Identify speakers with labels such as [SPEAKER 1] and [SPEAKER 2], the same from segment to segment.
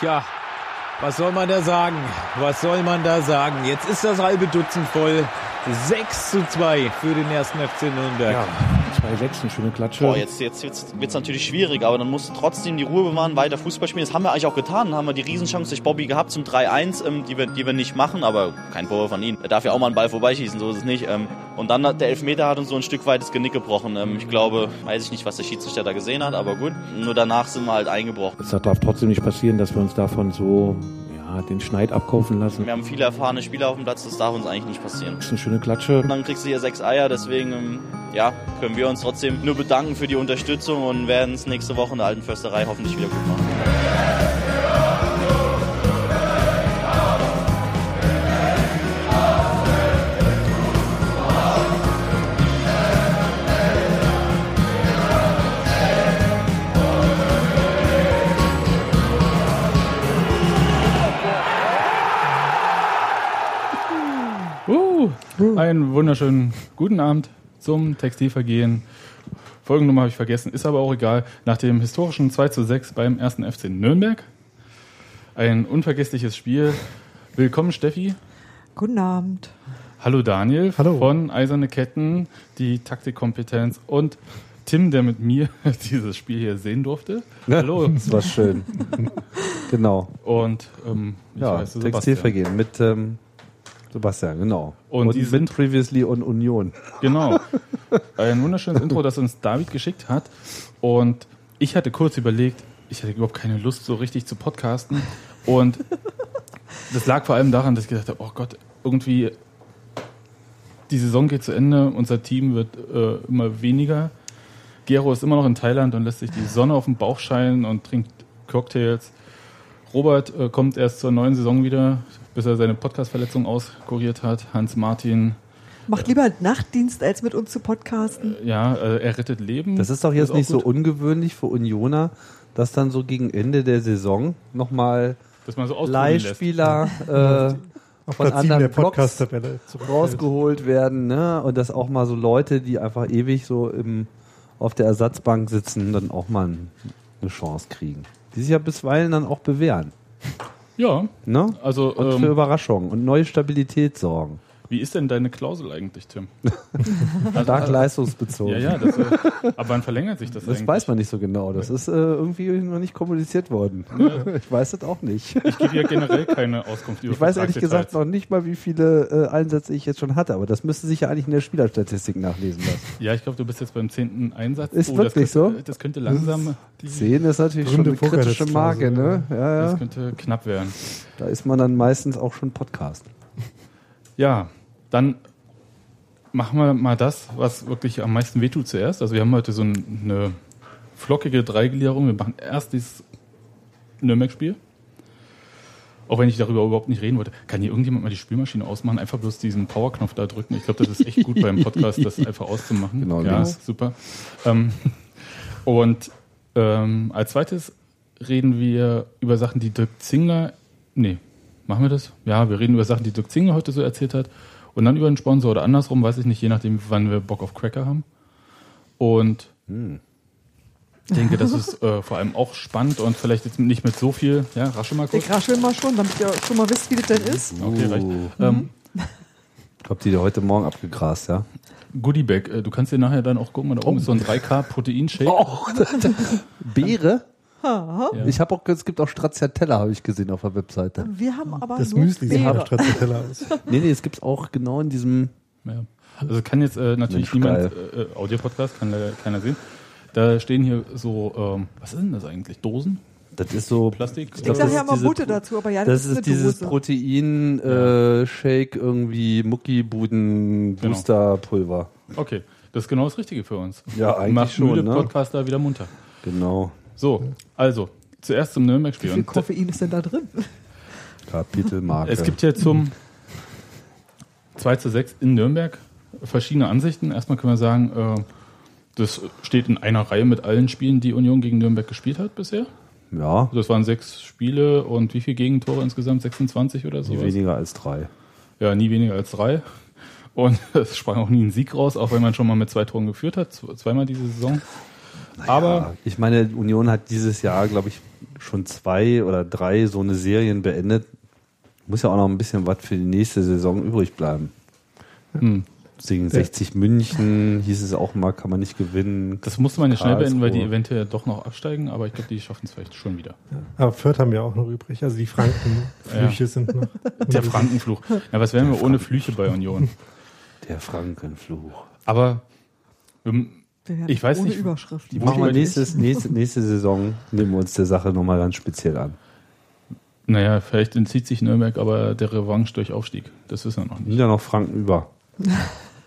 [SPEAKER 1] Tja, was soll man da sagen? Was soll man da sagen? Jetzt ist das halbe Dutzend voll. 6 zu 2 für den ersten FC Nürnberg.
[SPEAKER 2] Ja, 2-6, eine schöne Klatsche.
[SPEAKER 3] Boah, jetzt, jetzt, jetzt wird es natürlich schwierig, aber dann musst du trotzdem die Ruhe bewahren, weiter Fußball spielen. Das haben wir eigentlich auch getan. Dann haben wir die Riesenchance durch Bobby gehabt zum 3-1, ähm, die, wir, die wir nicht machen, aber kein Vorwurf an ihn. Er darf ja auch mal einen Ball vorbeischießen, so ist es nicht. Ähm, und dann hat der Elfmeter hat uns so ein Stück weit das Genick gebrochen. Ähm, ich glaube, weiß ich nicht, was der Schiedsrichter da gesehen hat, aber gut. Nur danach sind wir halt eingebrochen.
[SPEAKER 2] Es darf trotzdem nicht passieren, dass wir uns davon so ja, den Schneid abkaufen lassen.
[SPEAKER 3] Wir haben viele erfahrene Spieler auf dem Platz, das darf uns eigentlich nicht passieren.
[SPEAKER 2] Das ist eine schöne Klatsche.
[SPEAKER 3] Und dann kriegst du hier sechs Eier, deswegen ähm, ja, können wir uns trotzdem nur bedanken für die Unterstützung und werden es nächste Woche in der alten Försterei hoffentlich wieder gut machen.
[SPEAKER 4] Einen wunderschönen guten Abend zum Textilvergehen. Folgennummer habe ich vergessen, ist aber auch egal. Nach dem historischen 2 zu 6 beim ersten FC Nürnberg. Ein unvergessliches Spiel. Willkommen, Steffi.
[SPEAKER 5] Guten Abend.
[SPEAKER 4] Hallo, Daniel
[SPEAKER 6] Hallo.
[SPEAKER 4] von Eiserne Ketten, die Taktikkompetenz und Tim, der mit mir dieses Spiel hier sehen durfte. Hallo.
[SPEAKER 6] Das war schön. genau.
[SPEAKER 4] Und ähm, ich
[SPEAKER 6] Ja. Textilvergehen mit ähm, Sebastian, genau.
[SPEAKER 4] Und die sind-
[SPEAKER 6] Previously on Union.
[SPEAKER 4] Genau. Ein wunderschönes Intro, das uns David geschickt hat. Und ich hatte kurz überlegt, ich hatte überhaupt keine Lust, so richtig zu podcasten. Und das lag vor allem daran, dass ich gedacht habe, oh Gott, irgendwie die Saison geht zu Ende, unser Team wird äh, immer weniger. Gero ist immer noch in Thailand und lässt sich die Sonne auf den Bauch scheinen und trinkt Cocktails. Robert äh, kommt erst zur neuen Saison wieder, bis er seine Podcast-Verletzung auskuriert hat. Hans Martin
[SPEAKER 5] Macht lieber Nachtdienst, als mit uns zu podcasten.
[SPEAKER 4] Ja, äh, er rettet Leben.
[SPEAKER 6] Das ist doch jetzt
[SPEAKER 4] auch
[SPEAKER 6] nicht so ungewöhnlich für Unioner, dass dann so gegen Ende der Saison nochmal
[SPEAKER 4] so.
[SPEAKER 6] Leihspieler äh,
[SPEAKER 7] Auf
[SPEAKER 6] von
[SPEAKER 7] Platz 7 der
[SPEAKER 6] anderen Blocks rausgeholt werden, ne? Und dass auch mal so Leute, die einfach ewig so im, auf der Ersatzbank sitzen, dann auch mal ein, eine Chance kriegen. Die sich ja bisweilen dann auch bewähren.
[SPEAKER 4] Ja,
[SPEAKER 6] Ne?
[SPEAKER 4] also
[SPEAKER 6] Und für
[SPEAKER 4] ähm,
[SPEAKER 6] Überraschungen und neue Stabilität sorgen.
[SPEAKER 4] Wie ist denn deine Klausel eigentlich, Tim?
[SPEAKER 6] Stark leistungsbezogen.
[SPEAKER 4] Ja, ja, das, äh, aber wann verlängert sich das,
[SPEAKER 6] Das
[SPEAKER 4] eigentlich?
[SPEAKER 6] weiß man nicht so genau. Das ist äh, irgendwie noch nicht kommuniziert worden. Ich weiß es auch nicht.
[SPEAKER 4] Ich gebe ja generell keine Auskunft über
[SPEAKER 6] Ich weiß ehrlich gesagt noch nicht mal, wie viele äh, Einsätze ich jetzt schon hatte, aber das müsste sich ja eigentlich in der Spielerstatistik nachlesen lassen.
[SPEAKER 4] Ja, ich glaube, du bist jetzt beim zehnten Einsatz.
[SPEAKER 6] Ist
[SPEAKER 4] das
[SPEAKER 6] wirklich
[SPEAKER 4] könnte,
[SPEAKER 6] so?
[SPEAKER 4] Das könnte langsam,
[SPEAKER 6] Zehn ist natürlich schon eine kritische Marke, ne? Ja,
[SPEAKER 4] das
[SPEAKER 6] ja.
[SPEAKER 4] könnte knapp werden.
[SPEAKER 6] Da ist man dann meistens auch schon Podcast.
[SPEAKER 4] Ja, dann machen wir mal das, was wirklich am meisten wehtut zuerst. Also wir haben heute so ein- eine flockige Dreigliederung. Wir machen erst dieses Nürnberg-Spiel. Auch wenn ich darüber überhaupt nicht reden wollte. Kann hier irgendjemand mal die Spülmaschine ausmachen? Einfach bloß diesen Powerknopf da drücken. Ich glaube, das ist echt gut beim Podcast, das einfach auszumachen.
[SPEAKER 6] Genau,
[SPEAKER 4] ja,
[SPEAKER 6] links.
[SPEAKER 4] super. Ähm, und ähm, als zweites reden wir über Sachen, die Dirk Zingler. Nee, machen wir das? Ja, wir reden über Sachen, die Dirk Zingler heute so erzählt hat. Und dann über einen Sponsor oder andersrum, weiß ich nicht, je nachdem, wann wir Bock auf Cracker haben. Und ich denke, das ist äh, vor allem auch spannend und vielleicht jetzt nicht mit so viel. Ja, rasche mal kurz.
[SPEAKER 5] Ich raschel mal schon, damit ihr schon mal wisst, wie das denn ist.
[SPEAKER 4] Okay, reicht.
[SPEAKER 6] Uh,
[SPEAKER 4] Ähm,
[SPEAKER 6] die dir heute Morgen abgegrast, ja?
[SPEAKER 4] Goodiebag, äh, du kannst dir nachher dann auch gucken, da oben ist so ein 3K Proteinshake.
[SPEAKER 6] Oh, Beere?
[SPEAKER 4] Ja.
[SPEAKER 6] Ich habe auch, es gibt auch Stracciatella, habe ich gesehen auf der Webseite.
[SPEAKER 5] Wir haben aber
[SPEAKER 7] Das
[SPEAKER 5] nur
[SPEAKER 7] Müsli sieht
[SPEAKER 5] Beere.
[SPEAKER 7] nach Stracciatella aus.
[SPEAKER 6] Nee, nee, es gibt auch genau in diesem.
[SPEAKER 4] Ja. Also kann jetzt äh, natürlich
[SPEAKER 6] Mensch,
[SPEAKER 4] niemand, äh, äh, Audio-Podcast, kann leider keiner sehen. Da stehen hier so, ähm, was ist denn das eigentlich? Dosen?
[SPEAKER 6] Das ist so.
[SPEAKER 4] Plastik?
[SPEAKER 5] Ich
[SPEAKER 6] glaub,
[SPEAKER 5] sage ja
[SPEAKER 6] ist
[SPEAKER 5] immer
[SPEAKER 6] diese
[SPEAKER 5] Butte
[SPEAKER 6] Pro-
[SPEAKER 5] dazu, aber ja,
[SPEAKER 6] Das
[SPEAKER 5] das,
[SPEAKER 6] ist
[SPEAKER 5] eine
[SPEAKER 6] dieses
[SPEAKER 5] Dose.
[SPEAKER 6] Protein-Shake, irgendwie Muckibuden-Booster-Pulver.
[SPEAKER 4] Okay, das ist genau das Richtige für uns.
[SPEAKER 6] Ja, eigentlich
[SPEAKER 4] Macht
[SPEAKER 6] schon,
[SPEAKER 4] müde
[SPEAKER 6] ne?
[SPEAKER 4] Podcaster wieder munter.
[SPEAKER 6] Genau.
[SPEAKER 4] So, also, zuerst zum
[SPEAKER 5] Wie
[SPEAKER 4] Nürnberg-Spiel.
[SPEAKER 5] viel
[SPEAKER 4] Und
[SPEAKER 5] Koffein ist denn da drin?
[SPEAKER 6] Kapitelmarke.
[SPEAKER 4] Es gibt hier zum 2 zu 6 in Nürnberg verschiedene Ansichten. Erstmal können wir sagen, äh, das steht in einer Reihe mit allen Spielen, die Union gegen Nürnberg gespielt hat bisher.
[SPEAKER 6] ja,
[SPEAKER 4] Also das waren sechs Spiele und wie viele Gegentore insgesamt? 26 oder so?
[SPEAKER 6] nie weniger als drei.
[SPEAKER 4] Ja, nie weniger als drei. Und es sprang auch nie ein Sieg raus, auch wenn man schon mal mit zwei Toren geführt hat, zw- zweimal diese Saison. Aber
[SPEAKER 6] ich meine, Union hat dieses Jahr, glaube ich, schon zwei oder drei so eine Serien beendet. Muss ja auch noch ein bisschen was für die nächste Saison übrig bleiben.
[SPEAKER 4] hm,
[SPEAKER 6] Deswegen 60 München hieß es auch mal, kann man nicht gewinnen.
[SPEAKER 4] das musste man ja schnell beenden, weil die eventuell doch noch absteigen, aber ich glaube, die schaffen es vielleicht schon wieder.
[SPEAKER 7] Aber Fürth haben wir auch noch übrig. Also die Frankenflüche sind noch.
[SPEAKER 4] Der Frankenfluch. Ja, was wären wir ohne Flüche bei Union?
[SPEAKER 6] Der Frankenfluch.
[SPEAKER 4] Aber ähm,
[SPEAKER 5] Wir werden
[SPEAKER 4] Ich weiß
[SPEAKER 5] ohne
[SPEAKER 4] nicht,
[SPEAKER 5] Überschrift.
[SPEAKER 6] Die machen wir nächstes, nächste, nächste Saison, nehmen wir uns der Sache nochmal ganz speziell an.
[SPEAKER 4] naja, vielleicht entzieht sich Nürnberg aber der Revanche durch Aufstieg. Das wissen wir noch nicht.
[SPEAKER 6] ja noch Franken über.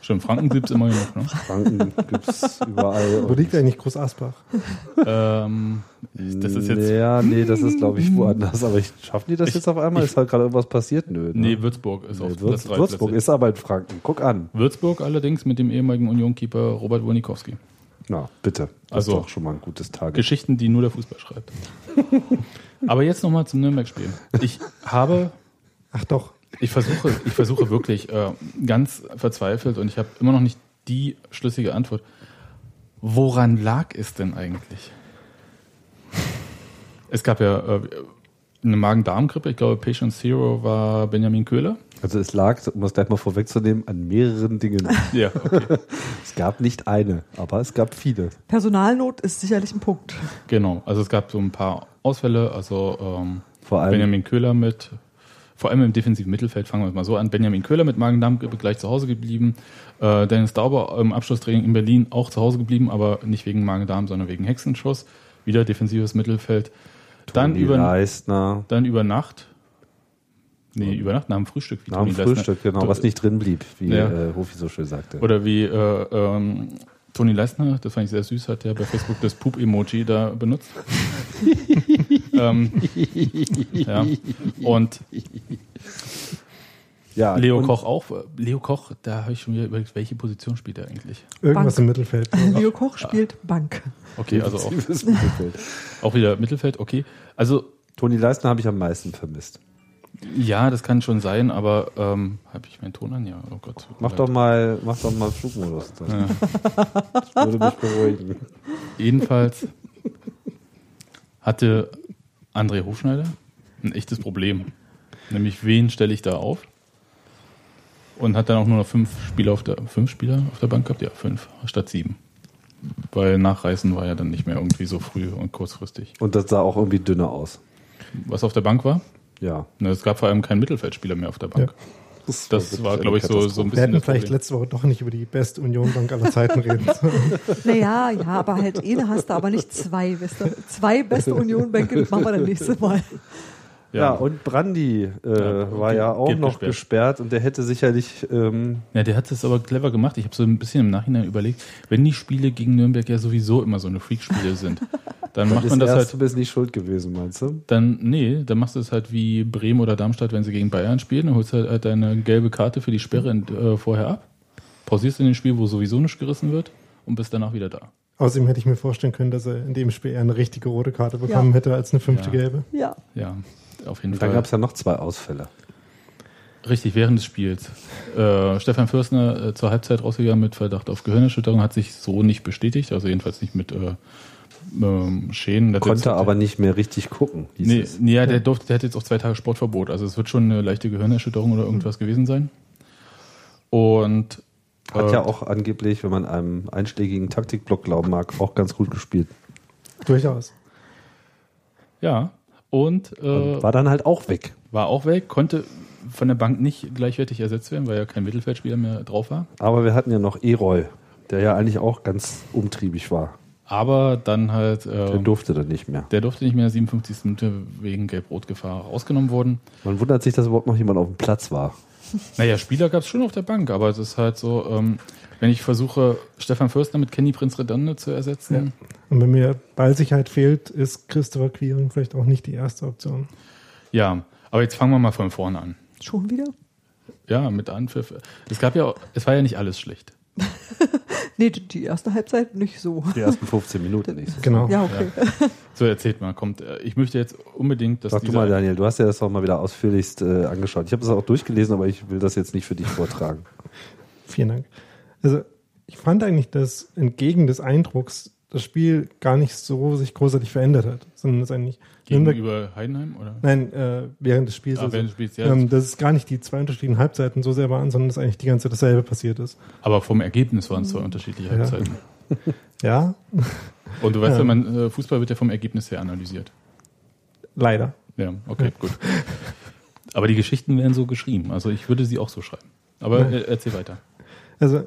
[SPEAKER 4] Stimmt, Franken gibt es immer noch. Ne?
[SPEAKER 6] Franken gibt's überall.
[SPEAKER 7] Wo liegt eigentlich Groß Asbach?
[SPEAKER 4] ähm, das ist jetzt.
[SPEAKER 6] Ja, nee, das ist, glaube ich, woanders. Aber ich, schaffen die das
[SPEAKER 4] Ich-
[SPEAKER 6] jetzt auf einmal?
[SPEAKER 4] ich-
[SPEAKER 6] ist halt gerade irgendwas passiert? Nö. ne?
[SPEAKER 4] Nee, Würzburg ist
[SPEAKER 6] Nee,
[SPEAKER 4] auf
[SPEAKER 6] Würz,
[SPEAKER 4] Platz drei
[SPEAKER 6] Würzburg ist aber in Franken. Guck an.
[SPEAKER 4] Würzburg allerdings mit dem ehemaligen Union-Keeper Robert Wonikowski.
[SPEAKER 6] Na, bitte. Das
[SPEAKER 4] Also-
[SPEAKER 6] ist doch schon mal ein gutes Tag.
[SPEAKER 4] Geschichten, die nur der Fußball schreibt. aber jetzt nochmal zum Nürnberg-Spiel. Ich habe
[SPEAKER 7] Ach doch.
[SPEAKER 4] Ich versuche, ich versuche wirklich äh, ganz verzweifelt und ich habe immer noch nicht die schlüssige Antwort. Woran lag es denn eigentlich? Es gab ja äh, eine Magen-Darm-Grippe. Ich glaube, Patient Zero war Benjamin Köhler.
[SPEAKER 6] Also es lag, um es gleich mal vorwegzunehmen, an mehreren Dingen.
[SPEAKER 4] Ja, okay.
[SPEAKER 6] es gab nicht eine, aber es gab viele.
[SPEAKER 5] Personalnot ist sicherlich ein Punkt.
[SPEAKER 4] genau. Also es gab so ein paar Ausfälle. Also ähm,
[SPEAKER 6] Vor allem
[SPEAKER 4] Benjamin Köhler mit, vor allem im defensiven Mittelfeld, fangen wir mal so an. Benjamin Köhler mit Magen-Darm-Grippe gleich zu Hause geblieben. Äh, Dennis Dauber im Abschlusstraining in Berlin auch zu Hause geblieben, aber nicht wegen Magen-Darm, sondern wegen Hexenschuss. Wieder defensives Mittelfeld. Dann
[SPEAKER 6] Toni
[SPEAKER 4] über,
[SPEAKER 6] Leistner,
[SPEAKER 4] dann über Nacht. Nee, über Nacht nach dem Frühstück. Wie
[SPEAKER 6] nach dem. Frühstück, genau, was nicht drin blieb, wie
[SPEAKER 4] Ja.
[SPEAKER 6] äh, Hofi so schön sagte.
[SPEAKER 4] Oder wie äh, ähm, Toni Leistner, das fand ich sehr süß, hat ja bei Facebook das Poop-Emoji da benutzt. ähm, ja. Und
[SPEAKER 6] ja,
[SPEAKER 4] Leo Koch auch. Leo Koch, da habe ich schon wieder überlegt, welche Position spielt er eigentlich?
[SPEAKER 7] Irgendwas
[SPEAKER 5] Bank.
[SPEAKER 7] im Mittelfeld.
[SPEAKER 5] Leo Koch spielt Bank.
[SPEAKER 4] Okay, also auch,
[SPEAKER 6] Mittelfeld.
[SPEAKER 4] auch wieder Mittelfeld, okay. Also
[SPEAKER 6] Toni Leistner habe ich am meisten vermisst.
[SPEAKER 4] ja, das kann schon sein, aber ähm, habe ich meinen Ton an? Ja, oh Gott.
[SPEAKER 6] Mach
[SPEAKER 4] leid.
[SPEAKER 6] doch mal, mach doch mal Flugmodus. Das
[SPEAKER 4] Ja.
[SPEAKER 6] würde mich beruhigen.
[SPEAKER 4] Jedenfalls hatte André Hofschneider ein echtes Problem. Nämlich, wen stelle ich da auf? Und hat dann auch nur noch fünf Spieler auf der, fünf Spieler auf der Bank gehabt? Ja, fünf statt sieben. Weil Nachreißen war ja dann nicht mehr irgendwie so früh und kurzfristig.
[SPEAKER 6] Und das sah auch irgendwie dünner aus.
[SPEAKER 4] Was auf der Bank war?
[SPEAKER 6] Ja.
[SPEAKER 4] Ne, Es gab vor allem keinen Mittelfeldspieler mehr auf der Bank. Das
[SPEAKER 6] wirklich
[SPEAKER 4] war,
[SPEAKER 6] eine
[SPEAKER 4] glaube ich, so, so ein
[SPEAKER 7] Wir
[SPEAKER 4] bisschen
[SPEAKER 7] hätten
[SPEAKER 4] das
[SPEAKER 7] vielleicht
[SPEAKER 4] Problem.
[SPEAKER 7] letzte Woche doch nicht über die beste Union-Bank aller Zeiten reden sollen.
[SPEAKER 5] Naja, ja, aber halt eine hast du, aber nicht zwei. Beste, zwei beste Union-Bänke machen wir dann nächstes Mal.
[SPEAKER 6] Ja, und Brandy äh,
[SPEAKER 4] Ja,
[SPEAKER 6] war ja auch noch
[SPEAKER 4] gesperrt.
[SPEAKER 6] gesperrt. und der hätte sicherlich ähm,
[SPEAKER 4] Ja, der hat es aber clever gemacht. Ich habe so ein bisschen im Nachhinein überlegt, wenn die Spiele gegen Nürnberg ja sowieso immer so eine Freak-Spiele sind, dann macht man das halt
[SPEAKER 6] zumindest nicht schuld gewesen, meinst du?
[SPEAKER 4] Dann, nee, dann machst du es halt wie Bremen oder Darmstadt, wenn sie gegen Bayern spielen. Dann holst du halt deine gelbe Karte für die Sperre äh, vorher ab, pausierst in dem Spiel, wo sowieso nicht gerissen wird und bist danach wieder da.
[SPEAKER 7] Außerdem hätte ich mir vorstellen können, dass er in dem Spiel eher eine richtige rote Karte bekommen
[SPEAKER 5] Ja.
[SPEAKER 7] hätte als eine fünfte
[SPEAKER 4] Ja.
[SPEAKER 7] gelbe.
[SPEAKER 5] Ja.
[SPEAKER 4] Ja, auf jeden
[SPEAKER 6] Und dann
[SPEAKER 4] Fall.
[SPEAKER 6] gab es ja noch zwei Ausfälle.
[SPEAKER 4] Richtig, während des Spiels. Äh, Stefan Fürstner äh, zur Halbzeit rausgegangen mit Verdacht auf Gehirnerschütterung, hat sich so nicht bestätigt, also jedenfalls nicht mit äh, ähm, Schäden. Der hat
[SPEAKER 6] Konnte
[SPEAKER 4] jetzt-
[SPEAKER 6] aber nicht mehr richtig gucken.
[SPEAKER 4] Nee, nee, ja, der, durfte, der hat jetzt auch zwei Tage Sportverbot. Also es wird schon eine leichte Gehirnerschütterung oder irgendwas gewesen sein. Und
[SPEAKER 6] Hat
[SPEAKER 4] äh,
[SPEAKER 6] ja auch angeblich, wenn man einem einschlägigen Taktikblock glauben mag, auch ganz gut gespielt.
[SPEAKER 7] Durchaus.
[SPEAKER 4] Ja, und, äh,
[SPEAKER 6] Und war dann halt auch weg.
[SPEAKER 4] war auch weg, konnte von der Bank nicht gleichwertig ersetzt werden, weil ja kein Mittelfeldspieler mehr drauf war.
[SPEAKER 6] Aber wir hatten ja noch Eroy, der ja eigentlich auch ganz umtriebig war.
[SPEAKER 4] Aber dann halt,
[SPEAKER 6] Der
[SPEAKER 4] äh,
[SPEAKER 6] durfte dann nicht mehr.
[SPEAKER 4] der durfte nicht mehr in der 57. Minute wegen Gelb-Rot-Gefahr rausgenommen worden.
[SPEAKER 6] Man wundert sich, dass überhaupt noch jemand auf dem Platz war.
[SPEAKER 4] Naja, Spieler gab es schon auf der Bank, aber es ist halt so, ähm, wenn ich versuche, Stefan Fürstner mit Kenny Prinz Redonde zu ersetzen,
[SPEAKER 7] Und wenn mir Ballsicherheit fehlt, ist Christopher Quiring vielleicht auch nicht die erste Option.
[SPEAKER 4] ja. Aber jetzt fangen wir mal von vorne an.
[SPEAKER 5] Schon wieder?
[SPEAKER 4] Ja, mit Anpfiff. Es gab ja, es war ja nicht alles schlecht.
[SPEAKER 5] Nee, die- erste Halbzeit nicht so.
[SPEAKER 6] Die ersten 15 Minuten nicht.
[SPEAKER 7] Genau.
[SPEAKER 5] Ja, okay.
[SPEAKER 4] So, erzählt mal, kommt. äh, Ich möchte jetzt unbedingt, dass
[SPEAKER 6] Sag du mal, Daniel, du hast ja das auch mal wieder ausführlichst äh, angeschaut. Ich habe das auch durchgelesen, aber ich will das jetzt nicht für dich vortragen.
[SPEAKER 7] Vielen Dank. Also ich fand eigentlich, dass entgegen des Eindrucks, das Spiel gar nicht so sich großartig verändert hat, sondern es eigentlich Nürnberg,
[SPEAKER 4] Gegenüber Heidenheim? Oder?
[SPEAKER 7] nein, äh, während des Spiels.
[SPEAKER 4] Ah,
[SPEAKER 7] also,
[SPEAKER 4] während des Spiels, ja.
[SPEAKER 7] ähm, dass es gar nicht die zwei unterschiedlichen Halbzeiten so sehr waren, sondern dass eigentlich die ganze Zeit dasselbe passiert ist.
[SPEAKER 4] Aber vom Ergebnis waren es zwei unterschiedliche
[SPEAKER 7] Ja.
[SPEAKER 4] Halbzeiten.
[SPEAKER 7] Ja,
[SPEAKER 4] Und du weißt ja,
[SPEAKER 7] Ja.
[SPEAKER 4] man, äh, Fußball wird ja vom Ergebnis her analysiert.
[SPEAKER 7] leider.
[SPEAKER 4] Ja, okay, gut. Aber die Geschichten werden so geschrieben. Also ich würde sie auch so schreiben. Aber
[SPEAKER 7] Ja.
[SPEAKER 4] äh, erzähl weiter.
[SPEAKER 7] Also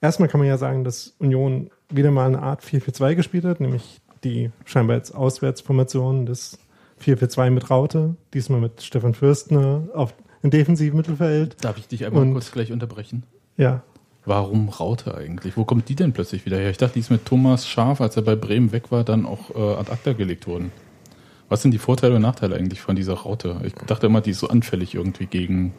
[SPEAKER 7] erstmal kann man ja sagen, dass Union wieder mal eine Art 4-4-2 gespielt hat, nämlich die scheinbar jetzt Auswärtsformation des 4-4-2 mit Raute, diesmal mit Stefan Fürstner auf im defensiven Mittelfeld.
[SPEAKER 4] Darf ich dich einmal
[SPEAKER 7] Und-
[SPEAKER 4] kurz gleich unterbrechen?
[SPEAKER 7] Ja,
[SPEAKER 4] Warum Raute eigentlich? Wo kommt die denn plötzlich wieder her? Ich dachte, die ist mit Thomas Scharf, als er bei Bremen weg war, dann auch äh, ad acta gelegt worden. Was sind die Vorteile und Nachteile eigentlich von dieser Raute? Ich dachte immer, die ist so anfällig irgendwie gegen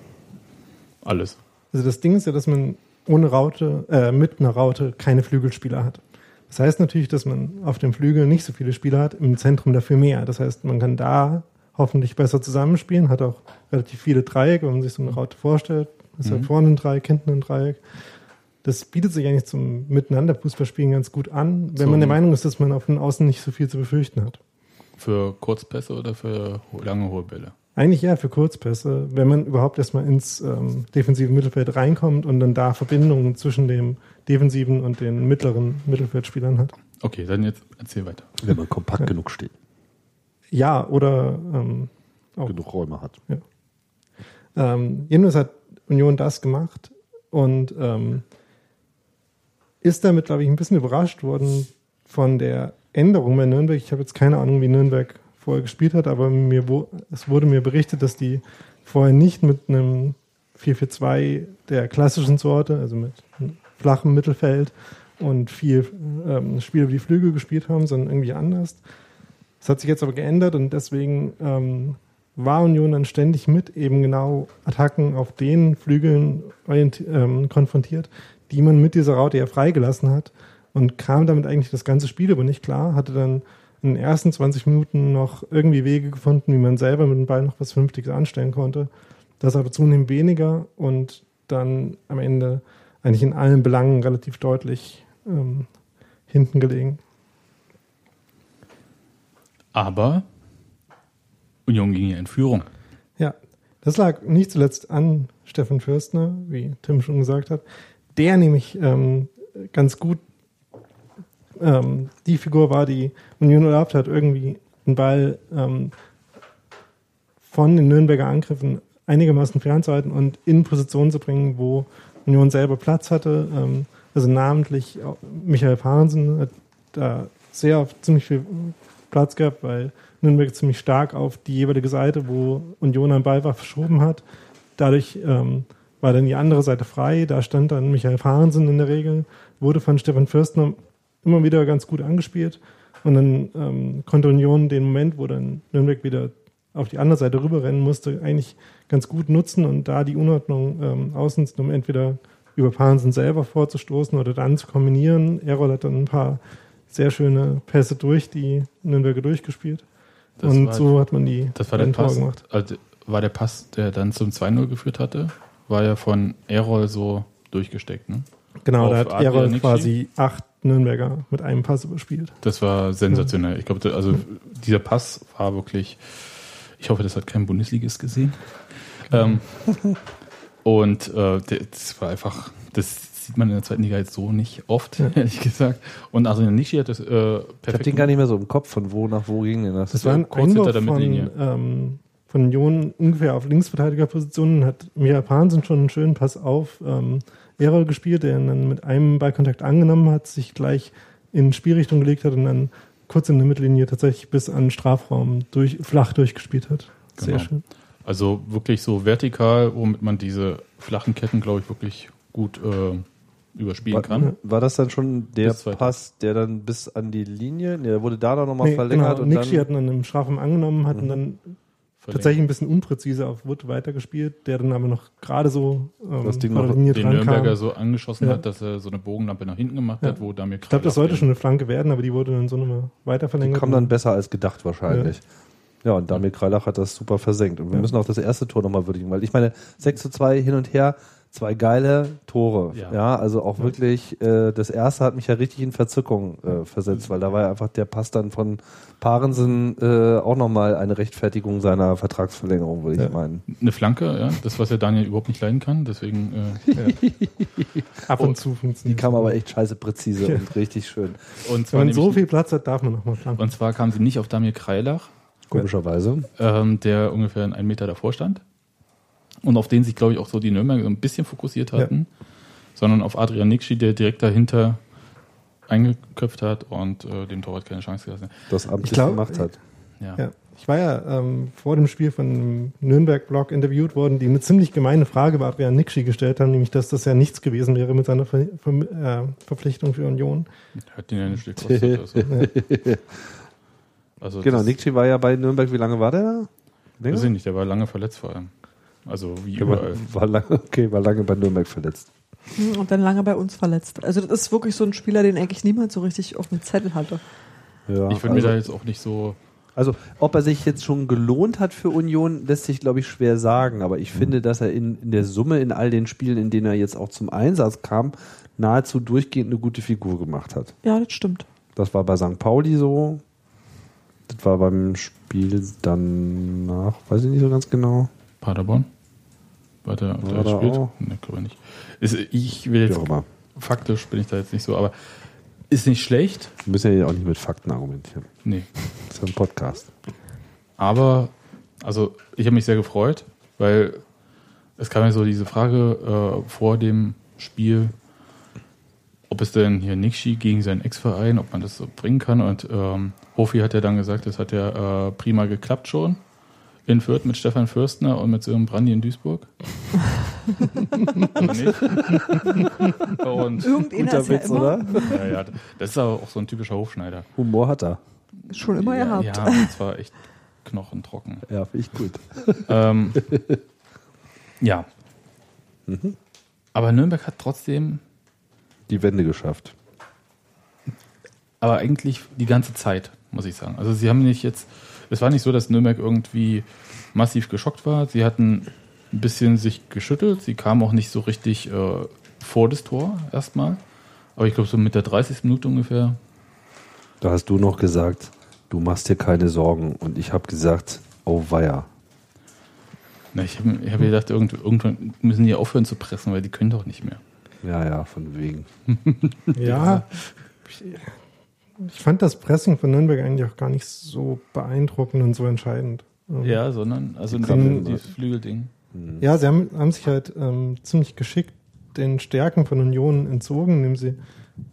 [SPEAKER 4] alles.
[SPEAKER 7] also das Ding ist ja, dass man ohne Raute, äh, mit einer Raute keine Flügelspieler hat. Das heißt natürlich, dass man auf dem Flügel nicht so viele Spieler hat, im Zentrum dafür mehr. Das heißt, man kann da hoffentlich besser zusammenspielen, hat auch relativ viele Dreiecke, wenn man sich so eine Raute vorstellt. Ist halt
[SPEAKER 4] Mhm.
[SPEAKER 7] vorne ein Dreieck, hinten ein Dreieck. Das bietet sich eigentlich zum Miteinander Fußballspielen ganz gut an, wenn
[SPEAKER 4] So.
[SPEAKER 7] man der Meinung ist, dass man auf den Außen nicht so viel zu befürchten hat.
[SPEAKER 4] Für Kurzpässe oder für lange hohe Bälle?
[SPEAKER 7] Eigentlich eher für Kurzpässe, wenn man überhaupt erstmal ins ähm, defensive Mittelfeld reinkommt und dann da Verbindungen zwischen dem defensiven und den mittleren Mittelfeldspielern hat.
[SPEAKER 4] Okay, dann jetzt erzähl weiter.
[SPEAKER 6] Wenn man kompakt genug steht,
[SPEAKER 7] Ja, oder ähm, auch.
[SPEAKER 6] genug Räume hat.
[SPEAKER 7] Ähm, jedenfalls hat Union das gemacht und ähm, ist damit, glaube ich, ein bisschen überrascht worden von der Änderung bei Nürnberg. Ich habe jetzt keine Ahnung, wie Nürnberg vorher gespielt hat, aber mir es wurde mir berichtet, dass die vorher nicht mit einem 4-4-2 der klassischen Sorte, also mit einem flachen Mittelfeld und viel ähm, Spiel über die Flügel gespielt haben, sondern irgendwie anders. Das hat sich jetzt aber geändert und deswegen ähm, war Union dann ständig mit eben genau Attacken auf den Flügeln ähm, konfrontiert, die man mit dieser Raute ja freigelassen hat und kam damit eigentlich das ganze Spiel aber nicht klar, hatte dann in den ersten 20 Minuten noch irgendwie Wege gefunden, wie man selber mit dem Ball noch was Vernünftiges anstellen konnte. Das aber zunehmend weniger und dann am Ende eigentlich in allen Belangen relativ deutlich ähm, hinten gelegen.
[SPEAKER 4] Aber Union ging ja in Führung.
[SPEAKER 7] Ja, das lag nicht zuletzt an Steffen Fürstner, wie Tim schon gesagt hat, der nämlich ähm, ganz gut ähm, die Figur war, die Union erlaubt hat, irgendwie den Ball ähm, von den Nürnberger Angriffen einigermaßen fernzuhalten und in Position zu bringen, wo Union selber Platz hatte. Ähm, also namentlich auch Michael Pahnsen hat da sehr auf ziemlich viel Platz gehabt, weil Nürnberg ziemlich stark auf die jeweilige Seite, wo Union am Ball war, verschoben hat. Dadurch ähm, war dann die andere Seite frei. Da stand dann Michael Pahnsen in der Regel, wurde von Stefan Fürstner immer wieder ganz gut angespielt. Und dann ähm, konnte Union den Moment, wo dann Nürnberg wieder auf die andere Seite rüberrennen musste, eigentlich ganz gut nutzen und da die Unordnung ähm, ausnutzen, um entweder über Pahnsen selber vorzustoßen oder dann zu kombinieren. Errol hat dann ein paar sehr schöne Pässe durch die Nürnberger durchgespielt.
[SPEAKER 4] Das
[SPEAKER 7] und
[SPEAKER 4] war-
[SPEAKER 7] so hat man die
[SPEAKER 4] Das war der Pass.
[SPEAKER 7] gemacht.
[SPEAKER 4] Also war der Pass, der dann zum 2-0 geführt hatte, war ja von Errol so durchgesteckt. Ne?
[SPEAKER 7] Genau,
[SPEAKER 4] Auf
[SPEAKER 7] da hat Errol quasi acht Nürnberger mit einem Pass überspielt.
[SPEAKER 4] Das war sensationell. Ich glaube, also dieser Pass war wirklich. Ich hoffe, das hat kein Bundesligist gesehen. Ähm, und äh, das war einfach, das sieht man in der zweiten Liga jetzt so nicht oft, ehrlich gesagt. Und Adrian Nischi hat das äh,
[SPEAKER 6] Ich habe
[SPEAKER 4] perfekt.
[SPEAKER 6] den gar nicht mehr so im Kopf, von wo nach wo ging denn das?
[SPEAKER 7] Das war ein
[SPEAKER 4] kurz hinter
[SPEAKER 7] Einwurf
[SPEAKER 4] der
[SPEAKER 7] von,
[SPEAKER 4] Mittellinie.
[SPEAKER 7] ähm, von Union ungefähr auf Linksverteidigerpositionen, hat Mira Pahnsen schon einen schönen Pass auf ähm, Errol gespielt, der ihn dann mit einem Ballkontakt angenommen hat, sich gleich in Spielrichtung gelegt hat und dann kurz in der Mittellinie tatsächlich bis an den Strafraum durch, flach durchgespielt hat. Sehr
[SPEAKER 4] Genau.
[SPEAKER 7] schön.
[SPEAKER 4] Also wirklich so vertikal, womit man diese flachen Ketten, glaube ich, wirklich gut äh, überspielen
[SPEAKER 6] War,
[SPEAKER 4] kann.
[SPEAKER 6] war das dann schon der. Pass, der dann bis an die Linie, nee, der wurde da dann nochmal
[SPEAKER 7] Nee,
[SPEAKER 6] verlängert
[SPEAKER 7] genau,
[SPEAKER 6] und
[SPEAKER 7] Nixi
[SPEAKER 6] dann,
[SPEAKER 7] hat ihn dann im Strafraum angenommen, hat ihn dann tatsächlich ein bisschen unpräzise auf Wood weitergespielt, der dann aber noch gerade so ähm,
[SPEAKER 6] Das Ding noch-
[SPEAKER 4] den Nürnberger
[SPEAKER 7] kam.
[SPEAKER 4] so angeschossen
[SPEAKER 7] Ja.
[SPEAKER 4] hat, dass er so eine Bogenlampe nach hinten gemacht
[SPEAKER 7] Ja.
[SPEAKER 4] hat, wo Damir
[SPEAKER 7] Ich glaube, das sollte schon eine Flanke werden, aber die wurde dann so nochmal weiter
[SPEAKER 6] die
[SPEAKER 7] verlängert.
[SPEAKER 6] kam dann besser als gedacht wahrscheinlich. Ja, und Damir Kreilach hat das super versenkt. Und wir
[SPEAKER 7] Ja.
[SPEAKER 6] müssen auch das erste Tor nochmal würdigen, weil ich meine, 6 zu 2 hin und her, Zwei geile Tore. Ja,
[SPEAKER 4] Ja.
[SPEAKER 6] also auch wirklich, äh, das erste hat mich ja richtig in Verzückung äh, versetzt, weil da war ja einfach der Pass dann von Parensen äh, auch nochmal eine Rechtfertigung seiner Vertragsverlängerung, würde ich
[SPEAKER 7] Ja.
[SPEAKER 6] meinen.
[SPEAKER 4] Eine Flanke, ja, das, was ja Daniel überhaupt nicht leiden kann. Deswegen, äh,
[SPEAKER 7] Ab und zu
[SPEAKER 6] Die
[SPEAKER 7] funktioniert
[SPEAKER 6] kam aber echt scheiße präzise und richtig schön.
[SPEAKER 4] und, zwar
[SPEAKER 7] Wenn man so viel Platz hat, darf man noch mal flanken.
[SPEAKER 4] und zwar kam sie nicht auf Damir Kreilach,
[SPEAKER 6] Komischerweise.
[SPEAKER 4] ähm, der ungefähr einen Meter davor stand. Und auf den sich, glaube ich, auch so die Nürnberger so ein bisschen fokussiert hatten. Sondern auf Adrian Nixi, der direkt dahinter eingeköpft hat und äh, dem Torwart keine Chance gelassen hat.
[SPEAKER 6] Das amtlich
[SPEAKER 7] glaub-
[SPEAKER 6] gemacht hat.
[SPEAKER 4] Ja.
[SPEAKER 7] Ja. Ich war ja ähm, vor dem Spiel von einem Nürnberg-Blog interviewt worden, die eine ziemlich gemeine Frage bei Adrian Nixi gestellt haben, nämlich, dass das ja nichts gewesen wäre mit seiner Ver Ver äh, Verpflichtung für Union.
[SPEAKER 4] Hat den ja nicht gekostet. Also, also
[SPEAKER 6] Genau, Nikci war ja bei Nürnberg, wie lange war der da?
[SPEAKER 4] Weiß ich nicht, der war lange verletzt vor allem. Also wie überall.
[SPEAKER 6] war lange, okay, war lange bei Nürnberg verletzt.
[SPEAKER 5] Hm, Und dann lange bei uns verletzt. Also das ist wirklich so ein Spieler, den eigentlich niemand so richtig auf dem Zettel hatte.
[SPEAKER 6] Ja,
[SPEAKER 4] Ich würde
[SPEAKER 6] also,
[SPEAKER 4] mir da jetzt auch nicht so.
[SPEAKER 6] also, ob er sich jetzt schon gelohnt hat für Union, lässt sich, glaube ich, schwer sagen. Aber ich finde, dass er in, in der Summe in all den Spielen, in denen er jetzt auch zum Einsatz kam, nahezu durchgehend eine gute Figur gemacht hat.
[SPEAKER 5] Ja, das stimmt.
[SPEAKER 6] Das war bei St. Pauli so. Das war beim Spiel danach, weiß ich nicht so ganz genau.
[SPEAKER 4] Paderborn? War der, der
[SPEAKER 6] da
[SPEAKER 4] gespielt? Ne, glaube ich nicht. Ist, ich will jetzt,
[SPEAKER 6] immer.
[SPEAKER 4] faktisch bin ich da jetzt nicht so, aber ist nicht schlecht.
[SPEAKER 6] Wir müssen ja auch nicht mit Fakten argumentieren.
[SPEAKER 4] Nee.
[SPEAKER 6] Das ist ja ein Podcast.
[SPEAKER 4] Aber, also ich habe mich sehr gefreut, weil es kam ja so diese Frage äh, vor dem Spiel, ob es denn hier Nixi gegen seinen Ex-Verein, ob man das so bringen kann. Und ähm, Hofi hat ja dann gesagt, das hat ja äh, prima geklappt schon. In Fürth mit Stefan Fürstner und mit Sören Brandi in Duisburg. Und,
[SPEAKER 5] Irgendeiner ist ja
[SPEAKER 6] Witz,
[SPEAKER 5] immer,
[SPEAKER 6] oder?
[SPEAKER 4] ja, ja, das ist aber auch so ein typischer Hofschneider.
[SPEAKER 6] Humor hat er.
[SPEAKER 5] schon immer
[SPEAKER 4] ja,
[SPEAKER 5] gehabt.
[SPEAKER 4] Ja, und zwar echt knochentrocken.
[SPEAKER 6] Ja, finde ich gut.
[SPEAKER 4] Ähm, ja. Aber Nürnberg hat trotzdem,
[SPEAKER 6] Die Wende geschafft.
[SPEAKER 4] aber eigentlich die ganze Zeit, muss ich sagen. Also sie haben nicht jetzt, es war nicht so, dass Nürnberg irgendwie massiv geschockt war. Sie hatten ein bisschen sich geschüttelt. Sie kamen auch nicht so richtig äh, vor das Tor erstmal. Aber ich glaube, so mit der 30. Minute ungefähr.
[SPEAKER 6] Da hast du noch gesagt, du machst dir keine Sorgen. Und ich habe gesagt, oh weia.
[SPEAKER 4] Na, ich habe ich hab gedacht, irgend, irgendwann müssen die aufhören zu pressen, weil die können doch nicht mehr.
[SPEAKER 6] Ja, ja, von wegen.
[SPEAKER 7] Ja, ich, ich fand das Pressing von Nürnberg eigentlich auch gar nicht so beeindruckend und so entscheidend. Ähm,
[SPEAKER 4] Ja, sondern, also
[SPEAKER 7] können-
[SPEAKER 4] dieses Flügelding.
[SPEAKER 7] Ja, sie haben, haben sich halt ähm, ziemlich geschickt den Stärken von Union entzogen, indem sie,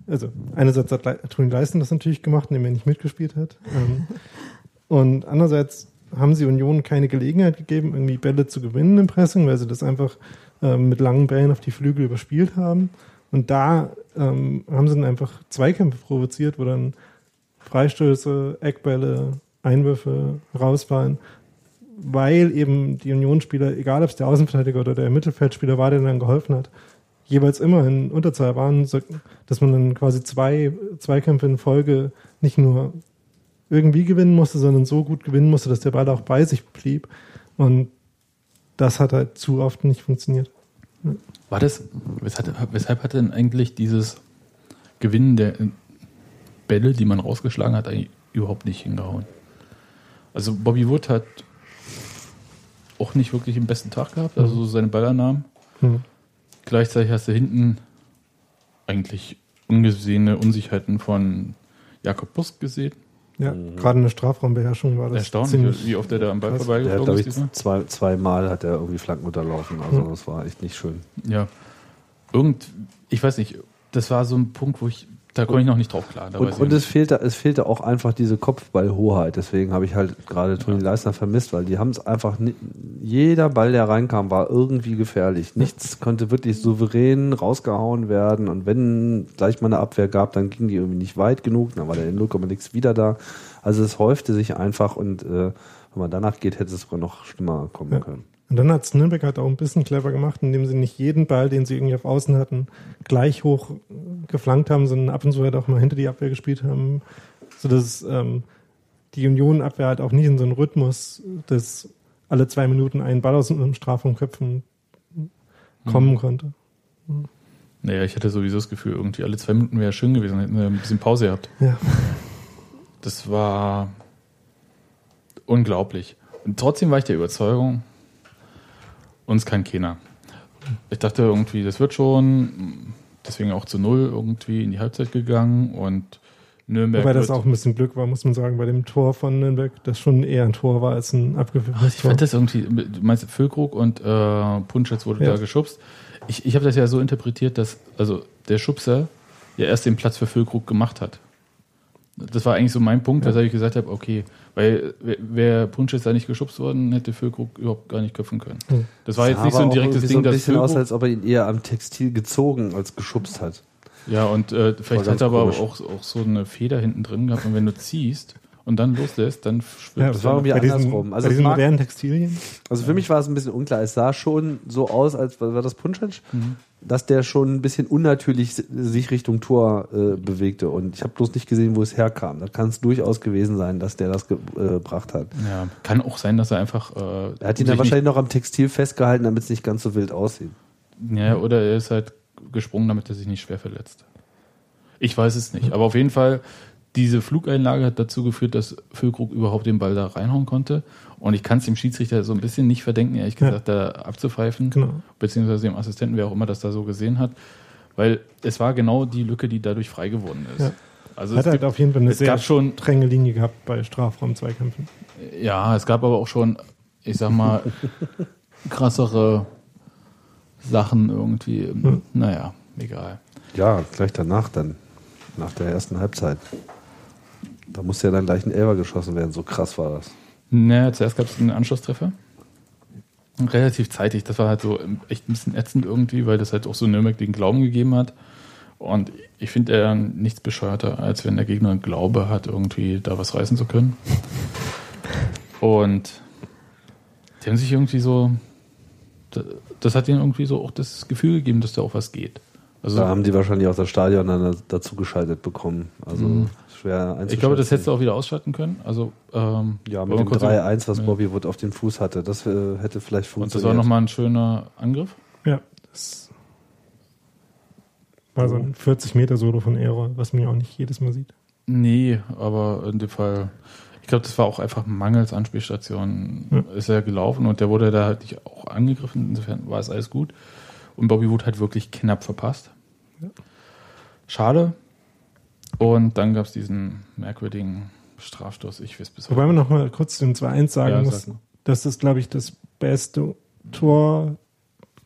[SPEAKER 7] also einerseits hat Toni Leisten das natürlich gemacht, indem er nicht mitgespielt hat. Ähm, und andererseits haben sie Union keine Gelegenheit gegeben, irgendwie Bälle zu gewinnen im Pressing, weil sie das einfach ähm, mit langen Bällen auf die Flügel überspielt haben. Und da ähm, haben sie dann einfach Zweikämpfe provoziert, wo dann Freistöße, Eckbälle, Einwürfe rausfallen weil eben die Unionsspieler, egal ob es der Außenverteidiger oder der Mittelfeldspieler war, der dann geholfen hat, jeweils immer in Unterzahl waren, so, dass man dann quasi zwei Zweikämpfe in Folge nicht nur irgendwie gewinnen musste, sondern so gut gewinnen musste, dass der Ball auch bei sich blieb. Und das hat halt zu oft nicht funktioniert.
[SPEAKER 4] War das, weshalb, weshalb hat denn eigentlich dieses Gewinnen der Bälle, die man rausgeschlagen hat, eigentlich überhaupt nicht hingehauen? Also Bobby Wood hat auch nicht wirklich den besten Tag gehabt, also so seine Ballannahmen.
[SPEAKER 7] Hm.
[SPEAKER 4] Gleichzeitig hast du hinten eigentlich ungesehene Unsicherheiten von Jakob Busk gesehen.
[SPEAKER 7] Ja, gerade in der Strafraumbeherrschung war das
[SPEAKER 4] Erstaunlich, wie oft er da am Ball vorbeigeflogen ist. diesmal.
[SPEAKER 6] zwei, zweimal hat er irgendwie Flanken unterlaufen. Also das war echt nicht schön.
[SPEAKER 4] Ja. Irgend, ich weiß nicht, das war so ein Punkt, wo ich, da komme ich noch nicht drauf klar.
[SPEAKER 6] Und, und
[SPEAKER 4] nicht.
[SPEAKER 6] es fehlte, es fehlte auch einfach diese Kopfballhoheit. Deswegen habe ich halt gerade Toni Leisner vermisst, weil die haben es einfach, ni- jeder Ball, der reinkam, war irgendwie gefährlich. Nichts konnte wirklich souverän rausgehauen werden. Und wenn gleich mal eine Abwehr gab, dann ging die irgendwie nicht weit genug. Dann war der in 0, nix wieder da. Also es häufte sich einfach und äh, wenn man danach geht, hätte es sogar noch schlimmer kommen
[SPEAKER 7] Ja.
[SPEAKER 6] können.
[SPEAKER 7] Und dann hat Nürnberg halt auch ein bisschen clever gemacht, indem sie nicht jeden Ball, den sie irgendwie auf Außen hatten, gleich hoch geflankt haben, sondern ab und zu halt auch mal hinter die Abwehr gespielt haben, sodass ähm, die Union-Abwehr halt auch nicht in so einen Rhythmus des alle zwei Minuten einen Ball aus dem Strafraum köpfen kommen konnte.
[SPEAKER 4] Naja, ich hatte sowieso das Gefühl, irgendwie alle zwei Minuten wäre schön gewesen, hätten wir ein bisschen Pause gehabt.
[SPEAKER 7] Ja.
[SPEAKER 4] Das war unglaublich. Und trotzdem war ich der Überzeugung, uns kann keiner. Ich dachte irgendwie, das wird schon, deswegen auch zu null irgendwie in die Halbzeit gegangen und Nürnberg.
[SPEAKER 7] Wobei das auch ein bisschen Glück war, muss man sagen, bei dem Tor von Nürnberg, das schon eher ein Tor war als ein abgewürfeltes
[SPEAKER 4] Ich
[SPEAKER 7] Tor.
[SPEAKER 4] fand das irgendwie, du meinst Füllkrug und äh, Punschitz wurde
[SPEAKER 7] Ja.
[SPEAKER 4] da geschubst. Ich, ich habe das ja so interpretiert, dass also der Schubser ja erst den Platz für Füllkrug gemacht hat. Das war eigentlich so mein Punkt, weshalb ich gesagt habe, okay, weil wäre Punschitz da nicht geschubst worden, hätte Füllkrug überhaupt gar nicht köpfen können.
[SPEAKER 7] Hm.
[SPEAKER 4] Das war jetzt
[SPEAKER 6] Sah
[SPEAKER 4] nicht so ein direktes Ding,
[SPEAKER 6] so ein
[SPEAKER 4] dass
[SPEAKER 6] bisschen aus,
[SPEAKER 4] Füllkrug,
[SPEAKER 6] als ob er ihn eher am Textil gezogen als geschubst hat.
[SPEAKER 4] ja und äh, vielleicht hat er aber
[SPEAKER 6] komisch.
[SPEAKER 4] auch, auch so eine Feder hinten drin gehabt und wenn du ziehst und dann loslässt, dann schwimmt
[SPEAKER 7] Ja,
[SPEAKER 4] es
[SPEAKER 6] das war
[SPEAKER 4] ja
[SPEAKER 6] irgendwie
[SPEAKER 7] bei diesen,
[SPEAKER 6] andersrum. Also
[SPEAKER 7] bei
[SPEAKER 6] es
[SPEAKER 7] diesen
[SPEAKER 6] mag-
[SPEAKER 7] modernen Textilien.
[SPEAKER 6] Also für mich war es ein bisschen unklar. Es sah schon so aus, als war das Punschitsch,
[SPEAKER 4] Mhm.
[SPEAKER 6] dass der schon ein bisschen unnatürlich si- sich Richtung Tor äh, bewegte. Und ich habe bloß nicht gesehen, wo es herkam. Da kann es durchaus gewesen sein, dass der das äh, gebracht hat.
[SPEAKER 4] Ja, kann auch sein, dass er einfach. Äh,
[SPEAKER 6] Er hat ihn dann wahrscheinlich noch am Textil festgehalten, damit es nicht ganz so wild aussieht.
[SPEAKER 4] Ja, oder er ist halt gesprungen, damit er sich nicht schwer verletzt. Ich weiß es nicht. Aber auf jeden Fall, diese Flugeinlage hat dazu geführt, dass Füllkrug überhaupt den Ball da reinhauen konnte. Und ich kann es dem Schiedsrichter so ein bisschen nicht verdenken, ehrlich
[SPEAKER 7] Ja.
[SPEAKER 4] gesagt, da abzupfeifen.
[SPEAKER 7] Genau.
[SPEAKER 4] Beziehungsweise dem Assistenten, wer auch immer das da so gesehen hat. Weil es war genau die Lücke, die dadurch frei geworden ist.
[SPEAKER 7] Ja.
[SPEAKER 4] Also
[SPEAKER 7] Hat
[SPEAKER 4] es
[SPEAKER 7] halt
[SPEAKER 4] gibt,
[SPEAKER 7] auf jeden Fall eine sehr
[SPEAKER 4] gab schon-
[SPEAKER 7] strenge Linie gehabt bei Strafraum-Zweikämpfen.
[SPEAKER 4] ja, es gab aber auch schon, ich sag mal, krassere Sachen irgendwie.
[SPEAKER 7] Hm.
[SPEAKER 4] Naja, egal.
[SPEAKER 6] Ja, gleich danach dann. Nach der ersten Halbzeit. Da musste ja dann gleich ein Elfer geschossen werden. So krass war das.
[SPEAKER 4] Naja, zuerst gab es einen Anschlusstreffer. Relativ zeitig. Das war halt so echt ein bisschen ätzend irgendwie, weil das halt auch so Nürnberg den Glauben gegeben hat. Und ich finde eher nichts bescheuerter, als wenn der Gegner einen Glaube hat, irgendwie da was reißen zu können. Und die haben sich irgendwie so, das hat ihnen irgendwie so auch das Gefühl gegeben, dass da auch was geht. Also
[SPEAKER 6] Da haben die wahrscheinlich auch das Stadion dann dazu geschaltet bekommen. Also
[SPEAKER 4] Mhm.
[SPEAKER 6] Schwer einzuschätzen.
[SPEAKER 4] ich glaube, das hättest du auch wieder ausschalten können. Also ähm,
[SPEAKER 6] Ja, mit dem
[SPEAKER 4] kurz-
[SPEAKER 6] 3-1, was
[SPEAKER 4] Ja.
[SPEAKER 6] Bobby Wood auf den Fuß hatte. Das äh, hätte vielleicht
[SPEAKER 4] Und
[SPEAKER 6] funktioniert.
[SPEAKER 4] das war nochmal ein schöner Angriff.
[SPEAKER 7] Ja, das war so ein 40 Meter Solo von Errol, was man ja auch nicht jedes Mal sieht.
[SPEAKER 4] Nee, aber in dem Fall, ich glaube, das war auch einfach mangels Anspielstation.
[SPEAKER 7] Ja.
[SPEAKER 4] Ist er gelaufen und der wurde da halt nicht auch angegriffen. Insofern war es alles gut. Und Bobby Wood hat wirklich knapp verpasst. Schade. Und dann gab es diesen merkwürdigen Strafstoß. Ich weiß bis
[SPEAKER 7] Wobei man noch mal kurz den 2-1 sagen
[SPEAKER 4] Ja,
[SPEAKER 7] muss,
[SPEAKER 4] sag
[SPEAKER 7] dass das, glaube ich, das beste Tor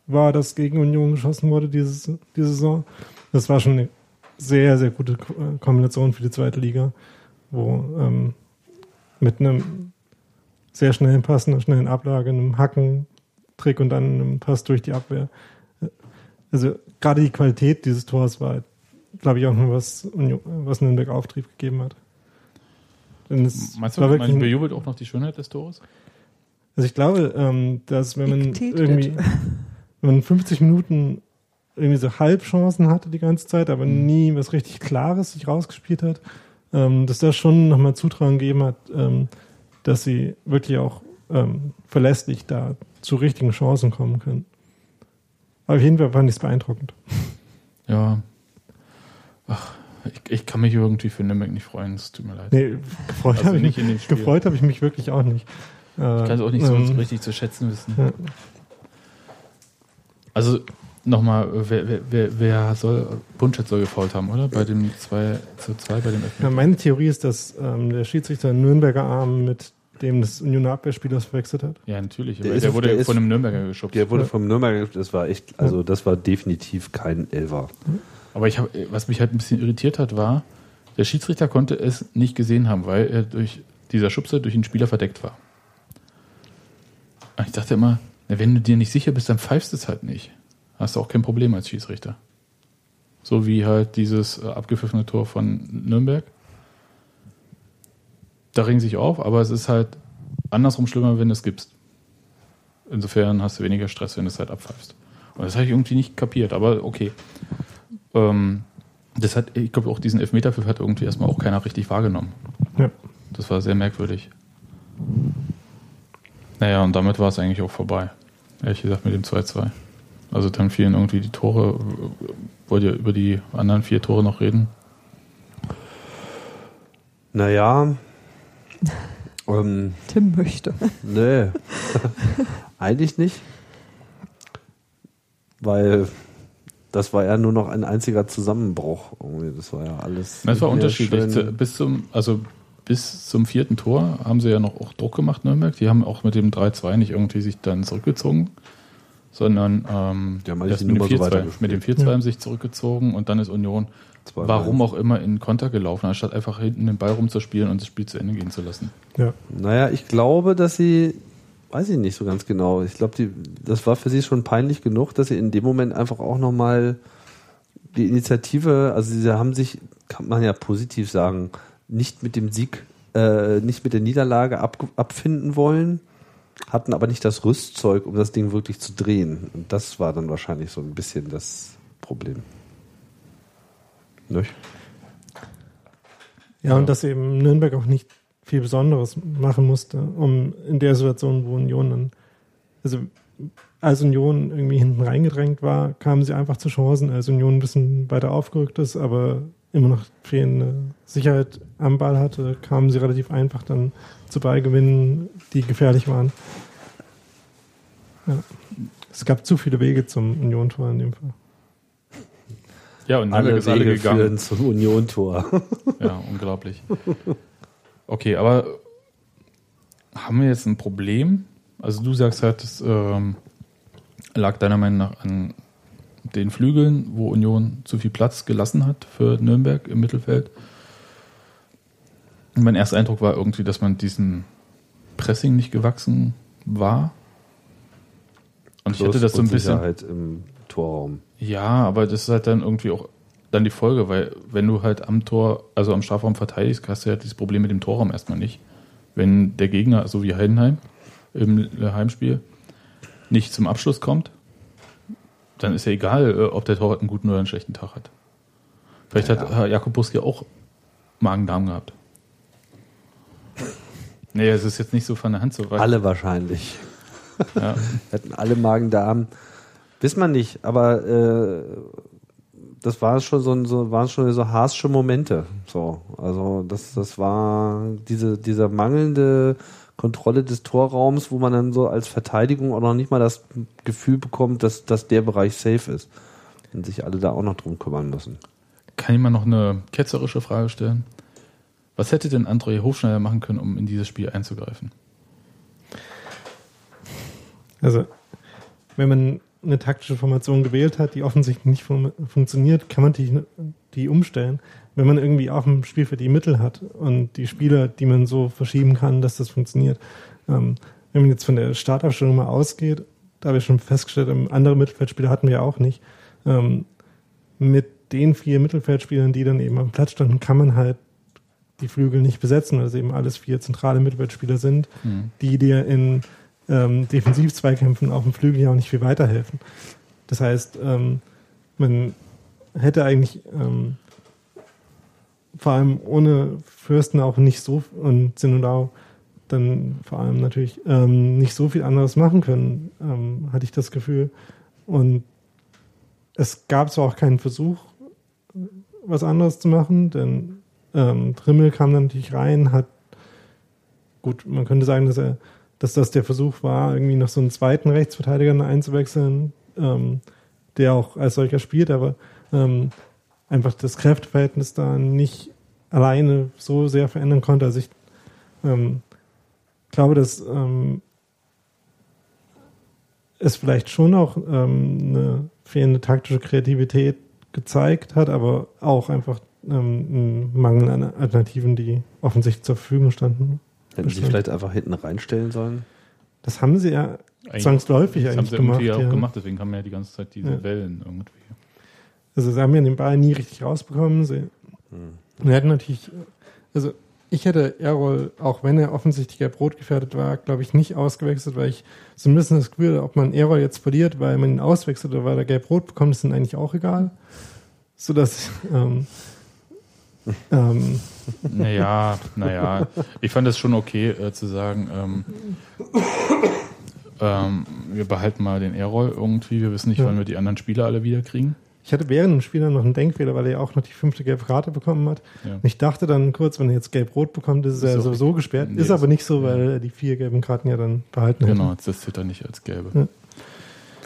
[SPEAKER 7] war, das gegen Union geschossen wurde diese, diese Saison. Das war schon eine sehr, sehr gute Ko- Kombination für die zweite Liga, wo ähm, mit einem sehr schnellen Pass, einer schnellen Ablage, einem Hacken-Trick und dann einem Pass durch die Abwehr. Also gerade die Qualität dieses Tors war, glaube ich, auch nur was, was Nürnberg Auftrieb gegeben hat. Denn es
[SPEAKER 4] Meinst du,
[SPEAKER 7] war
[SPEAKER 4] man bejubelt auch noch die Schönheit des Tores?
[SPEAKER 7] also ich glaube, ähm, dass wenn man irgendwie, wenn man 50 Minuten irgendwie so Halbchancen hatte die ganze Zeit, aber
[SPEAKER 4] Mhm.
[SPEAKER 7] nie was richtig Klares sich rausgespielt hat, ähm, dass das schon nochmal Zutrauen gegeben hat, ähm, dass sie wirklich auch ähm, verlässlich da zu richtigen Chancen kommen können. Aber auf jeden Fall fand ich es beeindruckend.
[SPEAKER 4] Ja. Ach, ich, ich kann mich irgendwie für Nürnberg nicht freuen. Es tut mir leid.
[SPEAKER 7] Nee, gefreut
[SPEAKER 4] Also
[SPEAKER 7] habe ich, habe ich mich wirklich auch nicht.
[SPEAKER 4] Ich kann es auch nicht so
[SPEAKER 7] ähm,
[SPEAKER 4] richtig zu schätzen wissen.
[SPEAKER 7] ja.
[SPEAKER 4] Also nochmal, wer, wer, wer, wer soll, Bunschett soll gefault haben, oder? Bei dem 2 zu 2, bei dem
[SPEAKER 7] Ja,
[SPEAKER 4] Elfmeter.
[SPEAKER 7] meine Theorie ist, dass ähm, der Schiedsrichter einen Nürnberger Arm mit dem des Unioner Abwehrspielers verwechselt hat.
[SPEAKER 4] Ja, natürlich.
[SPEAKER 6] Der
[SPEAKER 4] aber
[SPEAKER 6] ist
[SPEAKER 4] der wurde
[SPEAKER 6] der ist-
[SPEAKER 4] von einem Nürnberger geschubst.
[SPEAKER 6] Der wurde vom Nürnberger, das war echt, also das war definitiv kein Elfer.
[SPEAKER 4] Aber ich hab, was mich halt ein bisschen irritiert hat, war, der Schiedsrichter konnte es nicht gesehen haben, weil er durch dieser Schubser durch den Spieler verdeckt war. Und ich dachte immer, wenn du dir nicht sicher bist, dann pfeifst du es halt nicht. Hast du auch kein Problem als Schiedsrichter. So wie halt dieses äh, abgepfiffene Tor von Nürnberg. Da ringen sich auf, aber es ist halt andersrum schlimmer, wenn du es gibst. Insofern hast du weniger Stress, wenn du es halt abpfeifst. Und das habe ich irgendwie nicht kapiert, aber okay. Ähm, das hat, ich glaube, auch diesen Elfmeterpfiff hat irgendwie erstmal auch keiner richtig wahrgenommen.
[SPEAKER 7] Ja.
[SPEAKER 4] Das war sehr merkwürdig. Naja, und damit war es eigentlich auch vorbei. Ehrlich gesagt mit dem 2-2. Also dann fielen irgendwie die Tore. Wollt ihr über die anderen vier Tore noch reden?
[SPEAKER 6] Naja. ähm,
[SPEAKER 5] Tim möchte.
[SPEAKER 6] nee. Eigentlich nicht. Weil das war ja nur noch ein einziger Zusammenbruch. Irgendwie. Das war ja alles.
[SPEAKER 4] Das war unterschiedlich. Zu- Bis zum, also bis zum vierten Tor haben sie ja noch auch Druck gemacht, Nürnberg. Die haben auch mit dem 3-2 nicht irgendwie sich dann zurückgezogen, sondern ähm,
[SPEAKER 6] Die haben
[SPEAKER 4] mit dem
[SPEAKER 6] so
[SPEAKER 4] 4-2
[SPEAKER 6] weitergespielt.
[SPEAKER 4] mit dem 4-2 haben sich zurückgezogen und dann ist Union,
[SPEAKER 6] Zwei
[SPEAKER 4] warum auch immer, in Konter gelaufen, anstatt einfach hinten den Ball rumzuspielen und das Spiel zu Ende gehen zu lassen.
[SPEAKER 7] Ja.
[SPEAKER 6] Naja, ich glaube, dass sie, weiß ich nicht so ganz genau. Ich glaube, das war für sie schon peinlich genug, dass sie in dem Moment einfach auch nochmal die Initiative, also sie haben sich, kann man ja positiv sagen, nicht mit dem Sieg, äh, nicht mit der Niederlage ab, abfinden wollen, hatten aber nicht das Rüstzeug, um das Ding wirklich zu drehen. Und das war dann wahrscheinlich so ein bisschen das Problem. Nicht?
[SPEAKER 7] Ja, und dass eben Nürnberg auch nicht viel Besonderes machen musste, um in der Situation, wo Union dann, also als Union irgendwie hinten reingedrängt war, kamen sie einfach zu Chancen, als Union ein bisschen weiter aufgerückt ist, aber immer noch fehlende Sicherheit am Ball hatte, kamen sie relativ einfach dann zu Ballgewinnen, die gefährlich waren. Ja. Es gab zu viele Wege zum Union-Tor in dem Fall.
[SPEAKER 4] Ja, und
[SPEAKER 6] Alle
[SPEAKER 4] ist alle
[SPEAKER 6] Wege
[SPEAKER 4] gegangen.
[SPEAKER 6] führen zum Union-Tor.
[SPEAKER 4] Ja, unglaublich. Okay, aber haben wir jetzt ein Problem? Also du sagst halt, es ähm, lag deiner Meinung nach an den Flügeln, wo Union zu viel Platz gelassen hat für Nürnberg im Mittelfeld. Und mein erster Eindruck war irgendwie, dass man diesem Pressing nicht gewachsen war. Und ich hätte das so ein bisschen.
[SPEAKER 6] Im Torraum.
[SPEAKER 4] Ja, aber das ist halt dann irgendwie auch dann die Folge, weil wenn du halt am Tor, also am Strafraum verteidigst, hast du ja dieses Problem mit dem Torraum erstmal nicht. Wenn der Gegner, so wie Heidenheim im Heimspiel, nicht zum Abschluss kommt, dann ist ja egal, äh, ob der Torwart einen guten oder einen schlechten Tag hat. Vielleicht hat Herr Jakob Buski auch Magen-Darm gehabt. Nee, es ist jetzt nicht so von der Hand zu reichen.
[SPEAKER 6] Alle wahrscheinlich.
[SPEAKER 4] Ja.
[SPEAKER 6] Hätten alle Magen-Darm. Wiss man nicht, aber äh, das war schon so, ein- so waren schon so harsche Momente. So, also das, das war diese, dieser mangelnde Kontrolle des Torraums, wo man dann so als Verteidigung auch noch nicht mal das Gefühl bekommt, dass, dass der Bereich safe ist. Und sich alle da auch noch drum kümmern müssen.
[SPEAKER 4] Kann ich mal noch eine ketzerische Frage stellen? Was hätte denn André Hofschneider machen können, um in dieses Spiel einzugreifen?
[SPEAKER 7] Also, wenn man eine taktische Formation gewählt hat, die offensichtlich nicht fun funktioniert, kann man die, die umstellen. Wenn man irgendwie auf dem Spielfeld die Mittel hat und die Spieler, die man so verschieben kann, dass das funktioniert. Ähm, wenn man jetzt von der Startaufstellung mal ausgeht, da habe ich schon festgestellt, ähm, andere Mittelfeldspieler hatten wir auch nicht. Ähm, mit den vier Mittelfeldspielern, die dann eben am Platz standen, kann man halt die Flügel nicht besetzen, weil es eben alles vier zentrale Mittelfeldspieler sind, die dir in ähm, Defensivzweikämpfen auf dem Flügel ja auch nicht viel weiterhelfen. Das heißt, ähm, man hätte eigentlich ähm, vor allem ohne Fürsten auch nicht so und Sinodau dann vor allem natürlich ähm, nicht so viel anderes machen können, ähm, hatte ich das Gefühl. Und es gab zwar auch keinen Versuch, was anderes zu machen, denn ähm, Trimmel kam dann natürlich rein, hat gut, man könnte sagen, dass er, dass das der Versuch war, irgendwie noch so einen zweiten Rechtsverteidiger einzuwechseln, ähm, der auch als solcher spielt, aber ähm, einfach das Kräfteverhältnis da nicht alleine so sehr verändern konnte. Also ich ähm, glaube, dass ähm, es vielleicht schon auch ähm, eine fehlende taktische Kreativität gezeigt hat, aber auch einfach ähm, einen Mangel an Alternativen, die offensichtlich zur Verfügung standen.
[SPEAKER 6] Hätten sie vielleicht einfach hinten reinstellen sollen?
[SPEAKER 7] Das haben sie ja zwangsläufig
[SPEAKER 4] das haben
[SPEAKER 7] eigentlich
[SPEAKER 4] sie
[SPEAKER 7] gemacht.
[SPEAKER 4] irgendwie auch
[SPEAKER 7] ja.
[SPEAKER 4] gemacht, deswegen haben wir ja die ganze Zeit diese
[SPEAKER 7] Ja.
[SPEAKER 4] Wellen irgendwie.
[SPEAKER 7] Also sie haben ja den Ball nie richtig rausbekommen. Sie,
[SPEAKER 6] Hm.
[SPEAKER 7] wir hätten natürlich, also ich hätte Errol, auch wenn er offensichtlich gelb-rot gefährdet war, glaube ich, nicht ausgewechselt, weil ich so ein bisschen das Gefühl, ob man Errol jetzt verliert, weil man ihn auswechselt oder weil er gelb-rot bekommt, ist dann eigentlich auch egal. Sodass, ähm, ähm,
[SPEAKER 4] Naja, naja. Ich fand es schon okay äh, zu sagen, ähm, ähm, wir behalten mal den Errol irgendwie. Wir wissen nicht,
[SPEAKER 7] Ja.
[SPEAKER 4] wann wir die anderen Spieler alle wieder kriegen.
[SPEAKER 7] Ich hatte während dem Spiel dann noch einen Denkfehler, weil er ja auch noch die fünfte gelbe Karte bekommen hat.
[SPEAKER 4] Ja.
[SPEAKER 7] Und ich dachte dann kurz, wenn er jetzt gelb-rot bekommt, ist,
[SPEAKER 4] Ist
[SPEAKER 7] er
[SPEAKER 4] auch
[SPEAKER 7] sowieso gesperrt.
[SPEAKER 4] Nee,
[SPEAKER 7] ist aber nicht so,
[SPEAKER 4] ja.
[SPEAKER 7] weil er die vier gelben Karten ja dann behalten
[SPEAKER 4] Genau,
[SPEAKER 7] hat.
[SPEAKER 4] das zählt er nicht als gelbe.
[SPEAKER 7] Ja.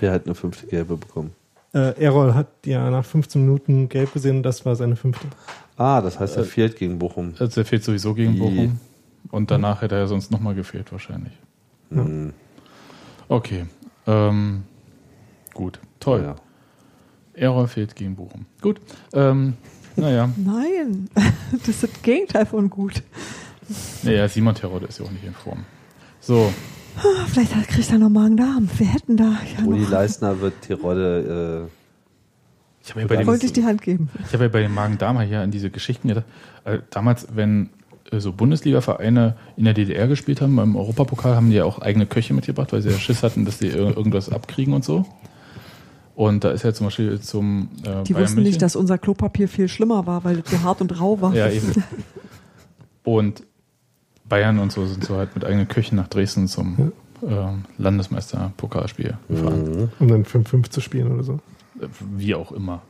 [SPEAKER 6] Wer hat eine fünfte Gelbe bekommen?
[SPEAKER 7] Äh, Errol hat ja nach 15 Minuten gelb gesehen und das war seine fünfte.
[SPEAKER 6] Ah, das heißt, er fehlt gegen Bochum.
[SPEAKER 4] Also er fehlt sowieso gegen
[SPEAKER 6] Je.
[SPEAKER 4] Bochum. Und danach hätte er sonst nochmal gefehlt wahrscheinlich.
[SPEAKER 6] Hm,
[SPEAKER 4] Okay. Ähm, gut. Toll.
[SPEAKER 6] ja.
[SPEAKER 4] Errol fehlt gegen Bochum. Gut. Ähm, naja.
[SPEAKER 5] Nein, das ist das Gegenteil von gut.
[SPEAKER 4] Naja, Simon Terodde ist ja auch nicht in Form. So,
[SPEAKER 5] Ah, Vielleicht hat- kriegt er noch Magen-Darm. Wir hätten da ja
[SPEAKER 6] Rudi
[SPEAKER 5] noch
[SPEAKER 6] Leistner wird Tirode.
[SPEAKER 4] Ich habe ja bei dem,
[SPEAKER 5] freundlich die Hand geben.
[SPEAKER 4] ich habe ja bei den Magen-Darm hier an diese Geschichten gedacht. Äh, damals, wenn äh, so Bundesliga-Vereine in der DDR gespielt haben, beim Europapokal haben die ja auch eigene Köche mitgebracht, weil sie ja Schiss hatten, dass sie ir- irgendwas abkriegen und so. Und da ist ja zum Beispiel zum äh,
[SPEAKER 5] Die
[SPEAKER 4] Bayern
[SPEAKER 5] wussten
[SPEAKER 4] München-
[SPEAKER 5] nicht, dass unser Klopapier viel schlimmer war, weil es so hart und rau war.
[SPEAKER 4] Ja, eben. Und Bayern und so sind so halt mit eigenen Köchen nach Dresden zum ähm, Landesmeister-Pokalspiel gefahren.
[SPEAKER 6] Mhm.
[SPEAKER 7] Um dann 5-5 zu spielen oder so.
[SPEAKER 4] Äh, Wie auch immer.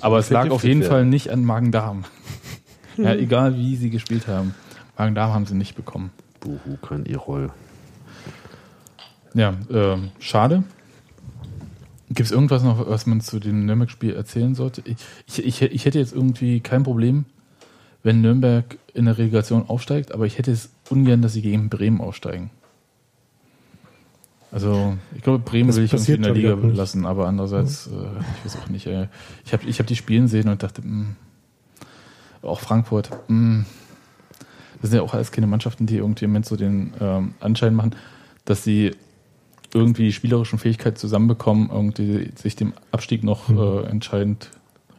[SPEAKER 4] Aber es lag auf jeden
[SPEAKER 6] werden.
[SPEAKER 4] Fall nicht an Magen-Darm. ja, egal wie sie gespielt haben. Magen-Darm haben sie nicht bekommen.
[SPEAKER 6] Buhu, kein Erol.
[SPEAKER 4] Ja, ähm, schade. Gibt es irgendwas noch, was man zu dem Nürnberg-Spiel erzählen sollte? Ich, ich, ich, ich hätte jetzt irgendwie kein Problem, wenn Nürnberg in der Relegation aufsteigt, aber ich hätte es ungern, dass sie gegen Bremen aufsteigen. Also, ich glaube, Bremen
[SPEAKER 7] Das
[SPEAKER 4] will ich irgendwie in der Liga lassen, aber andererseits, äh, ich weiß auch nicht. Äh, ich habe ich hab die Spielen sehen und dachte, mh, auch Frankfurt, mh, das sind ja auch alles keine Mannschaften, die irgendwie im Moment so den ähm, Anschein machen, dass sie irgendwie die spielerischen Fähigkeiten zusammenbekommen, irgendwie sich dem Abstieg noch äh, entscheidend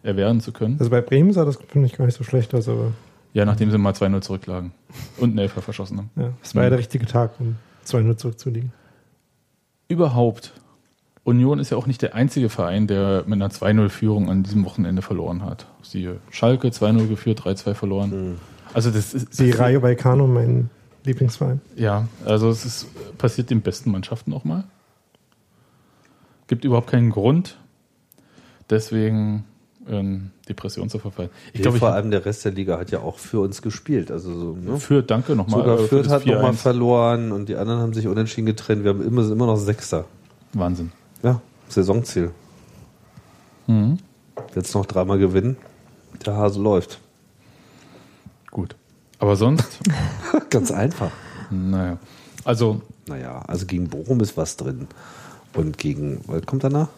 [SPEAKER 4] erwehren zu können.
[SPEAKER 7] Also bei Bremen sah das, finde ich, gar nicht so schlecht aus, aber
[SPEAKER 4] Ja, nachdem sie mal 2-0 zurücklagen und einen Elfer verschossen haben.
[SPEAKER 7] ja, es war ja der richtige Tag, um 2-0 zurückzuliegen.
[SPEAKER 4] Überhaupt. Union ist ja auch nicht der einzige Verein, der mit einer 2-0-Führung an diesem Wochenende verloren hat. Siehe Schalke 2-0 geführt, 3-2 verloren. Also das ist
[SPEAKER 7] Die Rayo Vallecano, mein Lieblingsverein.
[SPEAKER 4] Ja, also es ist passiert den besten Mannschaften auch mal. Gibt überhaupt keinen Grund, deswegen in Depression zu verfallen. Ich glaube,
[SPEAKER 6] vor allem der Rest der Liga hat ja auch für uns gespielt. Also so, ne?
[SPEAKER 4] Fürth, danke nochmal.
[SPEAKER 6] Sogar
[SPEAKER 4] äh, für
[SPEAKER 6] Fürth hat nochmal
[SPEAKER 4] 4-1.
[SPEAKER 6] verloren und die anderen haben sich unentschieden getrennt. Wir haben immer, sind immer noch Sechster.
[SPEAKER 4] Wahnsinn.
[SPEAKER 6] Ja, Saisonziel.
[SPEAKER 4] Mhm.
[SPEAKER 6] Jetzt noch dreimal gewinnen. Der Hase läuft.
[SPEAKER 4] Gut. Aber sonst,
[SPEAKER 6] Ganz einfach.
[SPEAKER 4] naja. Also,
[SPEAKER 6] Naja, also gegen Bochum ist was drin. Und gegen, was kommt danach?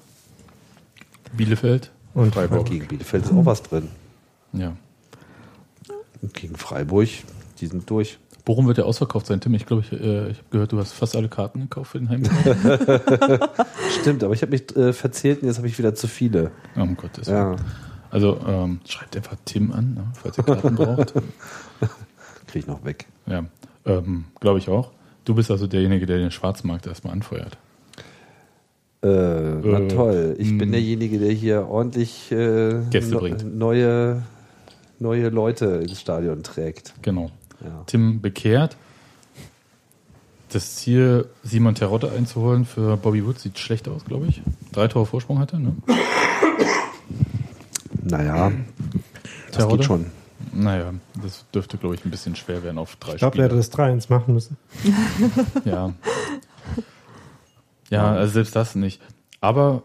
[SPEAKER 4] Bielefeld
[SPEAKER 7] Und
[SPEAKER 4] Freiburg.
[SPEAKER 6] Gegen Bielefeld ist auch was drin.
[SPEAKER 4] Ja.
[SPEAKER 6] Und gegen Freiburg, die sind durch.
[SPEAKER 4] Bochum wird ja ausverkauft sein, Tim. Ich glaube, ich, äh, ich habe gehört, du hast fast alle Karten gekauft für den Heimkauf.
[SPEAKER 6] Stimmt, aber ich habe mich äh, verzählt und jetzt habe ich wieder zu viele.
[SPEAKER 4] oh, um Gottes Willen.
[SPEAKER 6] Ja,
[SPEAKER 4] Also, ähm, schreibt einfach Tim an, ne, falls ihr Karten braucht.
[SPEAKER 6] kriege ich noch weg.
[SPEAKER 4] Ja, ähm, glaube ich auch. Du bist also derjenige, der den Schwarzmarkt erstmal anfeuert.
[SPEAKER 6] Äh, na
[SPEAKER 4] Äh,
[SPEAKER 6] toll. Ich bin
[SPEAKER 4] mh.
[SPEAKER 6] derjenige, der hier ordentlich äh,
[SPEAKER 4] Gäste bringt.
[SPEAKER 6] neue, neue Leute ins Stadion trägt.
[SPEAKER 4] Genau.
[SPEAKER 6] Ja.
[SPEAKER 4] Tim bekehrt. Das Ziel, Simon Terodde einzuholen für Bobby Wood sieht schlecht aus, glaube ich. Drei Tore Vorsprung hatte, ne?
[SPEAKER 6] Naja, das geht schon.
[SPEAKER 4] Naja, das dürfte, glaube ich, ein bisschen schwer werden auf drei
[SPEAKER 7] ich glaube, der hätte das 3-1 machen müssen.
[SPEAKER 4] Ja. Ja, also selbst das nicht. Aber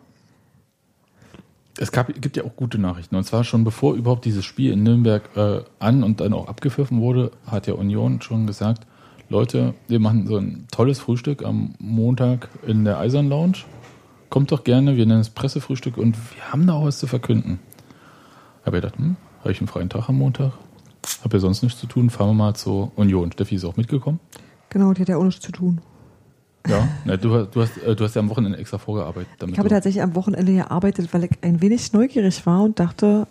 [SPEAKER 4] es gab, gibt ja auch gute Nachrichten. Und zwar schon bevor überhaupt dieses Spiel in Nürnberg äh, an und dann auch abgepfiffen wurde, hat ja Union schon gesagt, Leute, wir machen so ein tolles Frühstück am Montag in der Eisern Lounge. Kommt doch gerne, wir nennen es Pressefrühstück und wir haben da auch was zu verkünden. Habe ich gedacht, hm, habe ich einen freien Tag am Montag? Habe ja sonst nichts zu tun, fahren wir mal zur Union. Steffi ist auch mitgekommen.
[SPEAKER 5] Genau, die hat ja auch nichts zu tun.
[SPEAKER 4] Ja, na, du, du, hast, äh, du hast ja am Wochenende extra vorgearbeitet. Damit
[SPEAKER 5] Ich habe tatsächlich am Wochenende gearbeitet, weil ich ein wenig neugierig war und dachte,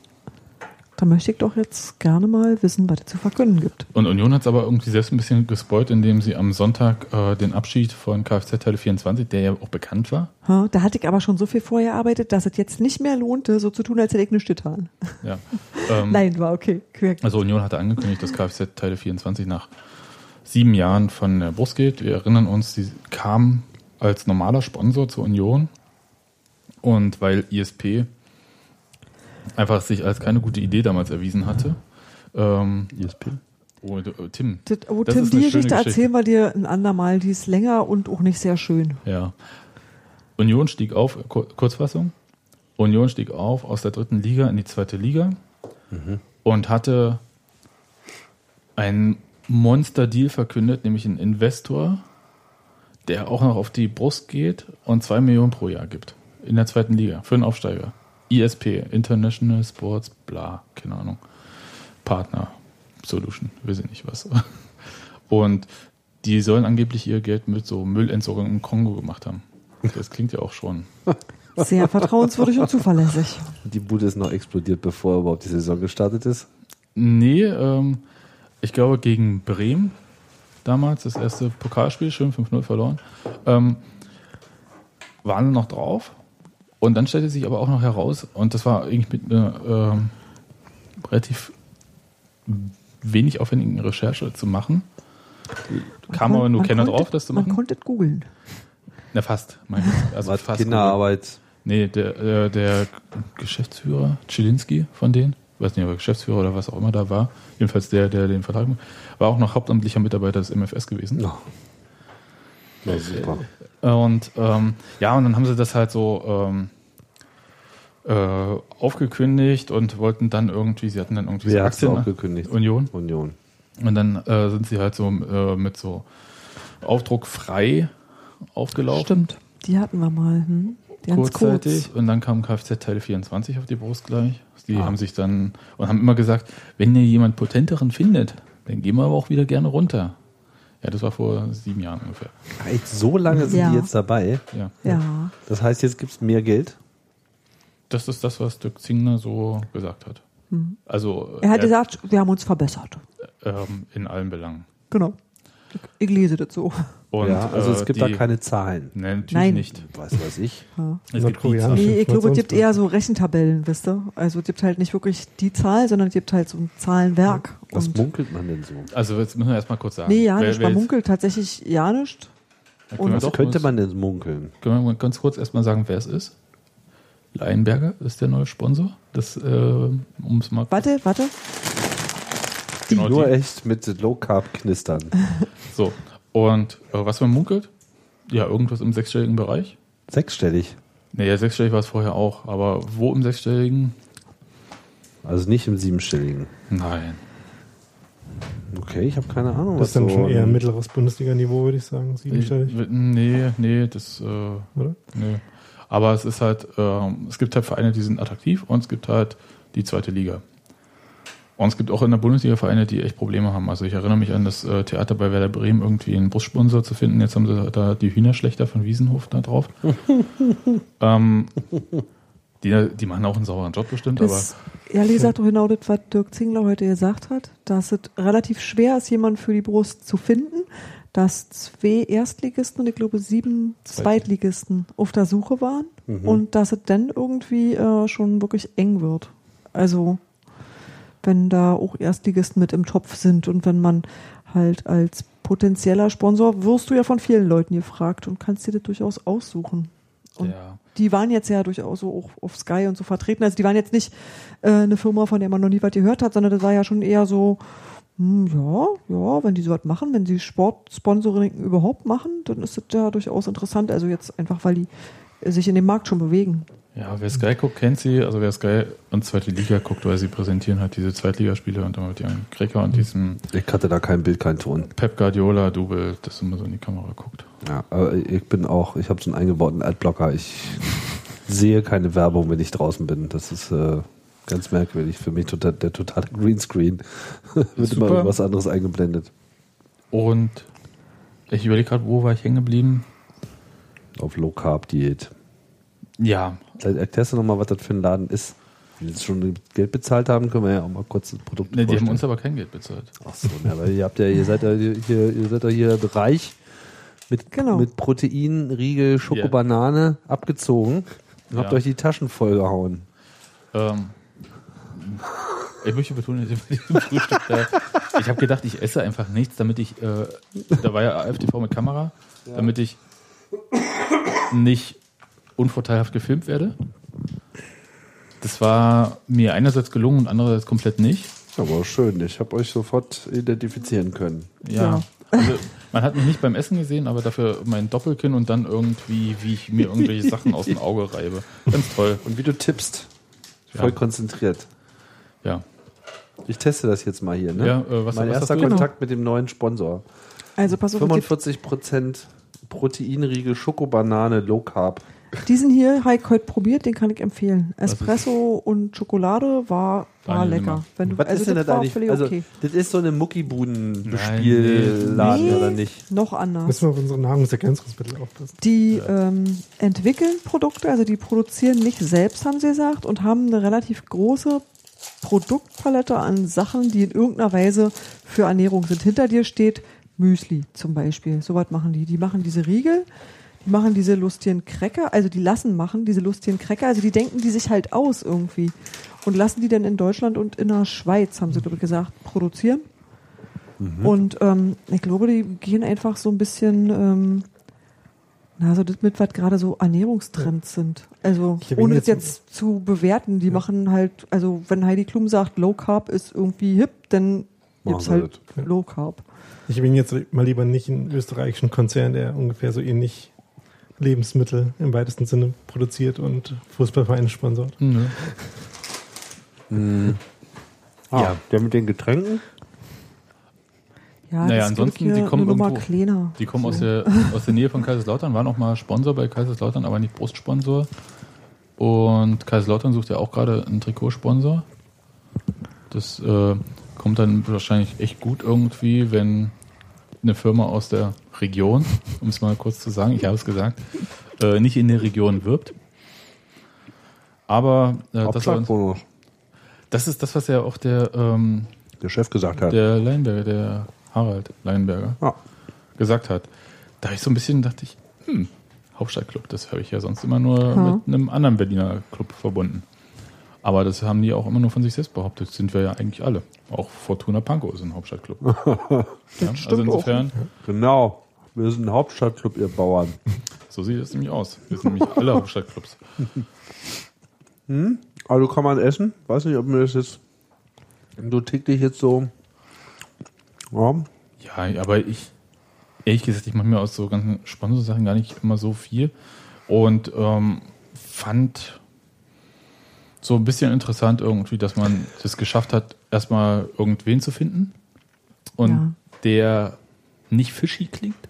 [SPEAKER 5] da möchte ich doch jetzt gerne mal wissen, was es zu verkünden gibt.
[SPEAKER 4] und Union hat es aber irgendwie selbst ein bisschen gespoilt, indem sie am Sonntag äh, den Abschied von Kfz Teile 24, der ja auch bekannt war,
[SPEAKER 5] Ha, Da hatte ich aber schon so viel vorher gearbeitet, dass es jetzt nicht mehr lohnte, so zu tun, als hätte ich nichts getan.
[SPEAKER 4] ja. Ähm,
[SPEAKER 5] Nein, war okay. Korrekt.
[SPEAKER 4] Also Union hatte angekündigt, dass Kfz Teile 24 nach sieben Jahren von der Brust geht. Wir erinnern uns, sie kam als normaler Sponsor zur Union und weil ISP einfach sich als keine gute Idee damals erwiesen hatte. Ähm,
[SPEAKER 6] ISP.
[SPEAKER 4] oh, äh, Tim.
[SPEAKER 5] Das, oh,
[SPEAKER 4] Das
[SPEAKER 5] Tim,
[SPEAKER 4] ist
[SPEAKER 5] die Geschichte
[SPEAKER 4] schöne
[SPEAKER 5] erzählen wir dir ein andermal. Die ist länger und auch nicht sehr schön.
[SPEAKER 4] Ja. Union stieg auf, Kur- Kurzfassung. Union stieg auf aus der dritten Liga in die zweite Liga und hatte einen Monster-Deal verkündet, nämlich einen Investor, der auch noch auf die Brust geht und zwei Millionen pro Jahr gibt. In der zweiten Liga. Für einen Aufsteiger. ISP, International Sports, bla, keine Ahnung. Partner, Solution, weiß ich nicht was. Und die sollen angeblich ihr Geld mit so Müllentsorgung im Kongo gemacht haben. Das klingt ja auch schon.
[SPEAKER 5] Sehr vertrauenswürdig und zuverlässig.
[SPEAKER 6] Die Bude ist noch explodiert, bevor überhaupt die Saison gestartet ist.
[SPEAKER 4] Nee, ähm, ich glaube gegen Bremen damals, das erste Pokalspiel, schön 5-0 verloren, ähm, waren noch drauf. Und dann stellte sich aber auch noch heraus, und das war eigentlich mit einer ähm, relativ wenig aufwendigen Recherche zu machen. Kam
[SPEAKER 5] Man-
[SPEAKER 4] aber nur
[SPEAKER 5] man
[SPEAKER 4] keiner
[SPEAKER 5] konnte-
[SPEAKER 4] drauf, das zu
[SPEAKER 5] Man
[SPEAKER 4] machen.
[SPEAKER 5] konnte es googeln.
[SPEAKER 4] Na, fast. Mein. Also
[SPEAKER 6] Was
[SPEAKER 4] fast
[SPEAKER 6] Kinderarbeit.
[SPEAKER 4] Nee, der, äh, der Geschäftsführer, Tschilinski von denen, weiß nicht, ob er Geschäftsführer oder was auch immer da war, jedenfalls der, der den Vertrag macht, war auch noch hauptamtlicher Mitarbeiter des MFS gewesen.
[SPEAKER 6] Ja. Na, super.
[SPEAKER 4] Und ähm, ja, und dann haben sie das halt so ähm, äh, aufgekündigt und wollten dann irgendwie, sie hatten dann irgendwie
[SPEAKER 6] Wer
[SPEAKER 4] so Aktien. ne?
[SPEAKER 6] aufgekündigt?
[SPEAKER 4] Union.
[SPEAKER 6] Union.
[SPEAKER 4] Und dann äh, sind sie halt so äh, mit so Aufdruck frei aufgelaufen.
[SPEAKER 5] Stimmt. Die hatten wir mal. Hm? Ganz
[SPEAKER 4] kurzzeitig
[SPEAKER 5] kurz.
[SPEAKER 4] und dann kam Kfz Teil 24 auf die Brust gleich. Die
[SPEAKER 6] Ah.
[SPEAKER 4] haben sich dann und haben immer gesagt, wenn ihr jemand potenteren findet, dann gehen wir aber auch wieder gerne runter. Ja, das war vor sieben Jahren ungefähr.
[SPEAKER 6] Echt, so lange sind
[SPEAKER 5] Ja.
[SPEAKER 6] die jetzt dabei.
[SPEAKER 4] Ja.
[SPEAKER 5] Ja.
[SPEAKER 6] Das heißt, jetzt gibt es mehr Geld.
[SPEAKER 4] Das ist das, was Dirk Zingner so gesagt hat. Also
[SPEAKER 5] Er hat
[SPEAKER 4] äh,
[SPEAKER 5] gesagt, wir haben uns verbessert.
[SPEAKER 4] ähm, in allen Belangen.
[SPEAKER 5] Genau. Ich lese das so.
[SPEAKER 4] Und,
[SPEAKER 6] ja, also es
[SPEAKER 4] äh,
[SPEAKER 6] gibt
[SPEAKER 4] die,
[SPEAKER 6] da keine Zahlen.
[SPEAKER 4] Nee, natürlich
[SPEAKER 5] Nein.
[SPEAKER 4] nicht.
[SPEAKER 6] Was weiß ich.
[SPEAKER 4] Es gibt die.
[SPEAKER 5] Nee, ich glaube, es gibt eher so Rechentabellen, wisst ihr? Also es gibt halt nicht wirklich die Zahl, sondern es gibt halt so ein Zahlenwerk.
[SPEAKER 6] Was
[SPEAKER 5] Und
[SPEAKER 6] munkelt man denn so?
[SPEAKER 4] Also jetzt müssen wir erstmal kurz sagen.
[SPEAKER 5] nee, ja nicht. Man munkelt tatsächlich ja nicht.
[SPEAKER 4] Wir
[SPEAKER 6] Was könnte man denn munkeln?
[SPEAKER 4] Können wir mal ganz kurz erstmal sagen, wer es ist? Leinberger ist der neue Sponsor. Das, äh, um es mal
[SPEAKER 5] Warte, warte.
[SPEAKER 4] genau
[SPEAKER 6] Nur
[SPEAKER 4] die.
[SPEAKER 6] echt mit Low Carb knistern.
[SPEAKER 4] So. Und äh, was man munkelt? Ja, irgendwas im sechsstelligen Bereich.
[SPEAKER 6] Sechsstellig.
[SPEAKER 4] Naja, sechsstellig war es vorher auch, aber wo im sechsstelligen?
[SPEAKER 6] Also nicht im siebenstelligen.
[SPEAKER 4] Nein.
[SPEAKER 6] Okay, ich habe keine Ahnung.
[SPEAKER 7] Das ist dann
[SPEAKER 6] so
[SPEAKER 7] schon eher mittleres Bundesliga-Niveau, würde ich sagen. Siebenstellig.
[SPEAKER 4] Nee, nee, das, äh,
[SPEAKER 7] Oder?
[SPEAKER 4] nee. Aber es ist halt, ähm, es gibt halt Vereine, die sind attraktiv und es gibt halt die zweite Liga. Und es gibt auch in der Bundesliga Vereine, die echt Probleme haben. Also ich erinnere mich an das äh, Theater bei Werder Bremen, irgendwie einen Bussponsor zu finden. Jetzt haben sie da die Hühnerschlechter von Wiesenhof da drauf. ähm, die, die machen auch einen sauberen Job bestimmt, aber
[SPEAKER 5] Das, ehrlich gesagt, doch genau das, was Dirk Zingler heute gesagt hat, dass es relativ schwer ist, jemanden für die Brust zu finden, dass zwei Erstligisten und ich glaube sieben Zweitligisten auf der Suche waren und dass es dann irgendwie äh, schon wirklich eng wird. Also wenn da auch Erstligisten mit im Topf sind und wenn man halt als potenzieller Sponsor wirst du ja von vielen Leuten gefragt und kannst dir das durchaus aussuchen. Und
[SPEAKER 4] ja.
[SPEAKER 5] die waren jetzt ja durchaus so auch auf Sky und so vertreten. Also die waren jetzt nicht äh, eine Firma, von der man noch nie was gehört hat, sondern das war ja schon eher so, hm, ja, ja, wenn die sowas machen, wenn sie Sportsponsoring überhaupt machen, dann ist das ja durchaus interessant. Also jetzt einfach, weil die sich in dem Markt schon bewegen.
[SPEAKER 4] Ja, wer Sky guckt, kennt sie. Also wer Sky und zweite Liga guckt, weil sie präsentieren halt diese Zweitligaspiele und dann mit ihren Krecker und diesem
[SPEAKER 6] Ich hatte da kein Bild, kein Ton.
[SPEAKER 4] Pep Guardiola Double, das immer so in die Kamera guckt.
[SPEAKER 6] Ja, aber ich bin auch, ich habe so einen eingebauten Adblocker. Ich sehe keine Werbung, wenn ich draußen bin. Das ist äh, ganz merkwürdig. Für mich total, der totale Greenscreen. Wird immer irgendwas anderes eingeblendet.
[SPEAKER 4] Und ich überlege gerade, wo war ich hängen geblieben?
[SPEAKER 6] Auf Low Carb Diät.
[SPEAKER 4] Ja,
[SPEAKER 6] Vielleicht Erklärst du nochmal, was das für ein Laden ist? Wenn wir jetzt schon Geld bezahlt haben, können wir ja auch mal kurz das Produkt
[SPEAKER 4] ne, die haben uns aber kein Geld bezahlt.
[SPEAKER 6] Ach so, ne, weil ihr habt ja, ihr seid ja hier, ihr seid ja hier reich mit,
[SPEAKER 5] Genau.
[SPEAKER 6] mit Protein, Riegel, Schokobanane abgezogen und habt
[SPEAKER 4] Ja.
[SPEAKER 6] euch die Taschen vollgehauen.
[SPEAKER 4] Ähm, ich möchte betonen, Frühstück, äh, ich habe gedacht, ich esse einfach nichts, damit ich, äh, da war ja AFTV mit Kamera, damit ich nicht unvorteilhaft gefilmt werde. Das war mir einerseits gelungen und andererseits komplett nicht.
[SPEAKER 6] Aber schön, ich habe euch sofort identifizieren können.
[SPEAKER 4] Ja.
[SPEAKER 5] Ja.
[SPEAKER 4] Also, man hat mich nicht beim Essen gesehen, aber dafür mein Doppelkinn und dann irgendwie, wie ich mir irgendwelche Sachen aus dem Auge reibe. Ganz toll.
[SPEAKER 6] Und wie du tippst. Voll
[SPEAKER 4] Ja.
[SPEAKER 6] konzentriert.
[SPEAKER 4] Ja.
[SPEAKER 6] Ich teste das jetzt mal hier. Ne?
[SPEAKER 4] Ja, äh, was-
[SPEAKER 6] mein
[SPEAKER 4] was
[SPEAKER 6] erster
[SPEAKER 4] hast du?
[SPEAKER 6] Kontakt mit dem neuen Sponsor.
[SPEAKER 5] Also pass auf, es gibt
[SPEAKER 6] 45% Proteinriegel Schokobanane Low Carb.
[SPEAKER 5] Diesen hier habe ich heute probiert, den kann ich empfehlen. Espresso und Schokolade war, war lecker. Wenn du,
[SPEAKER 6] Was
[SPEAKER 5] also
[SPEAKER 6] ist denn
[SPEAKER 5] das
[SPEAKER 6] eigentlich?
[SPEAKER 5] völlig
[SPEAKER 6] Also,
[SPEAKER 5] okay.
[SPEAKER 6] das ist so eine
[SPEAKER 4] Nein,
[SPEAKER 6] Muckibuden-Bespielladen
[SPEAKER 5] nee.
[SPEAKER 6] oder nicht?
[SPEAKER 5] Noch anders.
[SPEAKER 7] Müssen wir auf unsere Nahrungsergänzungsmittel aufpassen.
[SPEAKER 5] Die ähm, entwickeln Produkte, also die produzieren nicht selbst, haben sie gesagt, und haben eine relativ große Produktpalette an Sachen, die in irgendeiner Weise für Ernährung sind. Hinter dir steht Müsli zum Beispiel. So was machen die. Die machen diese Riegel, machen diese lustigen Cracker, also die lassen machen diese lustigen Cracker, also die denken die sich halt aus irgendwie. Und lassen die dann in Deutschland und in der Schweiz, haben sie glaube ich gesagt, produzieren. Und ähm, ich glaube, die gehen einfach so ein bisschen ähm, na, so das mit, was gerade so Ernährungstrends sind. Also, ohne es
[SPEAKER 7] jetzt-
[SPEAKER 5] jetzt zu bewerten, die machen halt, also, wenn Heidi Klum sagt, Low Carb ist irgendwie hip, dann
[SPEAKER 6] Machen wir
[SPEAKER 5] halt Low Carb.
[SPEAKER 7] Ich bin jetzt mal lieber nicht einen österreichischen Konzern, der ungefähr so ähnlich Lebensmittel im weitesten Sinne produziert und Fußballvereine sponsort.
[SPEAKER 4] Nö.
[SPEAKER 6] Ah,
[SPEAKER 4] Ja.
[SPEAKER 6] Der mit den Getränken?
[SPEAKER 5] Ja,
[SPEAKER 4] Naja, ansonsten, die kommen irgendwo-
[SPEAKER 5] kleiner.
[SPEAKER 4] Die kommen aus
[SPEAKER 5] So.
[SPEAKER 4] der, aus der Nähe von Kaiserslautern, waren auch mal Sponsor bei Kaiserslautern, aber nicht Brustsponsor. Und Kaiserslautern sucht ja auch gerade einen Trikotsponsor. Das äh, kommt dann wahrscheinlich echt gut irgendwie, wenn eine Firma aus der Region, um es mal kurz zu sagen, ich habe es gesagt, äh, nicht in der Region wirbt. Aber äh, das, war, das ist das, was ja auch der, ähm,
[SPEAKER 6] Der Chef gesagt hat.
[SPEAKER 4] der Leinberger, der Harald Leinberger,
[SPEAKER 6] Ja.
[SPEAKER 4] gesagt hat. Da ich so ein bisschen dachte ich, hm, Hauptstadtclub, das habe ich ja sonst immer nur
[SPEAKER 5] Ha.
[SPEAKER 4] mit einem anderen Berliner Club verbunden. Aber das haben die auch immer nur von sich selbst behauptet. Das sind wir ja eigentlich alle. Auch Fortuna Pankow ist ein Hauptstadtclub. ja, also insofern,
[SPEAKER 6] Genau. Wir sind ein Hauptstadtclub, ihr Bauern.
[SPEAKER 4] so sieht es nämlich aus. Wir sind nämlich alle Hauptstadtclubs.
[SPEAKER 6] Also kann man essen. Weiß nicht, ob mir das jetzt so täglich jetzt so. Ja.
[SPEAKER 4] Ja, aber ich, ehrlich gesagt, ich mache mir aus so ganzen Sponsor-Sachen gar nicht immer so viel. Und ähm, fand so ein bisschen interessant irgendwie, dass man das geschafft hat, erstmal irgendwen zu finden. Und
[SPEAKER 5] Ja.
[SPEAKER 4] der nicht fishy klingt.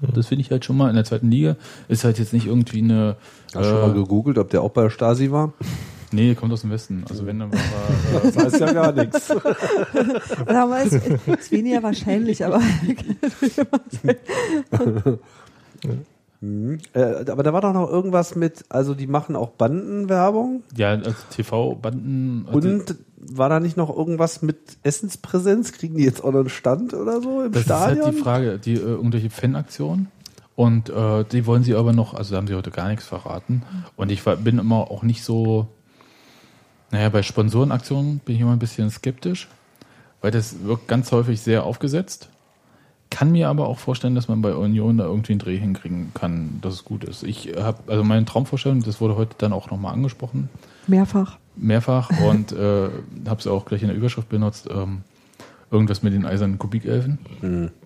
[SPEAKER 4] Das finde ich halt schon mal in der zweiten Liga. Ist halt jetzt nicht irgendwie eine.
[SPEAKER 6] Hast du schon mal
[SPEAKER 4] Äh,
[SPEAKER 6] gegoogelt, ob der auch bei der Stasi war?
[SPEAKER 4] nee, kommt aus dem Westen. Also wenn dann war er,
[SPEAKER 6] Das heißt ja gar nichts.
[SPEAKER 5] Aber es ist weniger wahrscheinlich, aber
[SPEAKER 6] Äh, aber da war doch noch irgendwas mit, also die machen auch Bandenwerbung.
[SPEAKER 4] ja, also TV-Banden.
[SPEAKER 6] Und war da nicht noch irgendwas mit Essenspräsenz? Kriegen die jetzt auch noch einen Stand oder so im
[SPEAKER 4] Das
[SPEAKER 6] Stadion?
[SPEAKER 4] ist halt die Frage, die äh, irgendwelche Fanaktionen. Und äh, die wollen sie aber noch, also da haben sie heute gar nichts verraten. Und ich war, bin immer auch nicht so, naja, bei Sponsorenaktionen bin ich immer ein bisschen skeptisch, weil das wirkt ganz häufig sehr aufgesetzt. Kann mir aber auch vorstellen, dass man bei Union da irgendwie einen Dreh hinkriegen kann, dass es gut ist. Ich habe, also meine Traumvorstellung, das wurde heute dann auch nochmal angesprochen,
[SPEAKER 5] mehrfach.
[SPEAKER 4] mehrfach und äh, habe es auch gleich in der Überschrift benutzt. Ähm, irgendwas mit den eisernen Kubikelfen.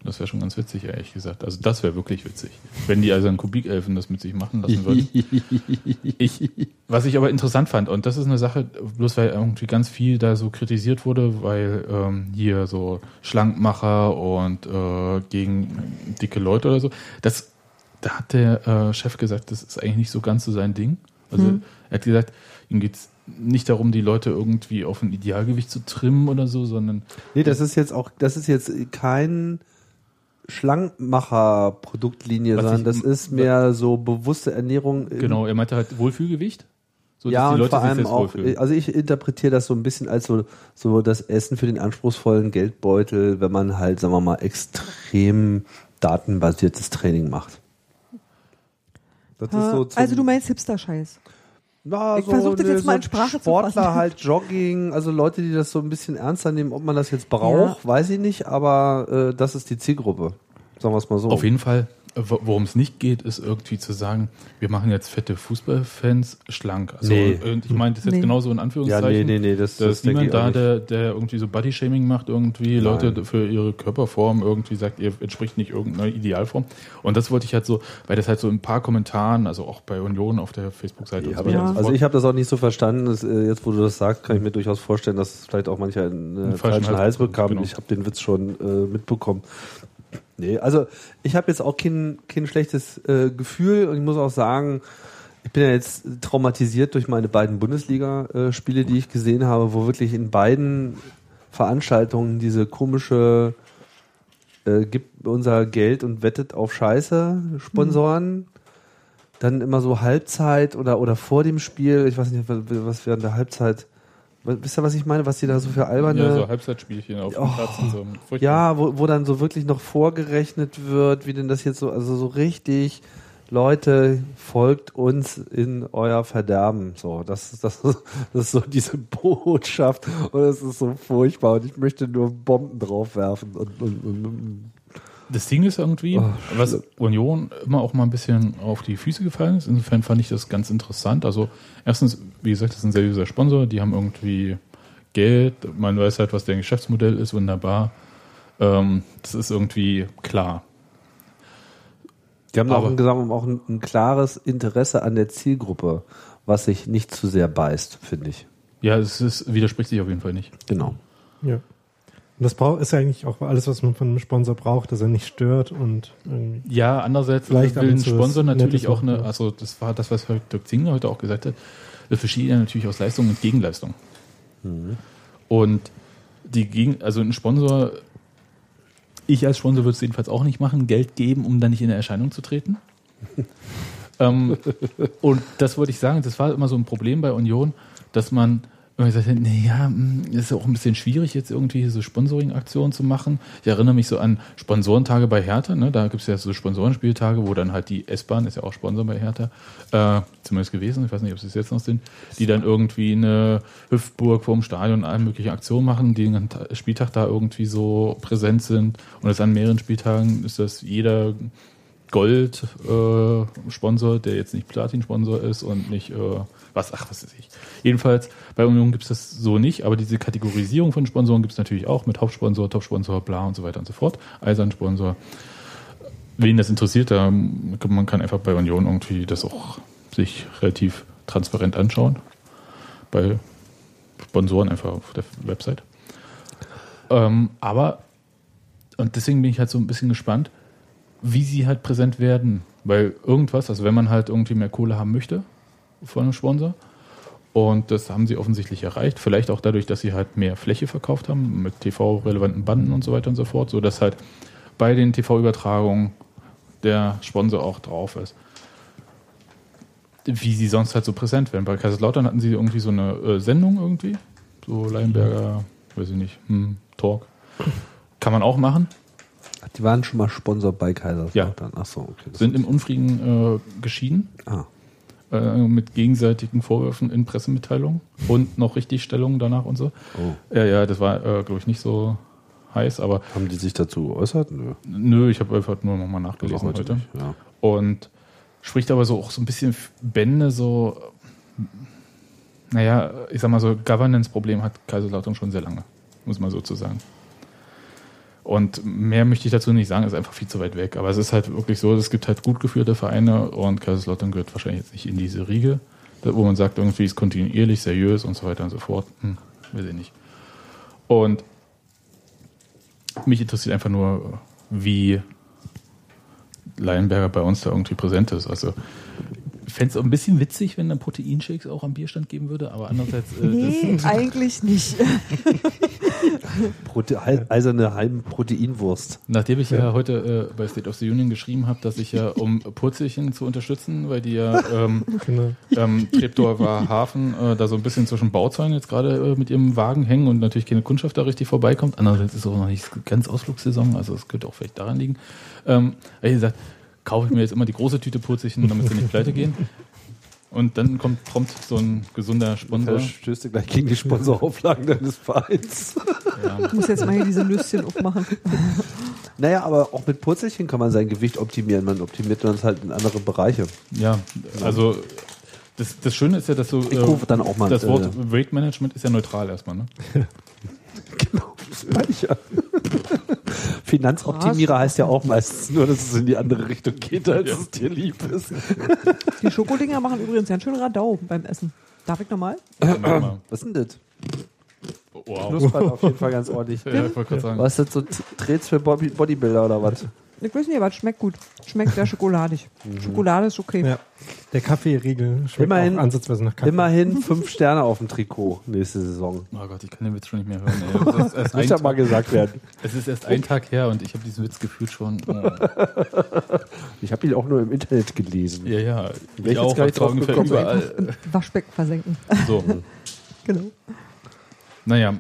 [SPEAKER 4] Das wäre schon ganz witzig, ehrlich gesagt. Also das wäre wirklich witzig, wenn die eisernen Kubikelfen das mit sich machen lassen würden. ich, was ich aber interessant fand, und das ist eine Sache, bloß weil irgendwie ganz viel da so kritisiert wurde, weil ähm, hier so Schlankmacher und äh, gegen dicke Leute oder so, das, da hat der äh, Chef gesagt, das ist eigentlich nicht so ganz so sein Ding. Also er hat gesagt, ihm geht's nicht darum, die Leute irgendwie auf ein Idealgewicht zu trimmen oder so, sondern
[SPEAKER 6] Nee, das ist jetzt auch, das ist jetzt kein Schlankmacher-Produktlinie, sondern
[SPEAKER 4] ich-
[SPEAKER 6] das ist mehr so bewusste Ernährung.
[SPEAKER 4] genau, er meinte halt Wohlfühlgewicht. So, dass
[SPEAKER 6] ja,
[SPEAKER 4] die
[SPEAKER 6] und
[SPEAKER 4] Leute
[SPEAKER 6] vor
[SPEAKER 4] sich
[SPEAKER 6] allem auch,
[SPEAKER 4] wohlfühlen.
[SPEAKER 6] also ich interpretiere das so ein bisschen als so, so das Essen für den anspruchsvollen Geldbeutel, wenn man halt, sagen wir mal, extrem datenbasiertes Training macht. Das ist so
[SPEAKER 5] also du meinst Hipster-Scheiß.
[SPEAKER 6] Na,
[SPEAKER 5] Ich versuch das
[SPEAKER 6] ne,
[SPEAKER 5] jetzt mal in Sprache zu
[SPEAKER 6] Sportler halt Jogging, also Leute, die das so ein bisschen ernster nehmen, ob man das jetzt braucht, weiß ich nicht, aber äh, das ist die Zielgruppe. Sagen wir es mal so.
[SPEAKER 4] Auf jeden Fall worum es nicht geht, ist irgendwie zu sagen, wir machen jetzt fette Fußballfans schlank. Also,
[SPEAKER 6] Nee.
[SPEAKER 4] und ich meine das jetzt
[SPEAKER 5] Nee.
[SPEAKER 4] genauso in
[SPEAKER 6] Ja,
[SPEAKER 4] Anführungszeichen.
[SPEAKER 6] nee, nee, nee, das,
[SPEAKER 4] Da
[SPEAKER 6] das
[SPEAKER 4] ist niemand
[SPEAKER 6] ich auch
[SPEAKER 4] da,
[SPEAKER 6] nicht.
[SPEAKER 4] der, der irgendwie so Body-Shaming macht, irgendwie
[SPEAKER 6] Nein.
[SPEAKER 4] Leute für ihre Körperform irgendwie sagt, ihr entspricht nicht irgendeiner Idealform. Und das wollte ich halt so, weil das halt so in ein paar Kommentaren, also auch bei Union auf der Facebook-Seite und
[SPEAKER 6] Ja,
[SPEAKER 4] so
[SPEAKER 5] Ja.
[SPEAKER 6] Also ich habe das auch nicht so verstanden. Das, äh, jetzt, wo du das sagst, kann ich mir durchaus vorstellen, dass vielleicht auch mancher einen äh,
[SPEAKER 4] Einen falschen
[SPEAKER 6] falschen Hals bekam.
[SPEAKER 4] genau.
[SPEAKER 6] Ich habe den Witz schon äh, mitbekommen. Nee, also ich habe jetzt auch kein, kein schlechtes äh, Gefühl und ich muss auch sagen, ich bin ja jetzt traumatisiert durch meine beiden Bundesliga-Spiele, die ich gesehen habe, wo wirklich in beiden Veranstaltungen diese komische äh, gibt unser Geld und wettet auf Scheiße Sponsoren. Dann immer so Halbzeit oder, oder vor dem Spiel, ich weiß nicht, was während der Halbzeit, wisst ihr, was ich meine, was die da so für alberne...
[SPEAKER 4] ja, so Halbzeitspielchen auf dem
[SPEAKER 6] Oh.
[SPEAKER 4] Platz und so. Furchtbar.
[SPEAKER 6] Ja, wo, wo dann so wirklich noch vorgerechnet wird, wie denn das jetzt so, also so richtig, Leute, folgt uns in euer Verderben. So, das ist, das das ist so diese Botschaft und es ist so furchtbar und ich möchte nur Bomben draufwerfen und, und, und
[SPEAKER 4] Das Ding ist irgendwie,
[SPEAKER 6] Oh,
[SPEAKER 4] was. Union immer auch mal ein bisschen auf die Füße gefallen ist. Insofern fand ich das ganz interessant. Also erstens, wie gesagt, das ist ein seriöser Sponsor. Die haben irgendwie Geld. Man weiß halt, was deren Geschäftsmodell ist. Wunderbar. Ähm, das ist irgendwie klar.
[SPEAKER 6] Die haben auch,
[SPEAKER 4] Aber-
[SPEAKER 6] ein, gesagt, auch ein, ein klares Interesse an der Zielgruppe, was sich nicht zu sehr beißt, finde ich.
[SPEAKER 4] Ja, es ist, widerspricht sich auf jeden Fall nicht.
[SPEAKER 6] Genau.
[SPEAKER 7] Ja. Und das braucht, ist ja eigentlich auch alles, was man von einem Sponsor braucht, dass er nicht stört und irgendwie.
[SPEAKER 4] Ja, andererseits will ein Sponsor natürlich auch eine, also das war das, was Dirk Zingler heute auch gesagt hat, versteht er natürlich aus Leistung und Gegenleistung. Und die Gegen, also ein Sponsor, ich als Sponsor würde es jedenfalls auch nicht machen, Geld geben, um dann nicht in Erscheinung zu treten. ähm, und das wollte ich sagen, das war immer so ein Problem bei Union, dass man immer gesagt hat, naja, hm, ist auch ein bisschen schwierig, jetzt irgendwie so Sponsoring-Aktionen zu machen. Ich erinnere mich so an Sponsorentage bei Hertha, ne? da gibt es ja so Sponsorenspieltage, wo dann halt die S-Bahn, ist ja auch Sponsor bei Hertha, äh, zumindest gewesen, ich weiß nicht, ob sie es jetzt noch sind, die dann irgendwie eine Hüftburg vorm Stadion alle möglichen Aktionen machen, die den Spieltag da irgendwie so präsent sind. Und das an mehreren Spieltagen ist das jeder Gold-Sponsor, der jetzt nicht Platin-Sponsor ist und nicht, äh, was, ach, was weiß ich. Jedenfalls, bei Union gibt es das so nicht, aber diese Kategorisierung von Sponsoren gibt es natürlich auch mit Hauptsponsor, Topsponsor, bla und so weiter und so fort. Eisern-Sponsor. Wen das interessiert, da, man kann einfach bei Union irgendwie das auch sich relativ transparent anschauen. Bei Sponsoren einfach auf der Website. Ähm, aber, und deswegen bin ich halt so ein bisschen gespannt, wie sie halt präsent werden. Weil irgendwas, also wenn man halt irgendwie mehr Kohle haben möchte von einem Sponsor, und das haben sie offensichtlich erreicht, vielleicht auch dadurch, dass sie halt mehr Fläche verkauft haben mit TV-relevanten Banden und so weiter und so fort, sodass halt bei den TV-Übertragungen der Sponsor auch drauf ist. Wie sie sonst halt so präsent werden. Bei Kaiserslautern hatten sie irgendwie so eine äh, Sendung irgendwie, so Leinberger, weiß ich nicht, hm, Talk. Kann man auch machen.
[SPEAKER 6] Die waren schon mal Sponsor bei Kaiserslautern. Ach so, okay.
[SPEAKER 4] Sind im Unfrieden äh, geschieden,
[SPEAKER 6] ah.
[SPEAKER 4] Äh, mit gegenseitigen Vorwürfen in Pressemitteilungen und noch Richtigstellungen danach und so.
[SPEAKER 6] Oh.
[SPEAKER 4] Ja, ja, das war, äh, glaube ich, nicht so heiß, aber
[SPEAKER 6] Haben die sich dazu geäußert? Nö.
[SPEAKER 4] nö, ich habe einfach nur nochmal nachgelesen
[SPEAKER 6] heute
[SPEAKER 4] heute.
[SPEAKER 6] nicht, ja.
[SPEAKER 4] Und spricht aber so auch so ein bisschen Bände, so, naja, ich sag mal so, Governance-Problem hat Kaiserslautern schon sehr lange, muss man so zu sagen. Und mehr möchte ich dazu nicht sagen, ist einfach viel zu weit weg. Aber es ist halt wirklich so, es gibt halt gut geführte Vereine und Kaiserslautern gehört wahrscheinlich jetzt nicht in diese Riege, wo man sagt, irgendwie ist kontinuierlich, seriös und so weiter und so fort. Hm, weiß ich nicht. Und mich interessiert einfach nur, wie Leinberger bei uns da irgendwie präsent ist. Also fände es auch ein bisschen witzig, wenn dann Proteinshakes auch am Bierstand geben würde, aber andererseits äh,
[SPEAKER 5] Nee,
[SPEAKER 4] das,
[SPEAKER 5] eigentlich nicht.
[SPEAKER 6] Prote Hei- eiserne Heimproteinwurst.
[SPEAKER 4] nachdem ich ja, heute äh, bei State of the Union geschrieben habe, dass ich ja, um Purzelchen zu unterstützen, weil die ja ähm,
[SPEAKER 7] Genau.
[SPEAKER 4] ähm, Treptower Hafen äh, da so ein bisschen zwischen Bauzäunen jetzt gerade äh, mit ihrem Wagen hängen und natürlich keine Kundschaft da richtig vorbeikommt. Andererseits ist auch noch nicht ganz Ausflugssaison, also es könnte auch vielleicht daran liegen. Ähm, ich gesagt, kaufe ich mir jetzt immer die große Tüte Purzelchen, damit sie nicht pleite gehen. Und dann kommt prompt so ein gesunder Sponsor.
[SPEAKER 6] Da stößt du gleich gegen die Sponsorauflagen deines Vereins.
[SPEAKER 4] Ja.
[SPEAKER 5] Ich muss jetzt mal hier diese Nüsschen aufmachen.
[SPEAKER 6] Naja, aber auch mit Purzelchen kann man sein Gewicht optimieren. Man optimiert dann halt in andere Bereiche.
[SPEAKER 4] Ja, also das, das Schöne ist ja, dass so
[SPEAKER 6] Ich rufe dann auch mal,
[SPEAKER 4] das Wort
[SPEAKER 6] äh,
[SPEAKER 4] Weight Management ist ja neutral erstmal, ne?
[SPEAKER 6] Genau, ja. Finanzoptimierer heißt ja auch meistens nur, dass es in die andere Richtung geht, als es dir lieb ist.
[SPEAKER 5] Die Schokodinger machen übrigens ganz schön Radau beim Essen. Darf ich nochmal?
[SPEAKER 6] Was ist denn das?
[SPEAKER 4] Wow.
[SPEAKER 6] Knuspert auf jeden Fall ganz ordentlich.
[SPEAKER 4] Ja, ich wollte gerade sagen.
[SPEAKER 6] Was ist das so T- Trades für Body- Bodybuilder oder was?
[SPEAKER 5] Ich weiß nicht, aber es schmeckt gut. Schmeckt sehr schokoladig. Schokolade ist okay.
[SPEAKER 7] Ja. Der Kaffeeriegel schmeckt
[SPEAKER 6] Immerhin-
[SPEAKER 7] auch ansatzweise nach Kaffee.
[SPEAKER 6] Immerhin fünf Sterne auf dem Trikot nächste Saison.
[SPEAKER 4] Oh Gott, ich kann den Witz schon nicht mehr hören. Ey. Das ist erst
[SPEAKER 6] Muss ja mal gesagt werden.
[SPEAKER 4] es ist erst ein Tag her und ich habe diesen Witz gefühlt schon. Oh.
[SPEAKER 6] Ich habe ihn auch nur im Internet gelesen.
[SPEAKER 4] Ja, ja.
[SPEAKER 6] Ich
[SPEAKER 4] Ich
[SPEAKER 6] jetzt
[SPEAKER 4] auch,
[SPEAKER 6] gar nicht
[SPEAKER 4] das war
[SPEAKER 6] drauf
[SPEAKER 4] überall.
[SPEAKER 5] Waschbecken versenken.
[SPEAKER 4] So,
[SPEAKER 5] genau.
[SPEAKER 4] naja.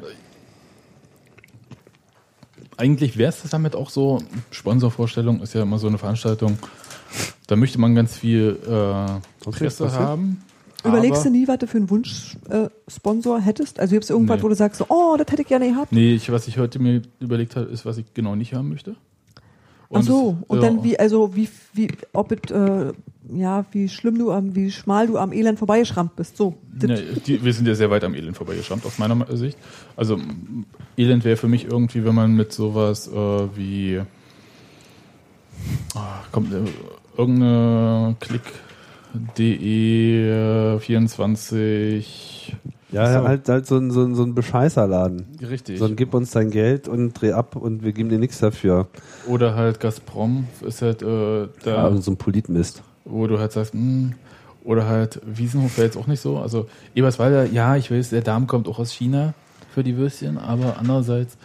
[SPEAKER 4] Eigentlich wäre es das damit auch so. Sponsorvorstellung ist ja immer so eine Veranstaltung. Da möchte man ganz viel äh, Presse haben.
[SPEAKER 5] Überlegst du nie, was du für einen Wunschsponsor äh, Sponsor hättest? Also gibt es irgendwas,
[SPEAKER 4] Nee.
[SPEAKER 5] wo du sagst, so, oh, das hätte ich gerne gehabt?
[SPEAKER 4] Nee, ich, was ich heute mir überlegt habe, ist, was ich genau nicht haben möchte.
[SPEAKER 5] Ach so, und
[SPEAKER 4] ja,
[SPEAKER 5] dann wie, also wie, wie, ob es, äh, ja, wie schlimm du am, wie schmal du am Elend vorbeigeschrammt bist. So.
[SPEAKER 4] Ja, die, wir sind ja sehr weit am Elend vorbeigeschrammt, aus meiner Sicht. Also Elend wäre für mich irgendwie, wenn man mit sowas äh, wie ah, kommt äh, irgendeine Klick.de äh, 24
[SPEAKER 6] Ja, halt, halt so ein, so ein, so ein Bescheißerladen.
[SPEAKER 4] richtig.
[SPEAKER 6] So ein gib uns dein Geld und dreh ab und wir geben dir nichts dafür.
[SPEAKER 4] Oder halt Gazprom ist halt äh, da,
[SPEAKER 6] Ja, so ein Politmist.
[SPEAKER 4] wo du halt sagst, mh, oder halt Wiesenhof wäre jetzt auch nicht so. Also Eberswalder, ja, ich weiß, der Darm kommt auch aus China für die Würstchen, aber andererseits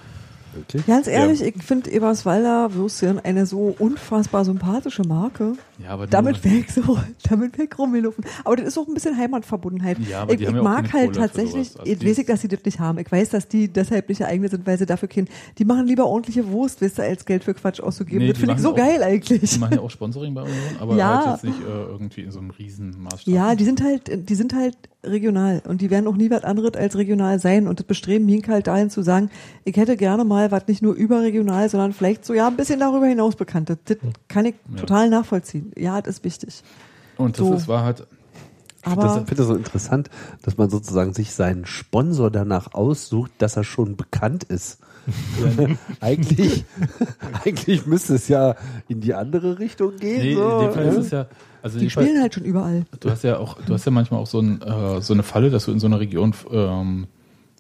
[SPEAKER 6] Wirklich?
[SPEAKER 5] Ganz ehrlich, ich finde Eberswalder Würstchen eine so unfassbar sympathische Marke.
[SPEAKER 4] Ja, aber
[SPEAKER 5] Damit wäre ich so, damit wäre ich rumgelaufen. Aber das ist auch ein bisschen Heimatverbundenheit.
[SPEAKER 4] Ja, aber
[SPEAKER 5] ich ich
[SPEAKER 4] ja
[SPEAKER 5] mag halt
[SPEAKER 4] Kohle
[SPEAKER 5] tatsächlich.
[SPEAKER 4] Also
[SPEAKER 5] ich weiß ich, dass sie das nicht haben. Ich weiß, dass die deshalb nicht geeignet sind, weil sie dafür kennen. Die machen lieber ordentliche Wurst, weißt du, als Geld für Quatsch auszugeben.
[SPEAKER 4] Nee,
[SPEAKER 5] das finde ich so
[SPEAKER 4] auch-
[SPEAKER 5] geil eigentlich.
[SPEAKER 4] Die machen ja auch Sponsoring bei Union, aber
[SPEAKER 5] Ja.
[SPEAKER 4] halt jetzt nicht äh, irgendwie in so einem riesen Maßstab.
[SPEAKER 5] Ja, die sind halt, die sind halt regional und die werden auch nie was anderes als regional sein und das Bestreben hing halt dahin zu sagen, ich hätte gerne mal was nicht nur überregional, sondern vielleicht so ja ein bisschen darüber hinaus bekannte. Das kann ich
[SPEAKER 4] Ja.
[SPEAKER 5] total nachvollziehen. Ja, das ist wichtig.
[SPEAKER 4] Und das
[SPEAKER 5] So.
[SPEAKER 4] ist, war halt,
[SPEAKER 5] Aber
[SPEAKER 6] Das finde ich so interessant, dass man sozusagen sich seinen Sponsor danach aussucht, dass er schon bekannt ist. eigentlich, eigentlich müsste es ja in die andere Richtung gehen.
[SPEAKER 4] nee,
[SPEAKER 6] so,
[SPEAKER 4] in dem Fall ist es ja, also
[SPEAKER 5] die
[SPEAKER 4] dem Fall,
[SPEAKER 5] spielen halt schon überall.
[SPEAKER 4] du hast ja auch, du hast ja manchmal auch so, ein, äh, so eine Falle, dass du in so einer Region ähm,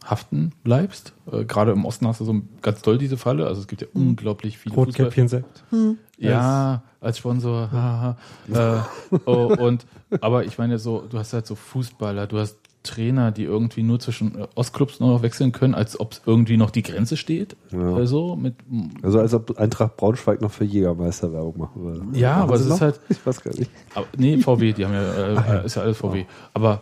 [SPEAKER 4] haften bleibst. Äh, Gerade im Osten hast du so ein- ganz doll diese Falle. Also es gibt ja unglaublich viele Fußball.
[SPEAKER 7] Rotkäppchen Sekt.
[SPEAKER 4] Ja, als Sponsor. haha. äh, oh, und aber ich meine so, du hast halt so Fußballer, du hast Trainer, die irgendwie nur zwischen äh, Ostclubs nur noch wechseln können, als ob irgendwie noch die Grenze steht.
[SPEAKER 6] Ja.
[SPEAKER 4] Also mit
[SPEAKER 6] Also als ob Eintracht Braunschweig noch für Jägermeister Werbung machen würde.
[SPEAKER 4] Ja,
[SPEAKER 6] Machen
[SPEAKER 4] aber es ist halt-
[SPEAKER 6] Ich weiß gar nicht.
[SPEAKER 4] Aber, nee, VW, die haben ja, äh, ist ja alles VW. Aber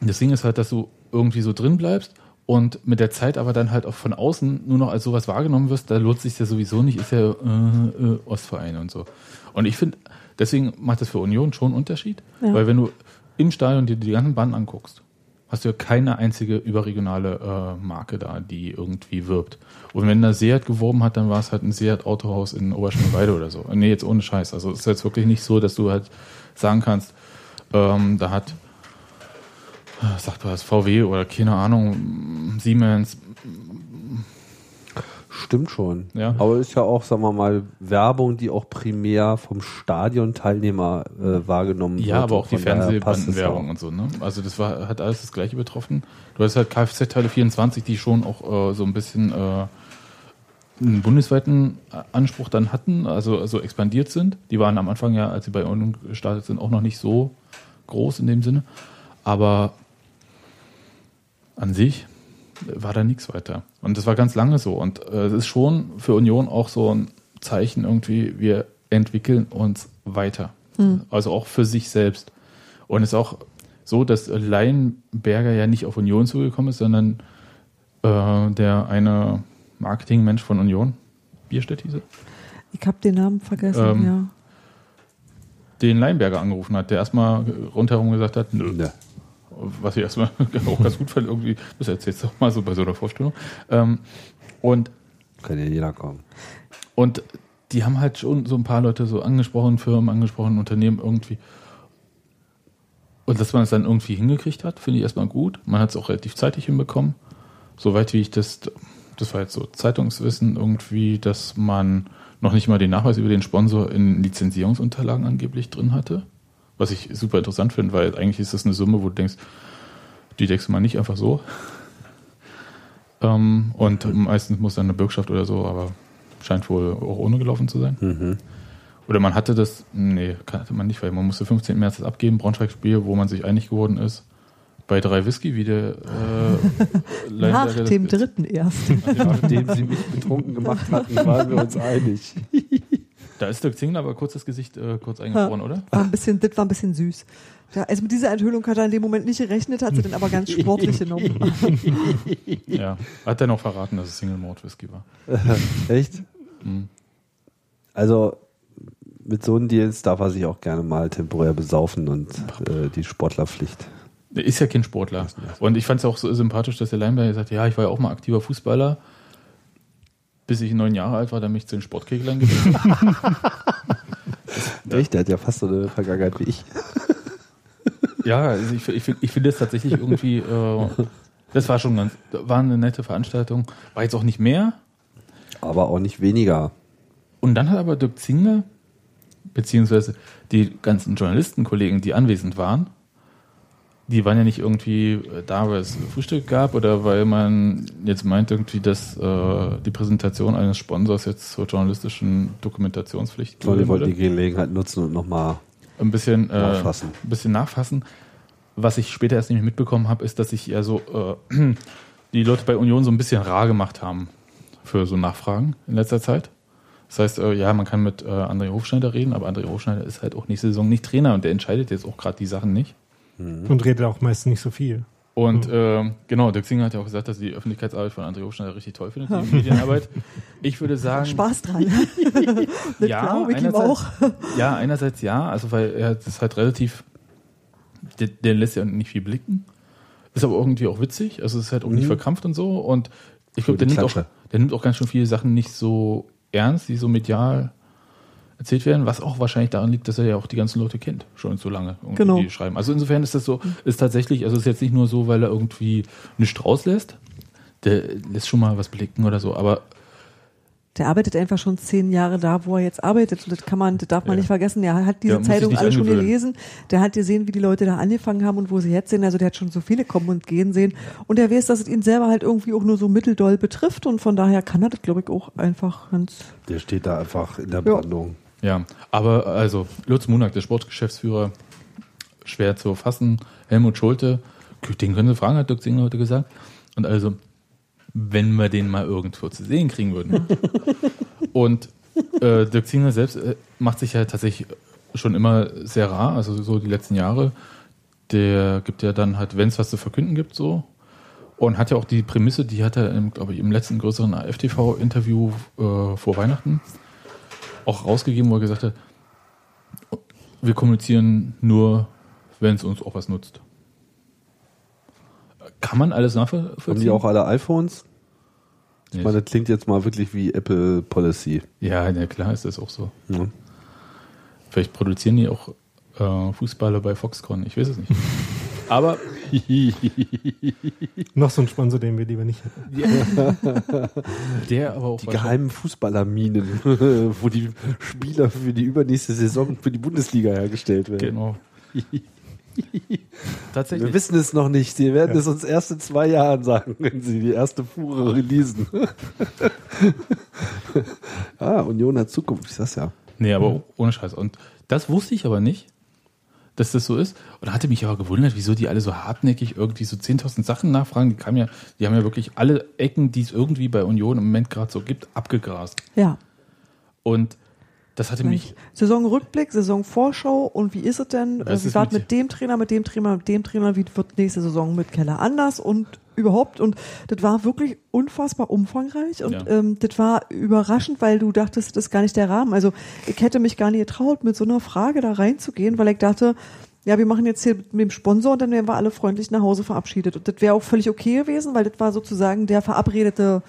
[SPEAKER 4] das Ding ist halt, dass du irgendwie so drin bleibst und mit der Zeit aber dann halt auch von außen nur noch als sowas wahrgenommen wirst, da lohnt sich ja sowieso nicht, ist ja äh, äh, Ostvereine und so. Und ich finde, deswegen macht das für Union schon einen Unterschied,
[SPEAKER 5] Ja.
[SPEAKER 4] weil wenn du im Stadion dir die ganzen Banden anguckst, hast du ja keine einzige überregionale äh, Marke da, die irgendwie wirbt. Und wenn da Seat geworben hat, dann war es halt ein Seat Autohaus in Oberschöneweide oder so. Nee, jetzt ohne Scheiß. Also es ist jetzt wirklich nicht so, dass du halt sagen kannst, ähm, da hat, äh, sagt was, VW oder keine Ahnung, Siemens,
[SPEAKER 6] Stimmt schon.
[SPEAKER 4] Ja.
[SPEAKER 6] Aber ist ja auch, sagen wir mal, Werbung, die auch primär vom Stadionteilnehmer äh, wahrgenommen wird.
[SPEAKER 4] ja, aber auch die Fernsehbandenwerbung und so, ne? Also das war, hat alles das gleiche betroffen. Du hast halt Kfz-Teile 24, die schon auch äh, so ein bisschen äh, einen bundesweiten Anspruch dann hatten, also, also expandiert sind. Die waren am Anfang ja, als sie bei uns gestartet sind, auch noch nicht so groß in dem Sinne. Aber an sich war da nichts weiter. Und das war ganz lange so. Und äh, es ist schon für Union auch so ein Zeichen irgendwie, wir entwickeln uns weiter. Also auch für sich selbst. Und es ist auch so, dass Leinberger ja nicht auf Union zugekommen ist, sondern äh, der eine Marketingmensch von Union, Bierstedt hieß er,
[SPEAKER 5] Ich habe den Namen vergessen,
[SPEAKER 4] Ähm,
[SPEAKER 5] ja.
[SPEAKER 4] den Leinberger angerufen hat, der erstmal rundherum gesagt hat, nö.
[SPEAKER 6] Ne.
[SPEAKER 4] Was ich erstmal auch ganz gut fand, irgendwie, das erzählst du doch mal so bei so einer Vorstellung. Ähm, und
[SPEAKER 6] Kann ja jeder kommen.
[SPEAKER 4] Und die haben halt schon so ein paar Leute so angesprochen, Firmen angesprochen, Unternehmen irgendwie. Und dass man es dann irgendwie hingekriegt hat, finde ich erstmal gut. Man hat es auch relativ zeitig hinbekommen. Soweit wie ich das, das war jetzt so Zeitungswissen irgendwie, dass man noch nicht mal den Nachweis über den Sponsor in Lizenzierungsunterlagen angeblich drin hatte. Was ich super interessant finde, weil eigentlich ist das eine Summe, wo du denkst, die deckst du mal nicht einfach so. Ähm, und meistens muss dann eine Bürgschaft oder so, aber scheint wohl auch ohne gelaufen zu sein.
[SPEAKER 6] Mhm.
[SPEAKER 4] Oder man hatte das, nee, hatte man nicht, weil man musste 15. März das abgeben, Braunschweig-Spiel, wo man sich einig geworden ist. Bei drei Whisky, wie der äh,
[SPEAKER 5] Nach dem dritten erst.
[SPEAKER 6] Nachdem sie mich betrunken gemacht hatten, waren wir uns einig.
[SPEAKER 4] Da ist Dirk Zingler aber kurz das Gesicht äh, kurz eingefroren, oder?
[SPEAKER 5] War ein bisschen, das war ein bisschen süß. Ja, also mit dieser Enthüllung hat er in dem Moment nicht gerechnet, hat sie dann aber ganz sportlich genommen.
[SPEAKER 4] Ja. Hat er noch verraten, dass es Single Malt Whisky war.
[SPEAKER 6] Echt?
[SPEAKER 4] Mhm.
[SPEAKER 6] Also mit so einem Deals darf er sich auch gerne mal temporär besaufen und äh, die Sportlerpflicht.
[SPEAKER 4] Ist ja kein Sportler. Und ich fand es auch so sympathisch, dass der Leinberger sagt, ja, ich war ja auch mal aktiver Fußballer. Bis ich neun Jahre alt war, dann mich zu den Sportkeglern gewesen.
[SPEAKER 6] Echt? Der hat ja fast so eine Vergangenheit wie ich.
[SPEAKER 4] ja, also ich, ich, find- ich finde es tatsächlich irgendwie, äh, das war schon ganz, war eine nette Veranstaltung. War jetzt auch nicht mehr.
[SPEAKER 6] Aber auch nicht weniger.
[SPEAKER 4] Und dann hat aber Dirk Zingler, beziehungsweise die ganzen Journalistenkollegen, die anwesend waren, die waren ja nicht irgendwie äh, da, weil es Frühstück gab oder weil man jetzt meint irgendwie, dass äh, die Präsentation eines Sponsors jetzt zur journalistischen Dokumentationspflicht
[SPEAKER 6] Weil wir wollten die Gelegenheit nutzen und nochmal
[SPEAKER 4] ein bisschen äh,
[SPEAKER 6] Nachfassen.
[SPEAKER 4] Ein bisschen nachfassen. Was ich später erst nämlich mitbekommen habe, ist, dass sich ja so äh, die Leute bei Union so ein bisschen rar gemacht haben für so Nachfragen in letzter Zeit. Das heißt, äh, ja, man kann mit äh, André Hofschneider reden, aber André Hofschneider ist halt auch nächste Saison nicht Trainer und der entscheidet jetzt auch gerade die Sachen nicht.
[SPEAKER 7] Und redet auch meist nicht so viel.
[SPEAKER 4] Und äh, genau, Dirk Singer hat ja auch gesagt, dass er die Öffentlichkeitsarbeit von André Hofschneider richtig toll findet, die Medienarbeit. Ich würde sagen,
[SPEAKER 5] Spaß dran.
[SPEAKER 4] ja,
[SPEAKER 5] glaube ich ihm auch.
[SPEAKER 4] ja, einerseits ja, also weil er das ist halt relativ, der, der lässt ja nicht viel blicken, ist aber irgendwie auch witzig, also es ist halt auch nicht verkrampft und so. Und ich glaube, der nimmt auch, der nimmt auch ganz schön viele Sachen nicht so ernst, die so medial erzählt werden, was auch wahrscheinlich daran liegt, dass er ja auch die ganzen Leute kennt, schon so lange irgendwie
[SPEAKER 5] Genau.
[SPEAKER 4] die schreiben. Also insofern ist das so, ist tatsächlich, also es ist jetzt nicht nur so, weil er irgendwie nichts rauslässt, der lässt schon mal was blicken oder so, aber
[SPEAKER 5] Der arbeitet einfach schon zehn Jahre da, wo er jetzt arbeitet. Und das kann man, das darf man
[SPEAKER 4] Ja.
[SPEAKER 5] nicht vergessen. Der hat diese
[SPEAKER 4] Der
[SPEAKER 5] Zeitung alle schon gelesen. Der hat gesehen, wie die Leute da angefangen haben und wo sie jetzt sind. Also der hat schon so viele kommen und gehen sehen. Und er weiß, dass es ihn selber halt irgendwie auch nur so mitteldoll betrifft. Und von daher kann er das, glaube ich, auch einfach ganz.
[SPEAKER 6] Der steht da einfach in der
[SPEAKER 5] Ja.
[SPEAKER 6] Brandung.
[SPEAKER 4] Ja, aber also Lutz Munak, der Sportgeschäftsführer, schwer zu fassen. Helmut Schulte, den können Sie fragen, hat Dirk Zingler heute gesagt. Und also, wenn wir den mal irgendwo zu sehen kriegen würden. Und äh, Dirk Zingler selbst äh, macht sich ja tatsächlich schon immer sehr rar, also so die letzten Jahre. Der gibt ja dann halt, wenn es was zu verkünden gibt, so. Und hat ja auch die Prämisse, die hat er, glaube ich, im letzten größeren AFTV-Interview äh, vor Weihnachten auch rausgegeben, wo er gesagt hat, wir kommunizieren nur, wenn es uns auch was nutzt. Kann man alles nachvollziehen?
[SPEAKER 6] Haben die auch alle iPhones? Ich
[SPEAKER 4] Nee.
[SPEAKER 6] meine, das klingt jetzt mal wirklich wie Apple Policy.
[SPEAKER 4] Ja, ja, klar ist das auch so.
[SPEAKER 6] Ne?
[SPEAKER 4] Vielleicht produzieren die auch äh, Fußballer bei Foxconn, ich weiß es nicht. Aber
[SPEAKER 7] Noch so ein Sponsor, den wir lieber nicht hätten.
[SPEAKER 4] der aber auch
[SPEAKER 6] Die geheimen Fußballerminen, wo die Spieler für die übernächste Saison für die Bundesliga hergestellt werden.
[SPEAKER 4] Genau.
[SPEAKER 6] Wir
[SPEAKER 4] Tatsächlich.
[SPEAKER 6] wissen es noch nicht. Sie werden es uns erst in zwei Jahren sagen, wenn sie die erste Fuhre releasen. ah, Union hat Zukunft, ich sag's ja.
[SPEAKER 4] Nee, aber ohne Scheiß. Und das wusste ich aber nicht, dass das so ist. Und da hatte mich aber gewundert, wieso die alle so hartnäckig irgendwie so 10.000 Sachen nachfragen. Die, kamen ja, die haben ja wirklich alle Ecken, die es irgendwie bei Union im Moment gerade so gibt, abgegrast.
[SPEAKER 5] Ja.
[SPEAKER 4] Und das hatte mich,
[SPEAKER 5] Saisonrückblick, Saisonvorschau und wie ist es denn? Äh, wie war
[SPEAKER 4] mit-
[SPEAKER 5] es mit dem Trainer, mit dem Trainer, mit dem Trainer? Wie wird nächste Saison mit Keller anders und überhaupt? Und das war wirklich unfassbar umfangreich und
[SPEAKER 4] Ja.
[SPEAKER 5] ähm, das war überraschend, weil du dachtest, das ist gar nicht der Rahmen. Also ich hätte mich gar nicht getraut, mit so einer Frage da reinzugehen, weil ich dachte, ja, wir machen jetzt hier mit dem Sponsor und dann werden wir alle freundlich nach Hause verabschiedet. Und das wäre auch völlig okay gewesen, weil das war sozusagen der verabredete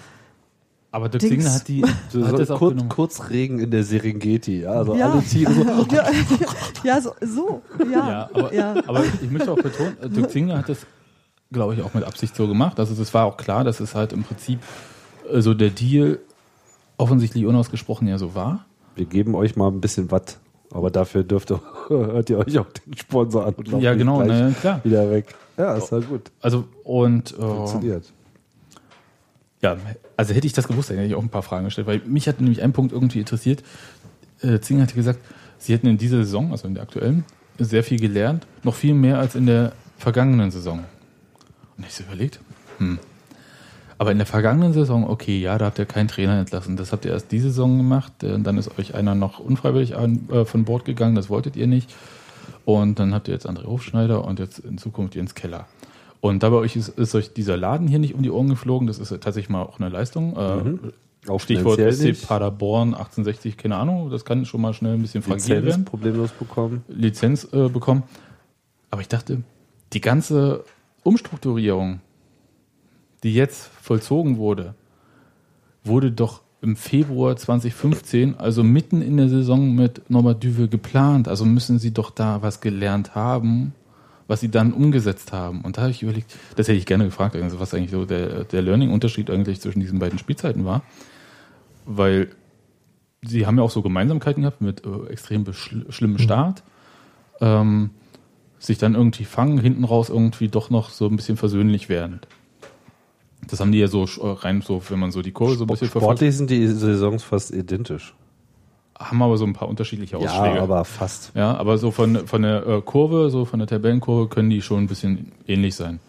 [SPEAKER 4] Aber Dirk
[SPEAKER 5] Dings.
[SPEAKER 4] Zingler hat die
[SPEAKER 6] So,
[SPEAKER 4] hat
[SPEAKER 6] so
[SPEAKER 4] das auch
[SPEAKER 6] kurz,
[SPEAKER 4] genommen.
[SPEAKER 6] kurz Regen in der Serengeti. Ja, also
[SPEAKER 5] Ja.
[SPEAKER 6] alle Tiere so.
[SPEAKER 5] ja, ja, so, so. Ja,
[SPEAKER 4] Ja, aber,
[SPEAKER 5] ja.
[SPEAKER 4] aber ich möchte auch betonen, äh, Dirk Zingler hat das, glaube ich, auch mit Absicht so gemacht. Also es war auch klar, dass es halt im Prinzip äh, so der Deal offensichtlich unausgesprochen ja so war.
[SPEAKER 6] Wir geben euch mal ein bisschen Watt, aber dafür dürft ihr, hört ihr euch auch den Sponsor an und
[SPEAKER 4] Ja,
[SPEAKER 6] nicht
[SPEAKER 4] genau, ja, klar.
[SPEAKER 6] wieder weg. Ja, ist halt gut.
[SPEAKER 4] Also und äh,
[SPEAKER 6] Funktioniert.
[SPEAKER 4] Ja, also hätte ich das gewusst, hätte ich auch ein paar Fragen gestellt, weil mich hat nämlich ein Punkt irgendwie interessiert. Äh, Zingler hatte gesagt, sie hätten in dieser Saison, also in der aktuellen, sehr viel gelernt, noch viel mehr als in der vergangenen Saison. Und ich so überlegt, hm. Aber in der vergangenen Saison, okay, ja, da habt ihr keinen Trainer entlassen. Das habt ihr erst diese Saison gemacht. äh, Dann ist euch einer noch unfreiwillig an, äh, von Bord gegangen, das wolltet ihr nicht. Und dann habt ihr jetzt André Hofschneider und jetzt in Zukunft Jens Keller. Und dabei euch ist, ist euch dieser Laden hier nicht um die Ohren geflogen. Das ist tatsächlich mal auch eine Leistung. Äh,
[SPEAKER 6] Auch
[SPEAKER 4] Stichwort SC. Paderborn 1860, keine Ahnung. Das kann schon mal schnell ein bisschen fragil
[SPEAKER 6] Lizenz
[SPEAKER 4] werden.
[SPEAKER 6] problemlos bekommen.
[SPEAKER 4] Lizenz äh, bekommen. Aber ich dachte, die ganze Umstrukturierung, die jetzt vollzogen wurde, wurde doch im Februar 2015, also mitten in der Saison mit Norbert Düvel geplant. Also müssen sie doch da was gelernt haben, was sie dann umgesetzt haben. Und da habe ich überlegt, das hätte ich gerne gefragt, also was eigentlich so der, der Learning-Unterschied eigentlich zwischen diesen beiden Spielzeiten war. Weil sie haben ja auch so Gemeinsamkeiten gehabt mit äh, extrem beschl- schlimmem Start. Ähm, sich dann irgendwie fangen, hinten raus irgendwie doch noch so ein bisschen versöhnlich werden. Das haben die ja so äh, rein so, wenn man so die Kurve so ein bisschen verfolgt,
[SPEAKER 6] Sportlich sind die Saisons fast identisch.
[SPEAKER 4] Haben aber so ein paar unterschiedliche Ausschläge.
[SPEAKER 6] Ja, aber fast.
[SPEAKER 4] Ja, aber so von, von der äh, Kurve, so von der Tabellenkurve können die schon ein bisschen ähnlich sein.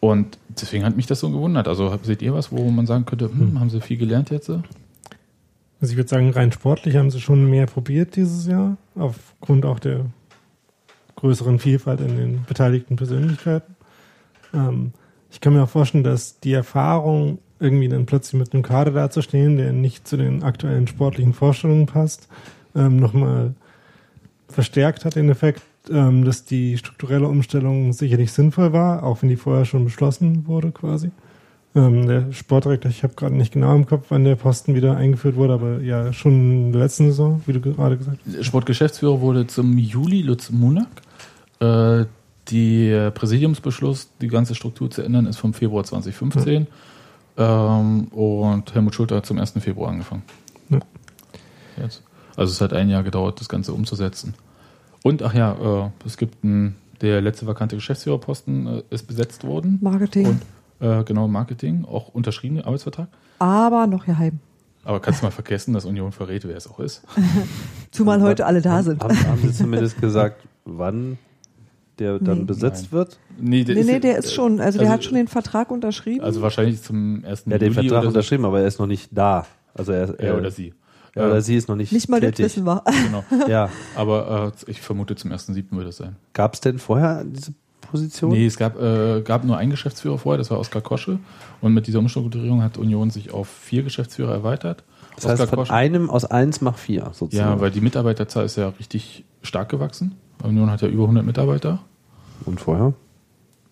[SPEAKER 4] Und deswegen hat mich das so gewundert. Also seht ihr was, wo man sagen könnte, hm, haben sie viel gelernt jetzt?
[SPEAKER 7] Also ich würde sagen, rein sportlich haben sie schon mehr probiert dieses Jahr, aufgrund auch der größeren Vielfalt in den beteiligten Persönlichkeiten. Ähm, ich kann mir auch vorstellen, dass die Erfahrung, irgendwie dann plötzlich mit einem Kader dazustehen, der nicht zu den aktuellen sportlichen Vorstellungen passt, ähm, nochmal verstärkt hat den Effekt, ähm, dass die strukturelle Umstellung sicherlich sinnvoll war, auch wenn die vorher schon beschlossen wurde quasi. Ähm, der Sportdirektor, ich habe gerade nicht genau im Kopf, wann der Posten wieder eingeführt wurde, aber ja, schon in der letzten Saison, wie du gerade gesagt hast.
[SPEAKER 4] Sportgeschäftsführer wurde zum Juli Lutz Munak. Äh, der Präsidiumsbeschluss, die ganze Struktur zu ändern, ist vom Februar 2015. Ähm, und Helmut Schulter hat zum 1. Februar angefangen.
[SPEAKER 7] Ja.
[SPEAKER 4] Jetzt. Also es hat ein Jahr gedauert, das Ganze umzusetzen. Und ach ja, äh, es gibt ein, der letzte vakante Geschäftsführerposten äh, ist besetzt worden.
[SPEAKER 5] Marketing.
[SPEAKER 4] Und äh, genau, Marketing, auch unterschrieben, Arbeitsvertrag.
[SPEAKER 5] aber noch geheim.
[SPEAKER 4] Aber kannst du mal vergessen, dass Union verrät, wer es auch ist.
[SPEAKER 5] Zumal heute alle da sind.
[SPEAKER 6] Haben, haben sie zumindest gesagt, wann der dann
[SPEAKER 5] Nee.
[SPEAKER 6] besetzt
[SPEAKER 4] Nein.
[SPEAKER 6] wird?
[SPEAKER 4] Nee,
[SPEAKER 5] Nee, nee, der ist schon, also, der
[SPEAKER 4] also-
[SPEAKER 5] hat schon den Vertrag unterschrieben.
[SPEAKER 4] Also wahrscheinlich zum 1.
[SPEAKER 6] Ja, den
[SPEAKER 4] Juli
[SPEAKER 6] Vertrag
[SPEAKER 4] so.
[SPEAKER 6] unterschrieben, aber er ist noch nicht da. Also er,
[SPEAKER 4] Er
[SPEAKER 6] er
[SPEAKER 4] oder sie.
[SPEAKER 6] Ja, oder sie ist noch nicht,
[SPEAKER 5] nicht mal das
[SPEAKER 6] tätig.
[SPEAKER 5] wissen wir.
[SPEAKER 4] Genau.
[SPEAKER 6] Ja.
[SPEAKER 4] Aber äh, ich vermute, zum 1.7. wird es sein.
[SPEAKER 6] Gab es denn vorher diese Position?
[SPEAKER 4] Nee, es gab, äh, gab nur einen Geschäftsführer vorher, das war Oskar Kosche. Und mit dieser Umstrukturierung hat Union sich auf vier Geschäftsführer erweitert.
[SPEAKER 6] das heißt, von einem aus eins mach vier sozusagen.
[SPEAKER 4] ja, weil die Mitarbeiterzahl ist ja richtig stark gewachsen. Union hat ja über 100 Mitarbeiter.
[SPEAKER 6] Und vorher?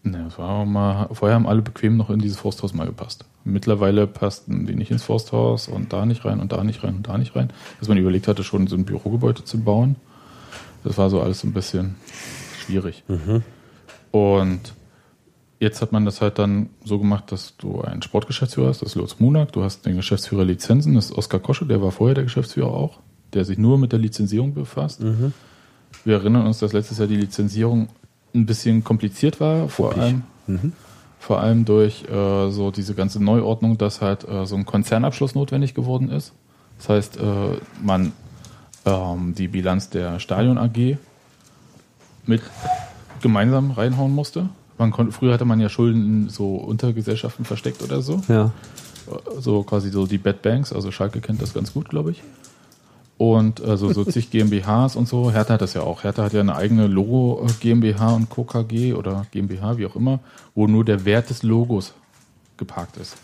[SPEAKER 4] Ne, das war mal, vorher haben alle bequem noch in dieses Forsthaus mal gepasst. Mittlerweile passten die nicht ins Forsthaus und da nicht rein und da nicht rein und da nicht rein. Dass man überlegt hatte, schon so ein Bürogebäude zu bauen. Das war so alles so ein bisschen schwierig. Und jetzt hat man das halt dann so gemacht, dass du einen Sportgeschäftsführer hast, das ist Lutz Munak, du hast den Geschäftsführer Lizenzen, das ist Oskar Kosche, der war vorher der Geschäftsführer auch, der sich nur mit der Lizenzierung befasst. Wir erinnern uns, dass letztes Jahr die Lizenzierung ein bisschen kompliziert war, vor
[SPEAKER 6] Ruppig.
[SPEAKER 4] allem, vor allem durch äh, so diese ganze Neuordnung, dass halt äh, so ein Konzernabschluss notwendig geworden ist. Das heißt, äh, man ähm, die Bilanz der Stadion AG mit gemeinsam reinhauen musste. Man konnte, früher hatte man ja Schulden in so Untergesellschaften versteckt oder so.
[SPEAKER 6] Ja.
[SPEAKER 4] So quasi so die Bad Banks, also Schalke kennt das ganz gut, glaube ich. Und also so zig GmbHs und so. Hertha hat das ja auch. Hertha hat ja eine eigene Logo äh, GmbH und Co. KG oder GmbH, wie auch immer, wo nur der Wert des Logos geparkt ist.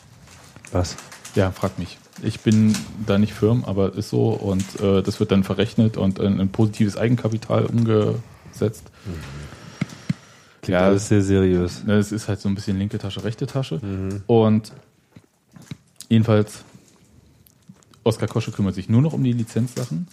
[SPEAKER 6] Was?
[SPEAKER 4] Ja, frag mich. Ich bin da nicht firm, aber ist so und äh, das wird dann verrechnet und in ein positives Eigenkapital umgesetzt.
[SPEAKER 6] Klingt
[SPEAKER 4] Ja.
[SPEAKER 6] alles sehr seriös.
[SPEAKER 4] Ne, Es ist halt so ein bisschen linke Tasche, rechte Tasche. Und jedenfalls Oskar Kosche kümmert sich nur noch um die Lizenzsachen.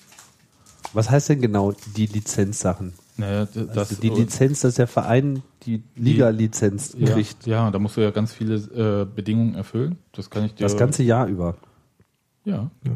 [SPEAKER 6] Was heißt denn genau die Lizenzsachen?
[SPEAKER 4] Naja, d- das,
[SPEAKER 6] Also die Lizenz, dass der Verein die Liga-Lizenz
[SPEAKER 4] ja,
[SPEAKER 6] kriegt.
[SPEAKER 4] ja, da musst du ja ganz viele äh, Bedingungen erfüllen. Das kann ich dir.
[SPEAKER 6] Das ganze Jahr über.
[SPEAKER 4] Ja.
[SPEAKER 6] Ich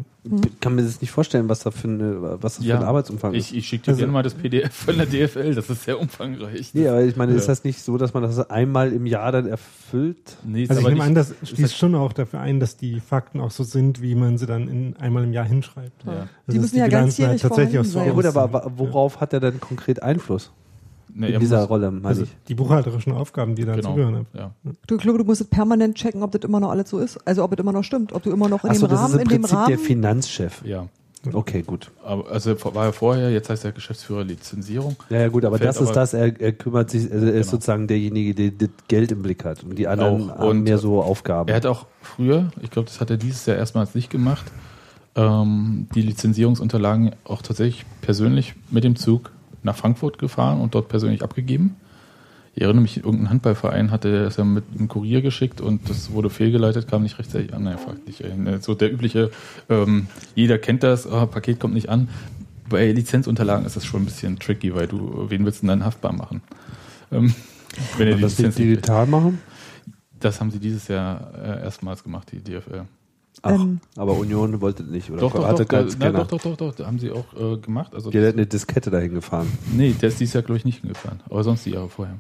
[SPEAKER 6] kann mir das nicht vorstellen, was da für, eine, was das
[SPEAKER 4] ja.
[SPEAKER 6] für ein Arbeitsumfang ist.
[SPEAKER 4] Ich, ich schicke dir
[SPEAKER 7] Also-
[SPEAKER 4] gerne mal das PDF von der DFL. Das ist sehr umfangreich.
[SPEAKER 6] Nee, aber ich meine, ist
[SPEAKER 4] Ja.
[SPEAKER 6] das nicht so, dass man das einmal im Jahr dann erfüllt?
[SPEAKER 4] Nee, ist
[SPEAKER 7] Also ich
[SPEAKER 4] aber
[SPEAKER 7] nehme an, das
[SPEAKER 4] ist
[SPEAKER 7] schließt
[SPEAKER 4] halt-
[SPEAKER 7] schon auch dafür ein, dass die Fakten auch so sind, wie man sie dann in, einmal im Jahr hinschreibt.
[SPEAKER 4] Ja.
[SPEAKER 7] Also
[SPEAKER 5] Die müssen ja
[SPEAKER 7] Bilanzen
[SPEAKER 5] ganzjährig
[SPEAKER 7] tatsächlich auch so
[SPEAKER 5] vorhanden
[SPEAKER 6] Ja gut, aber worauf hat er denn konkret Einfluss
[SPEAKER 4] Nee,
[SPEAKER 6] in
[SPEAKER 4] er
[SPEAKER 6] dieser
[SPEAKER 4] muss-
[SPEAKER 6] Rolle, meine
[SPEAKER 7] Also
[SPEAKER 6] ich?
[SPEAKER 7] die buchhalterischen Aufgaben, die
[SPEAKER 4] Genau.
[SPEAKER 7] dazugehören.
[SPEAKER 4] Ja.
[SPEAKER 5] Du, ich glaube, du musst es permanent checken, ob das immer noch alles so ist. Also ob es immer noch stimmt, ob du immer noch in
[SPEAKER 6] Achso,
[SPEAKER 5] dem
[SPEAKER 6] das
[SPEAKER 5] Rahmen,
[SPEAKER 6] ist im
[SPEAKER 5] in dem
[SPEAKER 6] Prinzip
[SPEAKER 5] Rahmen.
[SPEAKER 6] der Finanzchef.
[SPEAKER 4] ja.
[SPEAKER 6] Okay, gut.
[SPEAKER 4] Aber, also war er vorher, jetzt heißt er Geschäftsführer Lizenzierung.
[SPEAKER 6] Ja, ja gut, aber
[SPEAKER 4] Fällt
[SPEAKER 6] das ist
[SPEAKER 4] aber-
[SPEAKER 6] das, er, er kümmert sich, also er ist
[SPEAKER 4] Genau.
[SPEAKER 6] sozusagen derjenige, der das Geld im Blick hat. Und die anderen
[SPEAKER 4] Auch.
[SPEAKER 6] haben
[SPEAKER 4] Und
[SPEAKER 6] mehr so Aufgaben.
[SPEAKER 4] Er hat auch früher, ich glaube, das hat er dieses Jahr erstmals nicht gemacht, ähm, die Lizenzierungsunterlagen auch tatsächlich persönlich mit dem Zug nach Frankfurt gefahren und dort persönlich abgegeben. Ich erinnere mich, irgendein Handballverein hatte das ja mit einem Kurier geschickt und das wurde fehlgeleitet, kam nicht rechtzeitig an. Nein, fragt nicht. äh, So der übliche, ähm, jeder kennt das, oh, Paket kommt nicht an. Bei Lizenzunterlagen ist das schon ein bisschen tricky, weil du, wen willst du denn dann haftbar machen? Ähm, wenn er die Lizenz
[SPEAKER 6] digital machen?
[SPEAKER 4] das haben sie dieses Jahr äh, erstmals gemacht, die DFL.
[SPEAKER 6] Ach,
[SPEAKER 5] Ähm.
[SPEAKER 6] aber Union wollte nicht, oder?
[SPEAKER 4] Doch, doch,
[SPEAKER 6] hatte
[SPEAKER 4] doch,
[SPEAKER 6] keinen
[SPEAKER 4] da, na,
[SPEAKER 6] Scanner.
[SPEAKER 4] doch, doch, doch, doch, haben sie auch äh, gemacht. Also,
[SPEAKER 6] Die hat eine Diskette dahin gefahren.
[SPEAKER 4] nee, der ist dieses Jahr, glaube ich, nicht hingefahren. Aber sonst die Jahre vorher.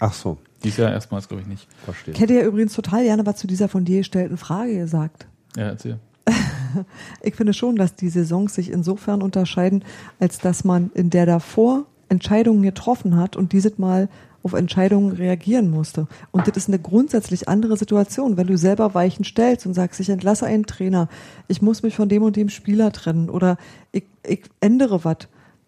[SPEAKER 6] Ach so,
[SPEAKER 4] Dieses Jahr erstmals, glaube ich, nicht.
[SPEAKER 6] verstehe.
[SPEAKER 5] Ich hätte ja übrigens total gerne was zu dieser von dir gestellten Frage gesagt.
[SPEAKER 4] Ja, erzähl.
[SPEAKER 5] Ich finde schon, dass die Saisons sich insofern unterscheiden, als dass man in der davor Entscheidungen getroffen hat und dieses Mal auf Entscheidungen reagieren musste. Und das ist eine grundsätzlich andere Situation, wenn du selber Weichen stellst und sagst, ich entlasse einen Trainer, ich muss mich von dem und dem Spieler trennen oder ich, ich ändere was,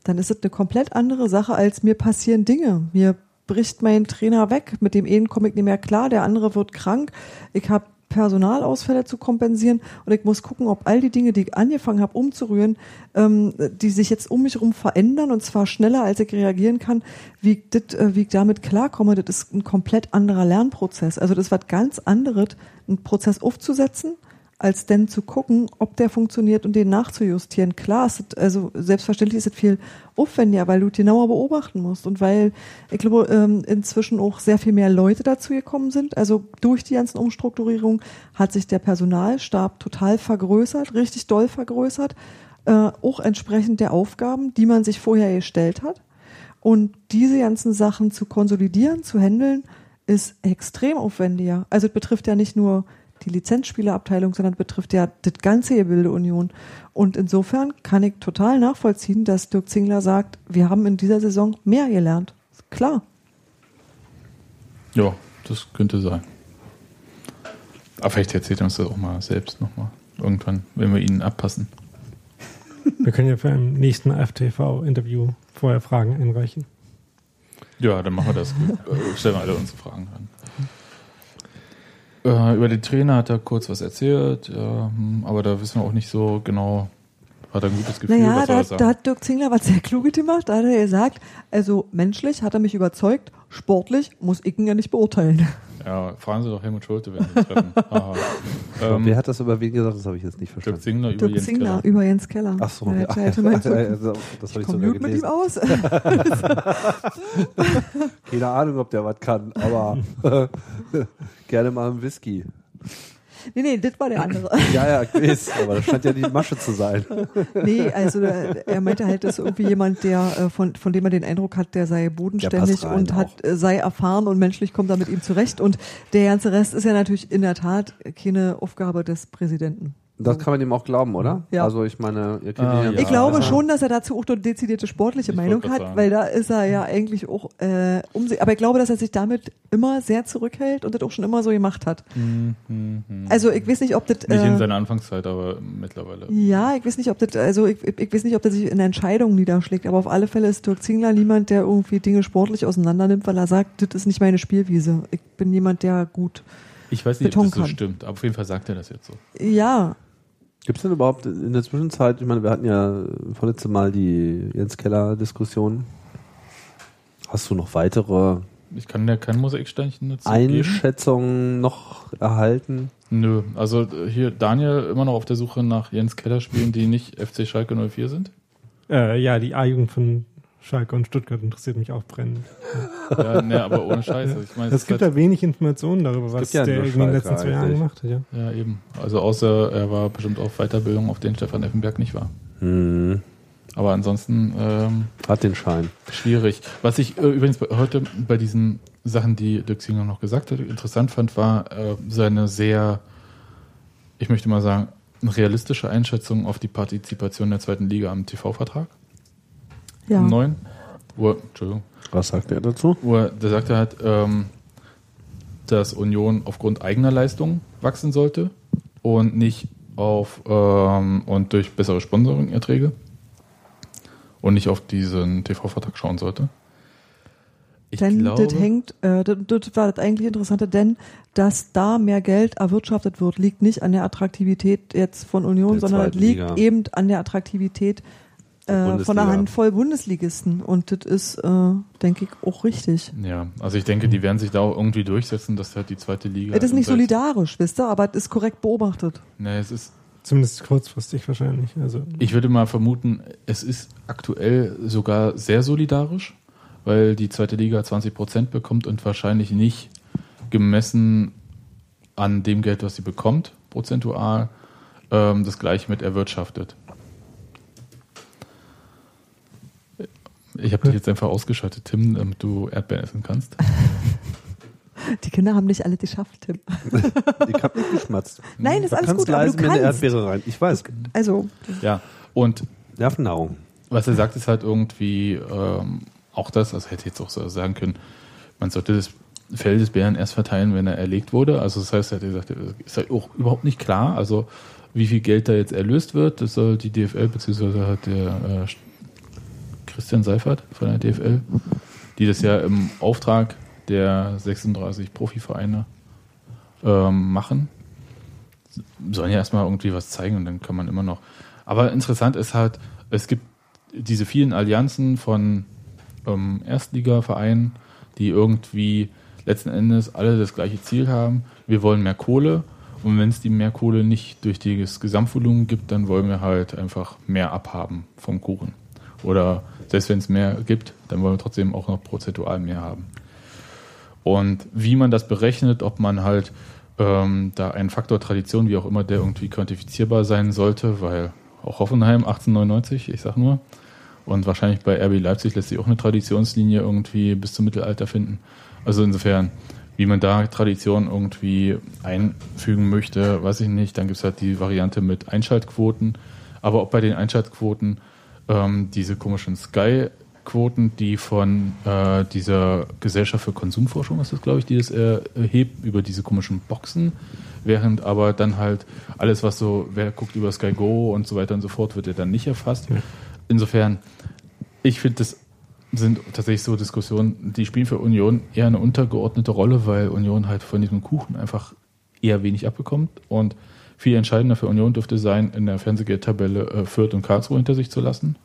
[SPEAKER 5] dann ist es eine komplett andere Sache, als mir passieren Dinge. Mir bricht mein Trainer weg, mit dem einen komme ich nicht mehr klar, der andere wird krank, ich habe Personalausfälle zu kompensieren und ich muss gucken, ob all die Dinge, die ich angefangen habe umzurühren, ähm, die sich jetzt um mich herum verändern und zwar schneller, als ich reagieren kann, wie ich, das, äh, wie ich damit klarkomme, das ist ein komplett anderer Lernprozess. Also das ist was ganz anderes, einen Prozess aufzusetzen, als denn zu gucken, ob der funktioniert und den nachzujustieren. Klar, es ist, also selbstverständlich ist es viel aufwendiger, weil du genauer beobachten musst und weil ich glaube ähm, inzwischen auch sehr viel mehr Leute dazu gekommen sind. Also durch die ganzen Umstrukturierungen hat sich der Personalstab total vergrößert, richtig doll vergrößert, äh, auch entsprechend der Aufgaben, die man sich vorher gestellt hat. Und diese ganzen Sachen zu konsolidieren, zu handeln, ist extrem aufwendiger. Also es betrifft ja nicht nur die Lizenzspielerabteilung, sondern betrifft ja das ganze Gebilde Union. Und insofern kann ich total nachvollziehen, dass Dirk Zingler sagt, wir haben in dieser Saison mehr gelernt. Klar.
[SPEAKER 4] Ja, das könnte sein. Aber vielleicht erzählt er uns das auch mal selbst nochmal. Irgendwann, wenn wir ihn abpassen.
[SPEAKER 7] Wir können ja für ein nächsten FTV-Interview vorher Fragen einreichen.
[SPEAKER 4] Ja, dann machen wir das. Äh, Stellen wir alle unsere Fragen an. Äh, über den Trainer hat er kurz was erzählt, ja, hm, aber da wissen wir auch nicht so genau, hat er ein gutes Gefühl,
[SPEAKER 5] Naja, da,
[SPEAKER 4] er
[SPEAKER 5] da hat Dirk Zingler was sehr Kluges gemacht. Da hat er gesagt, also menschlich hat er mich überzeugt, sportlich muss ich ihn ja nicht beurteilen.
[SPEAKER 4] Ja, fragen Sie doch Helmut Schulte, wenn Sie ihn treffen. Ähm,
[SPEAKER 6] Wer hat das über wen gesagt? Das habe ich jetzt nicht
[SPEAKER 4] Dirk
[SPEAKER 6] verstanden.
[SPEAKER 4] Zingler über
[SPEAKER 5] Dirk
[SPEAKER 4] Jens
[SPEAKER 5] Zingler
[SPEAKER 4] Keller.
[SPEAKER 5] über Jens Keller.
[SPEAKER 6] Ach so,
[SPEAKER 5] Ja,
[SPEAKER 6] ja. Also, das habe ich
[SPEAKER 5] komm
[SPEAKER 6] sogar
[SPEAKER 5] mit ihm aus.
[SPEAKER 6] Keine Ahnung, ob der was kann, aber gerne mal einen Whisky.
[SPEAKER 5] Nee, nee, das war der andere.
[SPEAKER 6] Ja, ja, weiß, aber das scheint ja die Masche zu sein.
[SPEAKER 5] Nee, also äh, er meinte halt, dass irgendwie jemand, der äh, von, von dem man den Eindruck hat, der sei bodenständig
[SPEAKER 6] Der
[SPEAKER 5] und hat, äh, sei erfahren und menschlich kommt er mit ihm zurecht. Und der ganze Rest ist ja natürlich in der Tat keine Aufgabe des Präsidenten.
[SPEAKER 6] Das kann man ihm auch glauben, oder?
[SPEAKER 5] Ja.
[SPEAKER 6] Also ich meine, ihr kennt
[SPEAKER 4] Ah,
[SPEAKER 6] ihn
[SPEAKER 4] ja.
[SPEAKER 5] Ich glaube schon, dass er dazu auch eine dezidierte sportliche
[SPEAKER 4] Ich
[SPEAKER 5] Meinung hat,
[SPEAKER 4] sagen.
[SPEAKER 5] weil da ist er ja eigentlich auch äh, um sich. Aber ich glaube, dass er sich damit immer sehr zurückhält und das auch schon immer so gemacht hat.
[SPEAKER 4] Hm, hm, hm.
[SPEAKER 5] Also ich weiß nicht, ob das.
[SPEAKER 4] Nicht in
[SPEAKER 5] Äh,
[SPEAKER 4] seiner Anfangszeit, aber mittlerweile.
[SPEAKER 5] ja, ich weiß nicht, ob das, also ich, ich weiß nicht, ob das sich in Entscheidungen niederschlägt, aber auf alle Fälle ist Dirk Zingler niemand, der irgendwie Dinge sportlich auseinandernimmt, weil er sagt, das ist nicht meine Spielwiese. Ich bin jemand, der gut.
[SPEAKER 4] Ich weiß nicht, ob
[SPEAKER 5] Beton
[SPEAKER 4] das so
[SPEAKER 5] kann.
[SPEAKER 4] stimmt, aber auf jeden Fall sagt er das jetzt so.
[SPEAKER 5] Ja,
[SPEAKER 6] Gibt es denn überhaupt in der Zwischenzeit, ich meine, wir hatten ja vorletzte Mal die Jens Keller-Diskussion. Hast du noch weitere
[SPEAKER 4] Ich kann der kein Mosaiksteinchen dazu geben.
[SPEAKER 6] Einschätzung noch erhalten?
[SPEAKER 4] Nö, also hier Daniel immer noch auf der Suche nach Jens Keller spielen, die nicht FC Schalke 04 sind.
[SPEAKER 7] Äh, ja, die A-Jugend von Schalke und Stuttgart interessiert mich auch brennend.
[SPEAKER 4] Ja, ne, aber ohne Scheiße. Ich meine,
[SPEAKER 7] Es gibt
[SPEAKER 4] halt,
[SPEAKER 7] ja wenig Informationen darüber, was
[SPEAKER 6] ja
[SPEAKER 7] der in den letzten zwei Jahren gemacht hat. Ja.
[SPEAKER 4] ja eben. Also außer er war bestimmt auf Weiterbildung, auf den Stefan Effenberg nicht war.
[SPEAKER 6] Hm,
[SPEAKER 4] Aber ansonsten ähm,
[SPEAKER 6] hat den Schein.
[SPEAKER 4] schwierig. Was ich äh, übrigens bei, heute bei diesen Sachen, die Dirk Singer noch gesagt hat, interessant fand, war äh, seine sehr, ich möchte mal sagen, realistische Einschätzung auf die Partizipation der zweiten Liga am TV-Vertrag.
[SPEAKER 5] Ja.
[SPEAKER 4] Neuen. Wo, er- Entschuldigung.
[SPEAKER 6] Was sagt er dazu?
[SPEAKER 4] Wo er, der sagte halt, ähm, dass Union aufgrund eigener Leistung wachsen sollte und nicht auf ähm, und durch bessere Sponsoring-Erträge und nicht auf diesen TV-Vertrag schauen sollte. Ich
[SPEAKER 5] denn
[SPEAKER 4] glaube,
[SPEAKER 5] das hängt, äh, das, das war das eigentlich Interessante, denn dass da mehr Geld erwirtschaftet wird, liegt nicht an der Attraktivität jetzt von Union,
[SPEAKER 6] Der
[SPEAKER 5] sondern liegt eben an der Attraktivität äh, von einer Handvoll Bundesligisten. Und das ist, äh, denke ich, auch richtig.
[SPEAKER 4] ja, also ich denke, die werden sich da auch irgendwie durchsetzen, dass halt die zweite Liga.
[SPEAKER 5] es ist nicht solidarisch, wisst ihr, aber es ist korrekt beobachtet.
[SPEAKER 4] Nee, es ist
[SPEAKER 7] Zumindest kurzfristig wahrscheinlich. Also
[SPEAKER 4] Ich würde mal vermuten, es ist aktuell sogar sehr solidarisch, weil die zweite Liga 20 Prozent bekommt und wahrscheinlich nicht gemessen an dem Geld, was sie bekommt, prozentual, ähm, das gleiche mit erwirtschaftet. Ich habe dich jetzt einfach ausgeschaltet, Tim, damit du Erdbeeren essen kannst.
[SPEAKER 5] Die Kinder haben nicht alle geschafft, Tim.
[SPEAKER 6] Ich hab nicht geschmatzt.
[SPEAKER 5] Nein, ist
[SPEAKER 6] Du
[SPEAKER 5] alles gut, aber du
[SPEAKER 6] eine
[SPEAKER 5] kannst.
[SPEAKER 6] Erdbeere rein. Ich weiß.
[SPEAKER 5] Also,
[SPEAKER 4] Ja, und
[SPEAKER 6] Nervennahrung.
[SPEAKER 4] Was er sagt, ist halt irgendwie ähm, auch das, also hätte jetzt auch so sagen können, man sollte das Fell des Bären erst verteilen, wenn er erlegt wurde. Also das heißt, er hat gesagt, ist halt auch überhaupt nicht klar, also wie viel Geld da jetzt erlöst wird. Das soll die DFL, beziehungsweise hat der äh, Christian Seifert von der DFL, die das ja im Auftrag der 36 Profivereine ähm, machen. Sollen ja erstmal irgendwie was zeigen und dann kann man immer noch. Aber interessant ist halt, es gibt diese vielen Allianzen von ähm, Erstligavereinen, die irgendwie letzten Endes alle das gleiche Ziel haben. Wir wollen mehr Kohle und wenn es die mehr Kohle nicht durch das Gesamtvolumen gibt, dann wollen wir halt einfach mehr abhaben vom Kuchen. Oder selbst wenn es mehr gibt, dann wollen wir trotzdem auch noch prozentual mehr haben. Und wie man das berechnet, ob man halt ähm, da einen Faktor Tradition, wie auch immer, der irgendwie quantifizierbar sein sollte, weil auch Hoffenheim 1899, ich sag nur, und wahrscheinlich bei RB Leipzig lässt sich auch eine Traditionslinie irgendwie bis zum Mittelalter finden. Also insofern, wie man da Tradition irgendwie einfügen möchte, weiß ich nicht. Dann gibt es halt die Variante mit Einschaltquoten. Aber auch bei den Einschaltquoten ähm, diese komischen Sky-Quoten, die von äh, dieser Gesellschaft für Konsumforschung ist das, glaube ich, die das äh, erhebt über diese komischen Boxen, während aber dann halt alles, was so, wer guckt über Sky Go und so weiter und so fort, wird ja dann nicht erfasst. Insofern, ich finde, das sind tatsächlich so Diskussionen, die spielen für Union eher eine untergeordnete Rolle, weil Union halt von diesem Kuchen einfach eher wenig abbekommt. Und viel entscheidender für Union dürfte sein, in der Fernsehgeldtabelle äh, Fürth und Karlsruhe hinter sich zu lassen.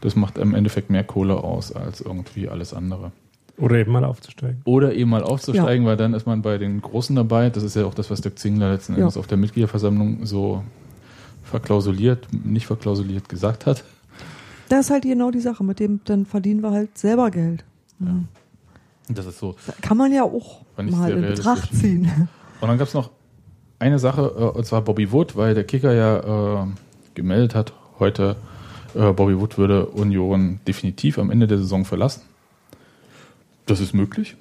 [SPEAKER 4] Das macht im Endeffekt mehr Kohle aus als irgendwie alles andere.
[SPEAKER 7] Oder eben mal aufzusteigen.
[SPEAKER 4] Oder eben mal aufzusteigen, weil dann ist man bei den Großen dabei. Das ist ja auch das, was Dirk Zingler letzten
[SPEAKER 5] Ja.
[SPEAKER 4] Endes auf der Mitgliederversammlung so verklausuliert, nicht verklausuliert gesagt hat.
[SPEAKER 5] das ist halt genau die Sache. Mit dem, dann verdienen wir halt selber Geld.
[SPEAKER 4] Das ist so.
[SPEAKER 5] Da kann man ja auch mal in. Betracht ziehen.
[SPEAKER 4] Und dann gab es noch eine Sache, äh, und zwar Bobby Wood, weil der Kicker ja äh, gemeldet hat, heute äh, Bobby Wood würde Union definitiv am Ende der Saison verlassen. Das ist möglich,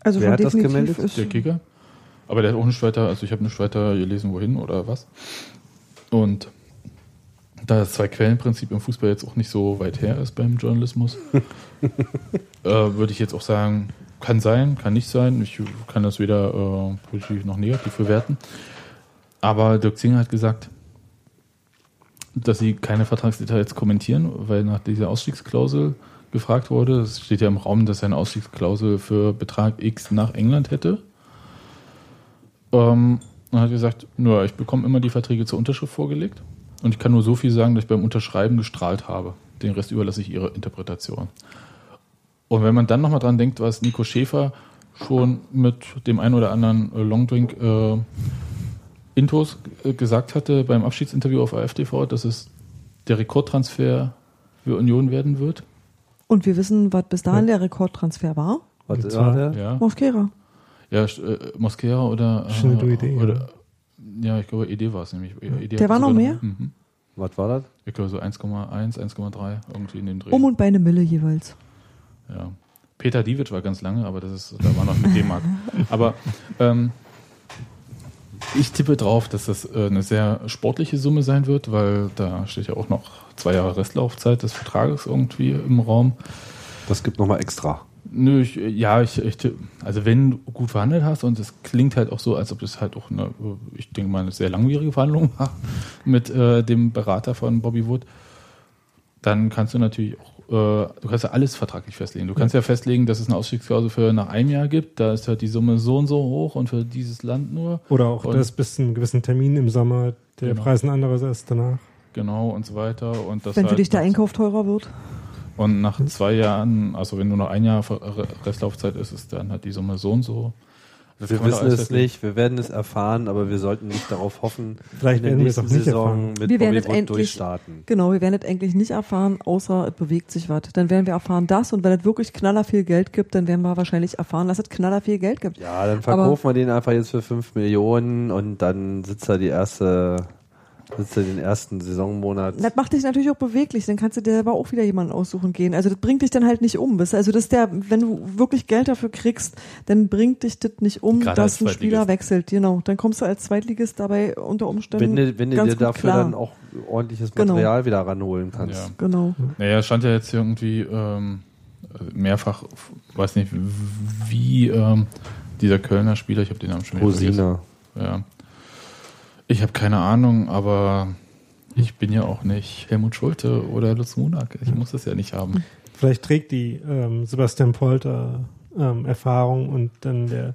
[SPEAKER 5] Also
[SPEAKER 6] Wer hat das
[SPEAKER 5] definitiv
[SPEAKER 6] gemeldet?
[SPEAKER 5] ist
[SPEAKER 4] der Kicker. Aber der hat auch nicht weiter, also ich habe nicht weiter gelesen, wohin oder was. Und da das Zwei-Quellen-Prinzip im Fußball jetzt auch nicht so weit her ist beim Journalismus, äh, würde ich jetzt auch sagen, kann sein, kann nicht sein. Ich kann das weder äh, positiv noch negativ bewerten. Aber Dirk Zinger hat gesagt, dass sie keine Vertragsdetails kommentieren, weil nach dieser Ausstiegsklausel gefragt wurde. Es steht ja im Raum, dass er eine Ausstiegsklausel für Betrag X nach England hätte. Ähm, und hat gesagt, nur ich bekomme immer die Verträge zur Unterschrift vorgelegt und ich kann nur so viel sagen, dass ich beim Unterschreiben gestrahlt habe. Den Rest überlasse ich ihrer Interpretation. Und wenn man dann nochmal dran denkt, was Nico Schäfer schon mit dem einen oder anderen Longdrink äh, Intos äh, gesagt hatte beim Abschiedsinterview auf AFTV, dass es der Rekordtransfer für Union werden wird.
[SPEAKER 5] Und wir wissen, was bis dahin der Rekordtransfer war.
[SPEAKER 6] Was
[SPEAKER 7] zwar-
[SPEAKER 6] der?
[SPEAKER 4] Ja,
[SPEAKER 5] Mosquera.
[SPEAKER 4] ja äh, Mosquera oder, äh,
[SPEAKER 7] Idee,
[SPEAKER 4] oder ja, ich glaube, ED war es nämlich. ED
[SPEAKER 5] Der war noch mehr?
[SPEAKER 4] Mhm.
[SPEAKER 6] Was war das?
[SPEAKER 4] Ich glaube so 1,1, 1,3 irgendwie in dem Dreh.
[SPEAKER 5] Um und bei eine Mille jeweils.
[SPEAKER 4] Ja. Peter Diewitsch war ganz lange, aber das ist, da war noch mit D-Mark. Aber ähm, ich tippe drauf, dass das äh, eine sehr sportliche Summe sein wird, weil da steht ja auch noch zwei Jahre Restlaufzeit des Vertrages irgendwie im Raum.
[SPEAKER 6] Das gibt nochmal extra.
[SPEAKER 4] Nö, ich, ja, ich, ich, tipp- also wenn du gut verhandelt hast und es klingt halt auch so, als ob es halt auch eine, ich denke mal, eine sehr langwierige Verhandlung war mit äh, dem Berater von Bobby Wood, dann kannst du natürlich auch, äh, du kannst ja alles vertraglich festlegen. Du kannst ja festlegen, dass es eine Ausstiegsklausel für nach einem Jahr gibt, da ist halt die Summe so und so hoch und für dieses Land nur.
[SPEAKER 7] Oder auch
[SPEAKER 4] Und-
[SPEAKER 7] das bis zu einem gewissen Termin im Sommer, der
[SPEAKER 4] Genau.
[SPEAKER 7] Preis ein anderes ist danach.
[SPEAKER 4] Genau und so weiter. Und das
[SPEAKER 5] Wenn für
[SPEAKER 4] halt
[SPEAKER 5] dich der Einkauf teurer wird.
[SPEAKER 4] Und nach zwei Jahren, also wenn nur noch ein Jahr Restlaufzeit ist, ist dann halt die Summe so und so. Das
[SPEAKER 6] Wir
[SPEAKER 4] man
[SPEAKER 6] wissen es nicht, wir werden es erfahren, aber wir sollten nicht darauf hoffen,
[SPEAKER 7] Vielleicht
[SPEAKER 6] in der
[SPEAKER 7] wir
[SPEAKER 6] nächsten
[SPEAKER 7] nicht
[SPEAKER 6] Saison
[SPEAKER 7] erfahren.
[SPEAKER 6] mit
[SPEAKER 5] Wir werden
[SPEAKER 6] Bobby
[SPEAKER 5] endlich-
[SPEAKER 6] durchstarten.
[SPEAKER 5] Genau, wir werden es eigentlich nicht erfahren, außer es bewegt sich was. Dann werden wir erfahren das und wenn es wirklich knaller viel Geld gibt, dann werden wir wahrscheinlich erfahren, dass es knaller viel Geld gibt.
[SPEAKER 6] Ja, dann verkaufen wir den einfach jetzt für 5 Millionen und dann sitzt er die erste, sitzt er den ersten Saisonmonat.
[SPEAKER 5] Das macht dich natürlich auch beweglich, dann kannst du dir selber auch wieder jemanden aussuchen gehen. Also das bringt dich dann halt nicht um. Also das ist der, wenn du wirklich Geld dafür kriegst, dann bringt dich das nicht um,
[SPEAKER 4] Gerade
[SPEAKER 5] dass ein Spieler wechselt. Genau. Dann kommst du als Zweitligist dabei unter Umständen.
[SPEAKER 6] Wenn du, wenn du
[SPEAKER 5] ganz
[SPEAKER 6] dir dafür
[SPEAKER 5] klar.
[SPEAKER 6] dann auch ordentliches
[SPEAKER 5] Genau.
[SPEAKER 6] Material wieder ranholen kannst.
[SPEAKER 4] Ja.
[SPEAKER 5] Genau.
[SPEAKER 4] Naja, es stand ja jetzt irgendwie ähm, mehrfach, weiß nicht, wie ähm, dieser Kölner Spieler, ich habe den Namen schon wieder
[SPEAKER 6] Rosina.
[SPEAKER 4] Ja. Ich habe keine Ahnung, aber ich bin ja auch nicht Helmut Schulte oder Lutz Munak. Ich muss das ja nicht haben.
[SPEAKER 7] Vielleicht trägt die ähm, Sebastian Polter ähm, Erfahrung und dann der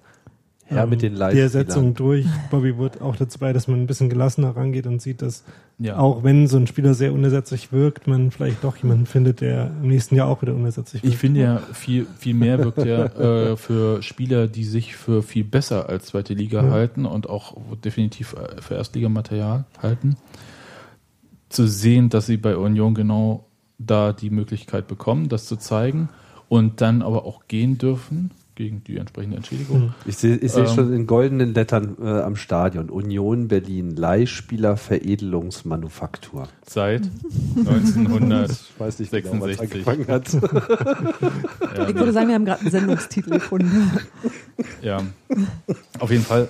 [SPEAKER 6] Herr
[SPEAKER 7] ähm,
[SPEAKER 6] mit den
[SPEAKER 7] die
[SPEAKER 6] Leitspielern.
[SPEAKER 7] Ersetzung durch Bobby Wood auch dazu bei, dass man ein bisschen gelassener rangeht und sieht, dass
[SPEAKER 4] Ja.
[SPEAKER 7] auch wenn so ein Spieler sehr unersetzlich wirkt, man vielleicht doch jemanden findet, der im nächsten Jahr auch wieder unersetzlich wirkt.
[SPEAKER 4] Ich finde ja, viel, viel mehr wirkt ja äh, für Spieler, die sich für viel besser als zweite Liga
[SPEAKER 7] Ja.
[SPEAKER 4] halten und auch definitiv äh, für Erstligamaterial halten, zu sehen, dass sie bei Union genau da die Möglichkeit bekommen, das zu zeigen und dann aber auch gehen dürfen gegen die entsprechende Entschädigung.
[SPEAKER 6] Ich sehe ich seh
[SPEAKER 4] Ähm.
[SPEAKER 6] schon in goldenen Lettern äh, am Stadion. Union Berlin, Leihspieler Veredelungsmanufaktur.
[SPEAKER 4] Seit 1900.
[SPEAKER 6] Ich weiß nicht genau, was
[SPEAKER 4] 66.
[SPEAKER 6] angefangen hat.
[SPEAKER 4] ja,
[SPEAKER 5] Ich würde sagen, wir haben gerade einen Sendungstitel gefunden.
[SPEAKER 4] Ja, auf jeden Fall.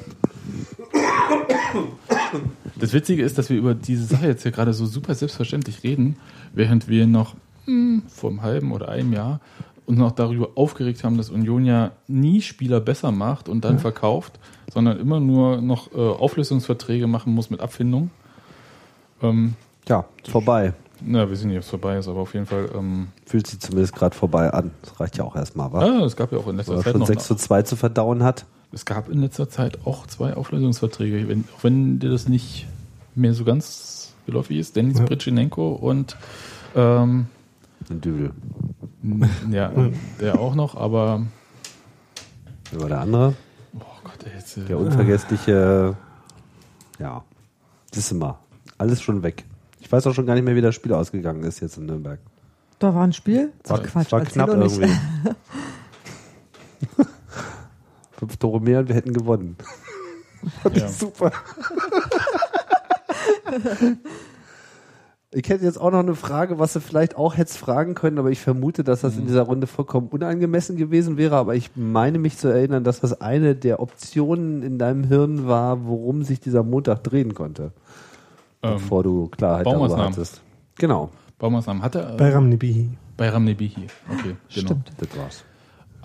[SPEAKER 4] Das Witzige ist, dass wir über diese Sache jetzt hier gerade so super selbstverständlich reden, während wir noch hm, vor einem halben oder einem Jahr uns noch darüber aufgeregt haben, dass Union ja nie Spieler besser macht und dann verkauft, sondern immer nur noch äh, Auflösungsverträge machen muss mit Abfindung. Ähm,
[SPEAKER 6] Ja, vorbei.
[SPEAKER 4] na, wir sehen nicht, ob es vorbei ist, aber auf jeden Fall. Ähm,
[SPEAKER 6] Fühlt sich zumindest gerade vorbei an. Das reicht ja auch erstmal, wa?
[SPEAKER 4] ah, es gab ja auch in letzter
[SPEAKER 6] er
[SPEAKER 4] Zeit
[SPEAKER 6] schon
[SPEAKER 4] noch
[SPEAKER 6] 6 zu 2 zu verdauen hat.
[SPEAKER 4] Es gab in letzter Zeit auch zwei Auflösungsverträge, wenn, auch wenn dir das nicht mehr so ganz geläufig ist. Dennis
[SPEAKER 7] Ja.
[SPEAKER 4] Britschenenko und ähm,
[SPEAKER 6] Ein Dübel.
[SPEAKER 4] ja, der auch noch, aber
[SPEAKER 6] Wer war der andere?
[SPEAKER 4] oh Gott, ey, jetzt, äh,
[SPEAKER 6] Der unvergessliche, ja, siehst du mal, alles schon weg. Ich weiß auch schon gar nicht mehr, wie das Spiel ausgegangen ist jetzt in Nürnberg.
[SPEAKER 5] Da war ein Spiel?
[SPEAKER 6] War,
[SPEAKER 5] Quatsch,
[SPEAKER 6] war knapp irgendwie. Fünf Tore mehr und wir hätten gewonnen.
[SPEAKER 4] ja.
[SPEAKER 6] Super. Ich hätte jetzt auch noch eine Frage, was du vielleicht auch hättest fragen können, aber ich vermute, dass das in dieser Runde vollkommen unangemessen gewesen wäre. Aber ich meine mich zu erinnern, dass das eine der Optionen in deinem Hirn war, worum sich dieser Montag drehen konnte,
[SPEAKER 4] ähm,
[SPEAKER 6] bevor du Klarheit darüber
[SPEAKER 4] Baumaßnahmen.
[SPEAKER 6] hattest. Genau,
[SPEAKER 4] Baumaßnahmen hat er.
[SPEAKER 7] Bei Ramnibihi.
[SPEAKER 4] bei Ramnebihi. Okay, genau.
[SPEAKER 5] Stimmt.
[SPEAKER 6] das war's.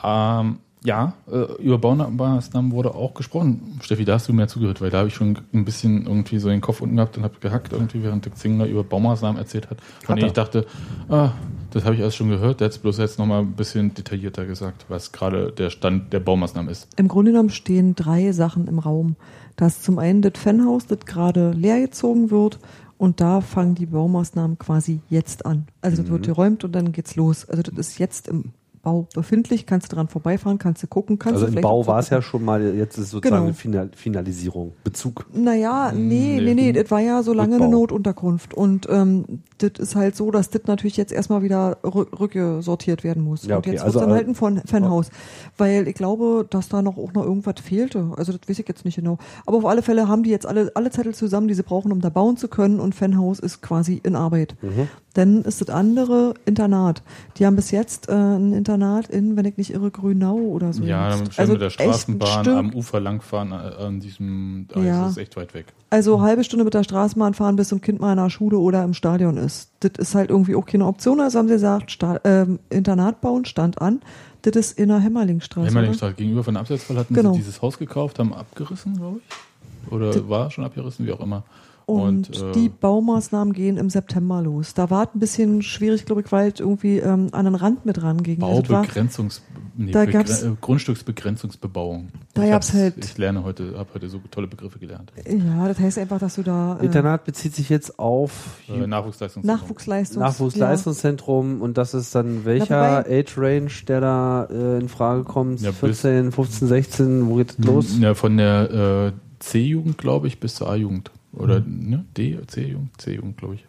[SPEAKER 4] Ähm, ja, äh, über Baumaßnahmen wurde auch gesprochen. Steffi, da hast du mir zugehört, weil da habe ich schon ein bisschen irgendwie so den Kopf unten gehabt und habe gehackt, irgendwie, während der Zingler über Baumaßnahmen erzählt hat. Von
[SPEAKER 7] Hat
[SPEAKER 4] denen ich dachte, ah, das habe ich alles schon gehört. Der hat es bloß jetzt nochmal ein bisschen detaillierter gesagt, was gerade der Stand der Baumaßnahmen ist.
[SPEAKER 5] Im Grunde genommen stehen drei Sachen im Raum. Das ist zum einen das Fanhaus, das gerade leer gezogen wird und da fangen die Baumaßnahmen quasi jetzt an. Also das wird geräumt und dann geht's los. Also das ist jetzt im Bau befindlich, kannst du dran vorbeifahren, kannst du gucken, kannst
[SPEAKER 6] Also
[SPEAKER 5] du
[SPEAKER 6] im
[SPEAKER 5] vielleicht
[SPEAKER 6] Bau war es ja schon mal, jetzt ist es sozusagen
[SPEAKER 5] Genau.
[SPEAKER 6] eine Final Finalisierung, Bezug.
[SPEAKER 5] Naja, nee,
[SPEAKER 4] Nee.
[SPEAKER 5] nee, nee, das war ja so lange eine. Notunterkunft. Und ähm, das ist halt so, dass das natürlich jetzt erstmal wieder rück rückgesortiert werden muss.
[SPEAKER 6] Ja,
[SPEAKER 5] und
[SPEAKER 6] okay,
[SPEAKER 5] jetzt
[SPEAKER 6] also,
[SPEAKER 5] wird dann
[SPEAKER 6] äh,
[SPEAKER 5] halt ein Fan- Fanhaus. Weil ich glaube, dass da noch auch noch irgendwas fehlte. Also das weiß ich jetzt nicht genau. Aber auf alle Fälle haben die jetzt alle, alle Zettel zusammen, die sie brauchen, um da bauen zu können. Und Fanhaus ist quasi in Arbeit.
[SPEAKER 6] Mhm.
[SPEAKER 5] Dann ist das andere Internat. Die haben bis jetzt äh, ein Internat in, wenn ich nicht irre, Grünau oder so.
[SPEAKER 4] Ja, dann schön mit der Straßenbahn am Ufer langfahren, äh, an diesem, da
[SPEAKER 5] Ja.
[SPEAKER 4] ist es echt weit weg.
[SPEAKER 5] Also halbe Stunde mit der Straßenbahn fahren, bis so ein Kind mal in der Schule oder im Stadion ist. Das ist halt irgendwie auch keine Option. Also haben sie gesagt, Sta ähm, Internat bauen stand an. Das ist in der Hämmerlingstraße.
[SPEAKER 4] Hämmerlingstraße gegenüber von der Abseitsfall hatten
[SPEAKER 5] Genau.
[SPEAKER 4] sie dieses Haus gekauft, haben abgerissen, glaube ich. Oder war schon abgerissen, wie auch immer.
[SPEAKER 5] Und,
[SPEAKER 4] äh,
[SPEAKER 5] die Baumaßnahmen gehen im September los. Da war es ein bisschen schwierig, glaube ich, weil es irgendwie ähm, an den Rand mit ranging. Also es war-
[SPEAKER 4] Baubegrenzungs nee,
[SPEAKER 5] da gab's-
[SPEAKER 4] äh, Grundstücksbegrenzungsbebauung.
[SPEAKER 5] Da
[SPEAKER 4] Ich
[SPEAKER 5] gab's
[SPEAKER 4] hab's-
[SPEAKER 5] halt-
[SPEAKER 4] Ich lerne heute, habe heute so tolle Begriffe gelernt.
[SPEAKER 5] Ja, das heißt einfach, dass du da äh,
[SPEAKER 6] Internat bezieht sich jetzt auf
[SPEAKER 4] Äh, Nachwuchsleistungs
[SPEAKER 5] Nachwuchsleistungs
[SPEAKER 6] Nachwuchsleistungszentrum und das ist dann welcher
[SPEAKER 5] wobei-
[SPEAKER 6] Age Range, der da äh, in Frage kommt?
[SPEAKER 4] Ja, bis-
[SPEAKER 6] 14, 15, 16, wo geht es los?
[SPEAKER 4] Ja, von der äh, C-Jugend, glaube ich, bis zur A-Jugend. Oder
[SPEAKER 5] Mhm.
[SPEAKER 4] ne? D, C-Jugend, C-Jugend, glaube ich.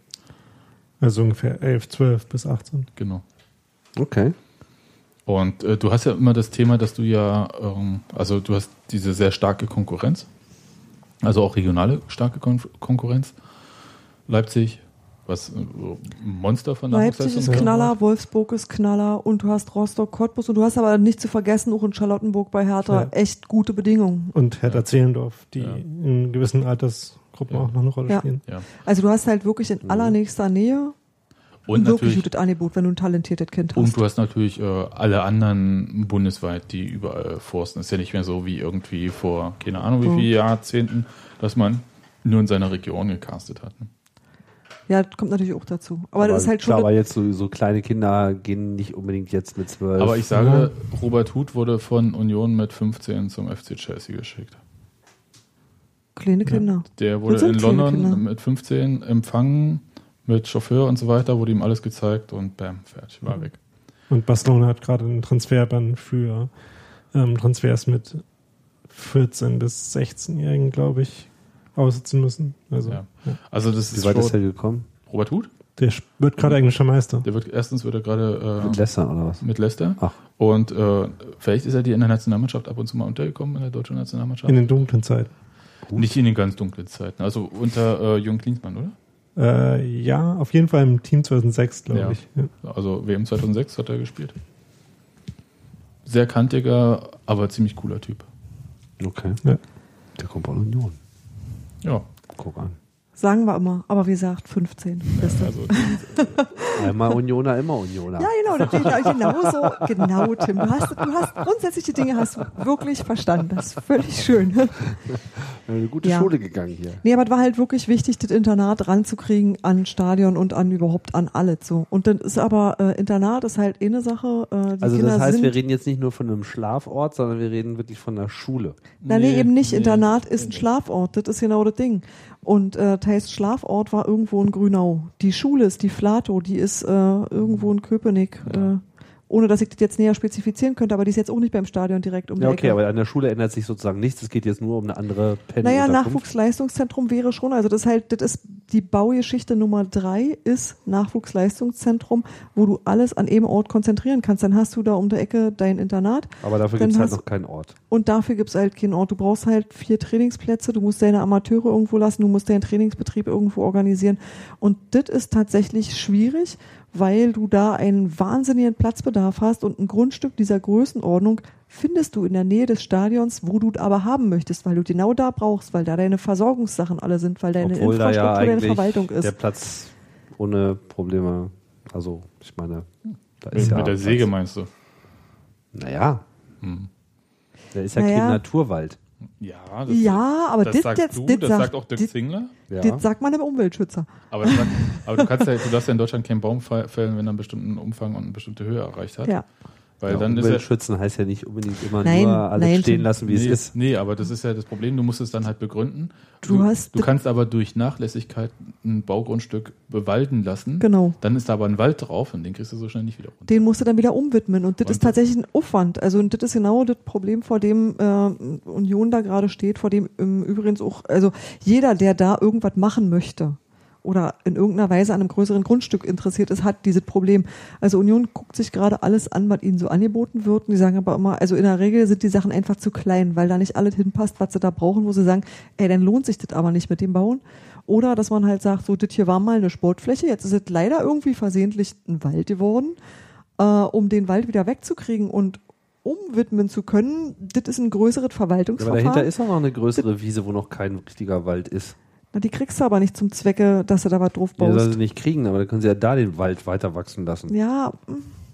[SPEAKER 7] Also ungefähr 11, 12 bis 18.
[SPEAKER 4] Genau.
[SPEAKER 6] Okay.
[SPEAKER 4] Und äh, du hast ja immer das Thema, dass du ja, ähm, also du hast diese sehr starke Konkurrenz, also auch regionale starke Kon Konkurrenz. Leipzig, was äh, ein Monster von
[SPEAKER 5] Leipzig ist Knaller, Wolfsburg ist Knaller und du hast Rostock, Cottbus und du hast aber nicht zu vergessen, auch in Charlottenburg bei Hertha
[SPEAKER 7] Ja.
[SPEAKER 5] echt gute Bedingungen.
[SPEAKER 7] Und Hertha Zehlendorf, die
[SPEAKER 4] Ja.
[SPEAKER 7] in gewissen Altersgruppen
[SPEAKER 4] Ja.
[SPEAKER 7] auch noch eine Rolle
[SPEAKER 5] Ja.
[SPEAKER 7] spielen.
[SPEAKER 4] Ja.
[SPEAKER 5] Also du hast halt wirklich in allernächster Nähe
[SPEAKER 4] Und
[SPEAKER 5] ein wirklich gutes Angebot, wenn du ein talentiertes Kind hast.
[SPEAKER 4] und du hast natürlich äh, alle anderen bundesweit, die überall forsten. Ist ja nicht mehr so wie irgendwie vor, keine Ahnung, wie viele Jahrzehnten, dass man nur in seiner Region gecastet hat. Ne?
[SPEAKER 5] ja, das kommt natürlich auch dazu. Aber, das ist halt schon.
[SPEAKER 6] klar, aber jetzt so, so kleine Kinder gehen nicht unbedingt jetzt mit 12.
[SPEAKER 4] Aber ich sage, Robert Huth wurde von Union mit 15 zum FC Chelsea geschickt.
[SPEAKER 5] Kleine Kinder.
[SPEAKER 4] Der wurde
[SPEAKER 5] Das sind
[SPEAKER 4] in London
[SPEAKER 5] Kinder.
[SPEAKER 4] mit 15 empfangen, mit Chauffeur und so weiter, wurde ihm alles gezeigt und bam, fertig, war weg.
[SPEAKER 7] Und Barcelona hat gerade einen Transferbann für ähm, Transfers mit 14 bis 16-Jährigen, glaube ich, aussitzen müssen. Also
[SPEAKER 4] Ja.
[SPEAKER 7] ja.
[SPEAKER 4] Also das
[SPEAKER 6] Wie
[SPEAKER 4] ist
[SPEAKER 6] weit ist er gekommen?
[SPEAKER 4] Robert Huth,
[SPEAKER 7] der wird gerade englischer Meister.
[SPEAKER 4] der wird erstens wird er gerade
[SPEAKER 6] Mit
[SPEAKER 4] äh,
[SPEAKER 6] Leicester oder was?
[SPEAKER 4] mit Leicester
[SPEAKER 6] Ach.
[SPEAKER 4] und äh, vielleicht ist er die in der Nationalmannschaft ab und zu mal untergekommen in der deutschen Nationalmannschaft.
[SPEAKER 7] In den dunklen Zeiten.
[SPEAKER 4] Nicht in den ganz dunklen Zeiten, also unter äh, Jürgen Klinsmann, oder?
[SPEAKER 7] Äh, ja, auf jeden Fall im Team 2006, glaube
[SPEAKER 4] Ja.
[SPEAKER 7] ich. Ja.
[SPEAKER 4] Also WM 2006 hat er gespielt. Sehr kantiger, aber ziemlich cooler Typ.
[SPEAKER 6] Okay.
[SPEAKER 7] Ja.
[SPEAKER 6] Der kommt von Union.
[SPEAKER 4] Ja,
[SPEAKER 6] Guck an.
[SPEAKER 5] Sagen wir immer. Aber wie gesagt, 15. Beste.
[SPEAKER 4] also
[SPEAKER 6] Einmal Unioner, immer Unioner.
[SPEAKER 5] Ja, genau, das ich genau so. Genau, Tim. Du hast, du hast grundsätzliche Dinge hast du wirklich verstanden. Das ist völlig schön.
[SPEAKER 6] Eine gute
[SPEAKER 5] Ja.
[SPEAKER 6] Schule gegangen hier.
[SPEAKER 5] Nee, aber es war halt wirklich wichtig, das Internat ranzukriegen an Stadion und an überhaupt an alles so. Und dann ist aber äh, Internat ist halt eh eine Sache. Äh, die
[SPEAKER 6] Also
[SPEAKER 5] Kinder
[SPEAKER 6] das heißt,
[SPEAKER 5] sind,
[SPEAKER 6] wir reden jetzt nicht nur von einem Schlafort, sondern wir reden wirklich von einer Schule.
[SPEAKER 5] Na, nee,
[SPEAKER 4] Nee,
[SPEAKER 5] eben nicht.
[SPEAKER 4] nee.
[SPEAKER 5] Internat ist ein Schlafort. Das ist genau das Ding. Und äh, Theis Schlafort war irgendwo in Grünau. Die Schule ist die Flato, die ist äh, irgendwo in Köpenick. Äh, ohne dass ich das jetzt näher spezifizieren könnte, aber die ist jetzt auch nicht beim Stadion direkt um
[SPEAKER 6] Ja, okay,
[SPEAKER 5] Ecke.
[SPEAKER 6] aber an der Schule ändert sich sozusagen nichts. Es geht jetzt nur um eine andere Pen
[SPEAKER 5] Naja, Nachwuchsleistungszentrum wäre schon, also das ist halt, das ist die Baugeschichte Nummer drei ist Nachwuchsleistungszentrum, wo du alles an einem Ort konzentrieren kannst. Dann hast du da um der Ecke dein Internat
[SPEAKER 6] Aber dafür
[SPEAKER 5] Dann
[SPEAKER 6] gibt es halt
[SPEAKER 5] hast-
[SPEAKER 6] noch keinen Ort.
[SPEAKER 5] und dafür gibt's halt keinen Ort. Du brauchst halt vier Trainingsplätze, du musst deine Amateure irgendwo lassen, du musst deinen Trainingsbetrieb irgendwo organisieren. Und das ist tatsächlich schwierig, weil du da einen wahnsinnigen Platzbedarf hast und ein Grundstück dieser Größenordnung findest du in der Nähe des Stadions, wo du es aber haben möchtest, weil du genau da brauchst, weil da deine Versorgungssachen alle sind, weil deine
[SPEAKER 6] Obwohl da
[SPEAKER 5] Infrastruktur,
[SPEAKER 6] ja
[SPEAKER 5] deine Verwaltung
[SPEAKER 6] der
[SPEAKER 5] ist.
[SPEAKER 6] Platz ohne Probleme, also ich meine, da
[SPEAKER 4] mit,
[SPEAKER 6] ist ja
[SPEAKER 4] mit der
[SPEAKER 6] Platz.
[SPEAKER 4] Säge meinst du?
[SPEAKER 6] Naja,
[SPEAKER 4] Hm.
[SPEAKER 6] da ist ja
[SPEAKER 5] Naja.
[SPEAKER 6] kein Naturwald.
[SPEAKER 4] Ja,
[SPEAKER 5] Ja, aber
[SPEAKER 4] das
[SPEAKER 5] das
[SPEAKER 4] sagst
[SPEAKER 5] jetzt,
[SPEAKER 4] du,
[SPEAKER 5] das
[SPEAKER 4] das
[SPEAKER 5] sagt-
[SPEAKER 4] auch Dirk
[SPEAKER 5] das-
[SPEAKER 4] Zingler.
[SPEAKER 6] Ja.
[SPEAKER 5] Das sagt man im Umweltschützer.
[SPEAKER 4] Aber, das sagt, aber du kannst ja, du darfst ja in Deutschland keinen Baum fällen, wenn er einen bestimmten Umfang und eine bestimmte Höhe erreicht hat.
[SPEAKER 5] Ja.
[SPEAKER 4] Weil
[SPEAKER 6] Ja,
[SPEAKER 4] dann ist ja,
[SPEAKER 6] schützen heißt ja nicht unbedingt immer
[SPEAKER 5] Nein,
[SPEAKER 6] nur alles
[SPEAKER 5] nein,
[SPEAKER 6] stehen lassen, wie
[SPEAKER 4] nee,
[SPEAKER 6] es ist.
[SPEAKER 4] nee, aber das ist ja das Problem, du musst es dann halt begründen.
[SPEAKER 5] Du hast-
[SPEAKER 4] du kannst aber durch Nachlässigkeit ein Baugrundstück bewalden lassen.
[SPEAKER 5] Genau.
[SPEAKER 4] Dann ist da aber ein Wald drauf und den kriegst du so schnell nicht wieder runter.
[SPEAKER 5] Den musst du dann wieder umwidmen. Und das
[SPEAKER 4] Und-
[SPEAKER 5] ist tatsächlich ein Aufwand. Also und das ist genau das Problem, vor dem äh, Union da gerade steht, vor dem im übrigens auch, also jeder, der da irgendwas machen möchte oder in irgendeiner Weise an einem größeren Grundstück interessiert ist, hat dieses Problem. Also Union guckt sich gerade alles an, was ihnen so angeboten wird. Und die sagen aber immer, also in der Regel sind die Sachen einfach zu klein, weil da nicht alles hinpasst, was sie da brauchen, wo sie sagen, ey, dann lohnt sich das aber nicht mit dem Bauen. Oder dass man halt sagt, so, das hier war mal eine Sportfläche, jetzt ist es leider irgendwie versehentlich ein Wald geworden äh, um den Wald wieder wegzukriegen und umwidmen zu können, das ist ein größeres
[SPEAKER 6] Ja, aber
[SPEAKER 5] Verwaltungsverfahren.
[SPEAKER 6] dahinter ist auch noch eine größere Wiese, wo noch kein richtiger Wald ist.
[SPEAKER 5] Die kriegst du aber nicht zum Zwecke, dass du da was drauf
[SPEAKER 6] Ja, soll
[SPEAKER 5] baust.
[SPEAKER 6] sie nicht kriegen, aber dann können sie ja da den Wald weiter wachsen lassen.
[SPEAKER 5] Ja,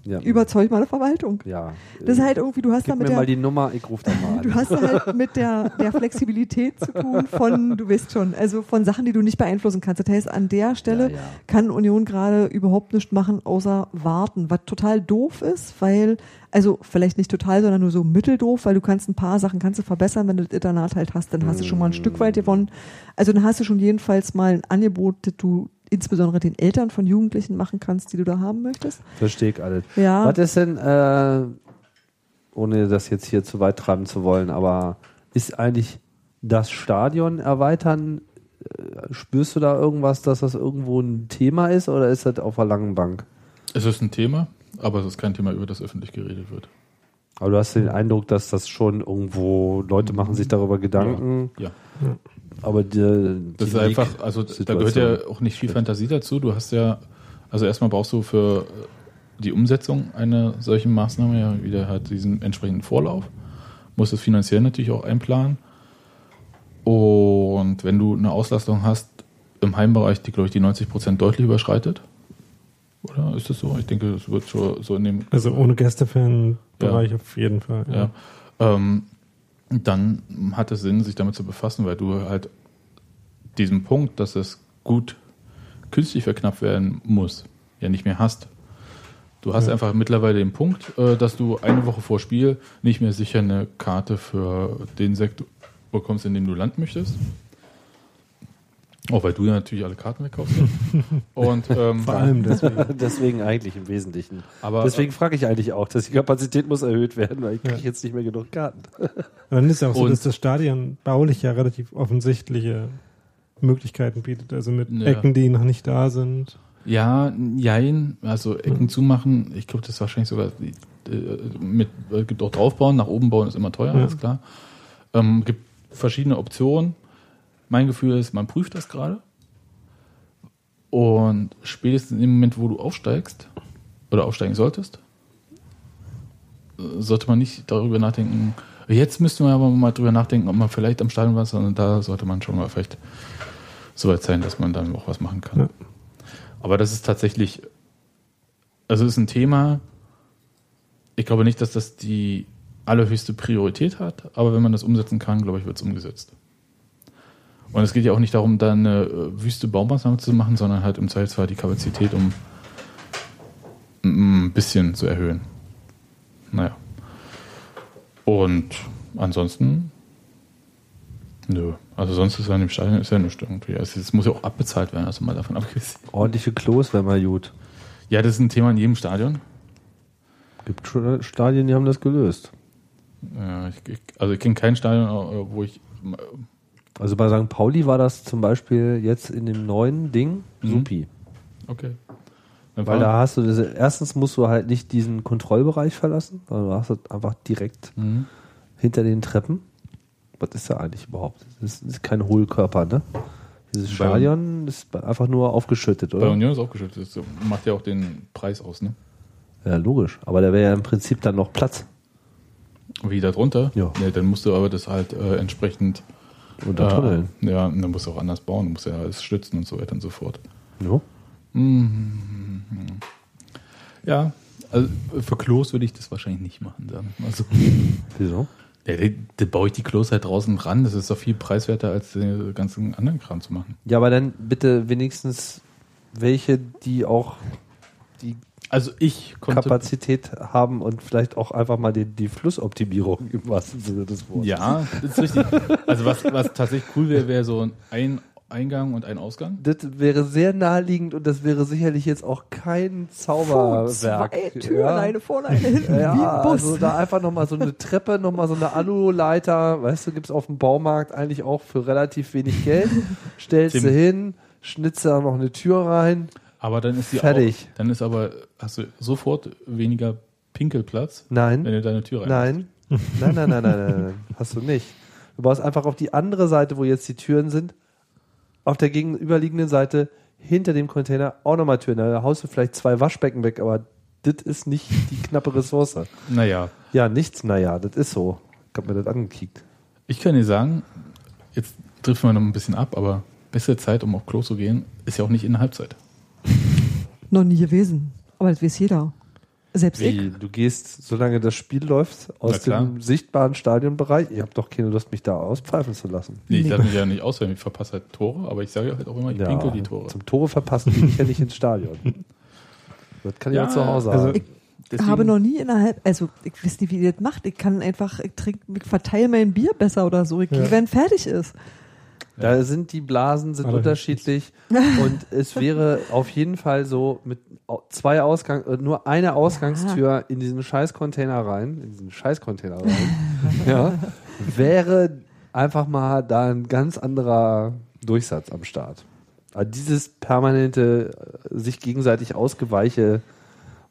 [SPEAKER 6] Ja.
[SPEAKER 5] überzeug mal eine Verwaltung.
[SPEAKER 6] Ja.
[SPEAKER 5] Das ist halt irgendwie, du hast da
[SPEAKER 6] Gib
[SPEAKER 5] mit
[SPEAKER 6] mir mal
[SPEAKER 5] der,
[SPEAKER 6] die Nummer, ich rufe da mal
[SPEAKER 5] du
[SPEAKER 6] an.
[SPEAKER 5] hast da halt mit der, der Flexibilität zu tun von, du weißt schon, also von Sachen, die du nicht beeinflussen kannst. Das heißt, an der Stelle
[SPEAKER 6] Ja, ja.
[SPEAKER 5] kann Union gerade überhaupt nichts machen, außer warten, was total doof ist, weil, also vielleicht nicht total, sondern nur so mitteldoof, weil du kannst ein paar Sachen kannst du verbessern, wenn du das Internat halt hast, dann hast du schon mal ein Stück weit gewonnen. Also dann hast du schon jedenfalls mal ein Angebot, das du insbesondere den Eltern von Jugendlichen machen kannst, die du da haben möchtest.
[SPEAKER 6] Verstehe ich alles.
[SPEAKER 5] Ja.
[SPEAKER 6] Was ist denn, äh, ohne das jetzt hier zu weit treiben zu wollen, aber ist eigentlich das Stadion erweitern, äh, spürst du da irgendwas, dass das irgendwo ein Thema ist oder ist das auf der langen Bank?
[SPEAKER 4] Es ist ein Thema, aber es ist kein Thema, über das öffentlich geredet wird.
[SPEAKER 6] Aber du hast den Eindruck, dass das schon irgendwo, Leute machen sich darüber Gedanken,
[SPEAKER 4] Ja.
[SPEAKER 6] Aber die, die
[SPEAKER 4] Das ist einfach, also da gehört ja auch nicht viel Fantasie dazu. Du hast ja, also erstmal brauchst du für die Umsetzung einer solchen Maßnahme ja wieder halt diesen entsprechenden Vorlauf. Musst es finanziell natürlich auch einplanen. Und wenn du eine Auslastung hast im Heimbereich, die, glaube ich, die 90 Prozent deutlich überschreitet, oder ist das so? Ich denke, es wird schon so in dem
[SPEAKER 7] Also ohne Gästefan-Bereich auf jeden Fall.
[SPEAKER 4] ja. Ähm, dann hat es Sinn, sich damit zu befassen, weil du halt diesen Punkt, dass es gut künstlich verknappt werden muss, ja nicht mehr hast. Du hast einfach mittlerweile den Punkt, äh, dass du eine Woche vor Spiel nicht mehr sicher eine Karte für den Sektor bekommst, in dem du landen möchtest. Auch weil du ja natürlich alle Karten wegkaufst. Und, ähm,
[SPEAKER 7] Vor allem deswegen.
[SPEAKER 6] Deswegen eigentlich im Wesentlichen.
[SPEAKER 4] aber
[SPEAKER 6] Deswegen frage ich eigentlich auch, dass die Kapazität muss erhöht werden, weil ich kriege
[SPEAKER 7] Ja.
[SPEAKER 6] jetzt nicht mehr genug Karten.
[SPEAKER 7] Dann ist ja auch so,
[SPEAKER 4] Und-
[SPEAKER 7] dass das Stadion baulich ja relativ offensichtliche Möglichkeiten bietet. Also mit
[SPEAKER 4] Ja.
[SPEAKER 7] Ecken, die noch nicht da sind.
[SPEAKER 4] Ja, jein, also Ecken zumachen, ich glaube, das ist wahrscheinlich sogar äh, mit, äh, gibt auch draufbauen, nach oben bauen ist immer teuer,
[SPEAKER 7] Ja.
[SPEAKER 4] alles klar. Ähm, gibt verschiedene Optionen. Mein Gefühl ist, man prüft das gerade. Und spätestens im Moment, wo du aufsteigst oder aufsteigen solltest, äh, sollte man nicht darüber nachdenken, jetzt müssten wir aber mal drüber nachdenken, ob man vielleicht am Stadion was, sondern da sollte man schon mal vielleicht so weit sein, dass man dann auch was machen kann.
[SPEAKER 7] Ja.
[SPEAKER 4] Aber das ist tatsächlich, also es ist ein Thema, ich glaube nicht, dass das die allerhöchste Priorität hat, aber wenn man das umsetzen kann, glaube ich, wird es umgesetzt. Und es geht ja auch nicht darum, da eine äh, wüste Baumaßnahme zu machen, sondern halt im Zweifelsfall die Kapazität um ein bisschen zu erhöhen. Naja. Und ansonsten, nö. Also sonst ist ja in dem Stadion ist ja nichts irgendwie. Also es muss ja auch abbezahlt werden, also mal davon abgesehen.
[SPEAKER 6] Ordentliche Klos wäre mal gut.
[SPEAKER 4] Ja, das ist ein Thema in jedem Stadion.
[SPEAKER 6] Gibt schon Stadien, die haben das gelöst.
[SPEAKER 4] Ja, ich, also ich kenne kein Stadion, äh, wo ich.
[SPEAKER 6] Also bei St. Pauli war das zum Beispiel jetzt in dem neuen Ding
[SPEAKER 4] Mhm.
[SPEAKER 6] supi.
[SPEAKER 4] Okay. Dann
[SPEAKER 6] Weil da hast du, diese, erstens musst du halt nicht diesen Kontrollbereich verlassen, sondern du hast es einfach direkt
[SPEAKER 4] Mhm.
[SPEAKER 6] hinter den Treppen. Was ist da eigentlich überhaupt? Das ist kein Hohlkörper, ne? Dieses
[SPEAKER 4] Bei-
[SPEAKER 6] Stadion ist einfach nur aufgeschüttet,
[SPEAKER 4] Bei
[SPEAKER 6] oder?
[SPEAKER 4] Union ist aufgeschüttet. Das macht ja auch den Preis aus, ne?
[SPEAKER 6] Ja, logisch. Aber da wäre ja im Prinzip dann noch Platz
[SPEAKER 4] Wie da drunter?
[SPEAKER 6] Ja.
[SPEAKER 4] Nee, dann musst du aber das halt äh, entsprechend.
[SPEAKER 6] Unter Tunneln.
[SPEAKER 4] Äh, ja, und dann musst du auch anders bauen. Du musst ja alles stützen und so weiter und so fort.
[SPEAKER 6] Ja.
[SPEAKER 4] Ja, also für Klos würde ich das wahrscheinlich nicht machen, sagen wir mal so.
[SPEAKER 6] Wieso?
[SPEAKER 4] Ja, da, da baue ich die Klos halt draußen ran. Das ist doch viel preiswerter, als den ganzen anderen Kram zu machen.
[SPEAKER 6] Ja, aber dann bitte wenigstens welche, die auch die
[SPEAKER 4] Also ich konnte.
[SPEAKER 6] Kapazität haben und vielleicht auch einfach mal die, die Flussoptimierung im wahrsten Sinne des Wortes.
[SPEAKER 4] Ja, das ist richtig. Also was, was tatsächlich cool wäre, wäre so ein Eingang und ein Ausgang.
[SPEAKER 6] Das wäre sehr naheliegend und das wäre sicherlich jetzt auch kein Zauberwerk.
[SPEAKER 5] Zwei Türen, eine vorne, eine hinten,
[SPEAKER 6] Ja,
[SPEAKER 5] wie ein Bus.
[SPEAKER 6] also da einfach nochmal so eine Treppe, nochmal so eine Aluleiter, weißt du, gibt's auf dem Baumarkt eigentlich auch für relativ wenig Geld. Stellst
[SPEAKER 4] Tim.
[SPEAKER 6] du hin, schnitzt da noch eine Tür rein.
[SPEAKER 4] Aber dann ist die
[SPEAKER 6] Fertig.
[SPEAKER 4] Auch, dann ist aber, hast du sofort weniger Pinkelplatz,
[SPEAKER 6] Nein,
[SPEAKER 4] wenn du deine Tür rein.
[SPEAKER 6] nein, nein, nein, nein, nein, nein, nein, hast du nicht. Du baust einfach auf die andere Seite, wo jetzt die Türen sind, auf der gegenüberliegenden Seite hinter dem Container auch nochmal Türen. Da haust du vielleicht zwei Waschbecken weg, aber das ist nicht die knappe Ressource.
[SPEAKER 4] Naja,
[SPEAKER 6] Ja, nichts, naja, das ist so. Ich hab mir das angekickt.
[SPEAKER 4] ich kann dir sagen, jetzt driften wir noch ein bisschen ab, aber beste Zeit, um auf Klo zu gehen, ist ja auch nicht in der Halbzeit.
[SPEAKER 5] Noch nie gewesen. Aber das weiß jeder. Selbst ich.
[SPEAKER 6] Wie, du gehst, solange das Spiel läuft,
[SPEAKER 4] Na
[SPEAKER 6] aus
[SPEAKER 4] klar.
[SPEAKER 6] dem sichtbaren Stadionbereich. Ihr habt doch keine Lust, mich da auspfeifen zu lassen.
[SPEAKER 4] Nee, ich
[SPEAKER 5] Nee.
[SPEAKER 4] lasse mich ja nicht aus, weil ich verpasse halt Tore, aber ich sage halt auch immer, ich pinkel die Tore.
[SPEAKER 6] Zum Tore verpassen gehe ich ja nicht ins Stadion. Das kann ich
[SPEAKER 4] Ja,
[SPEAKER 6] auch zu Hause
[SPEAKER 7] also
[SPEAKER 6] haben.
[SPEAKER 5] Ich
[SPEAKER 4] Deswegen-
[SPEAKER 5] habe noch nie innerhalb, also ich weiß nicht, wie ihr das macht. Ich kann einfach, ich trinke, ich verteile mein Bier besser oder so. Ich
[SPEAKER 7] Ja.
[SPEAKER 5] gehe, wenn fertig ist.
[SPEAKER 6] Da sind die Blasen sind
[SPEAKER 7] Allerdings.
[SPEAKER 6] unterschiedlich und es wäre auf jeden Fall so mit zwei Ausgang äh, nur eine Ausgangstür in diesen Scheißcontainer rein, in diesen Scheißcontainer rein. ja, wäre einfach mal da ein ganz anderer Durchsatz am Start. Aber dieses permanente äh, sich gegenseitig ausgeweiche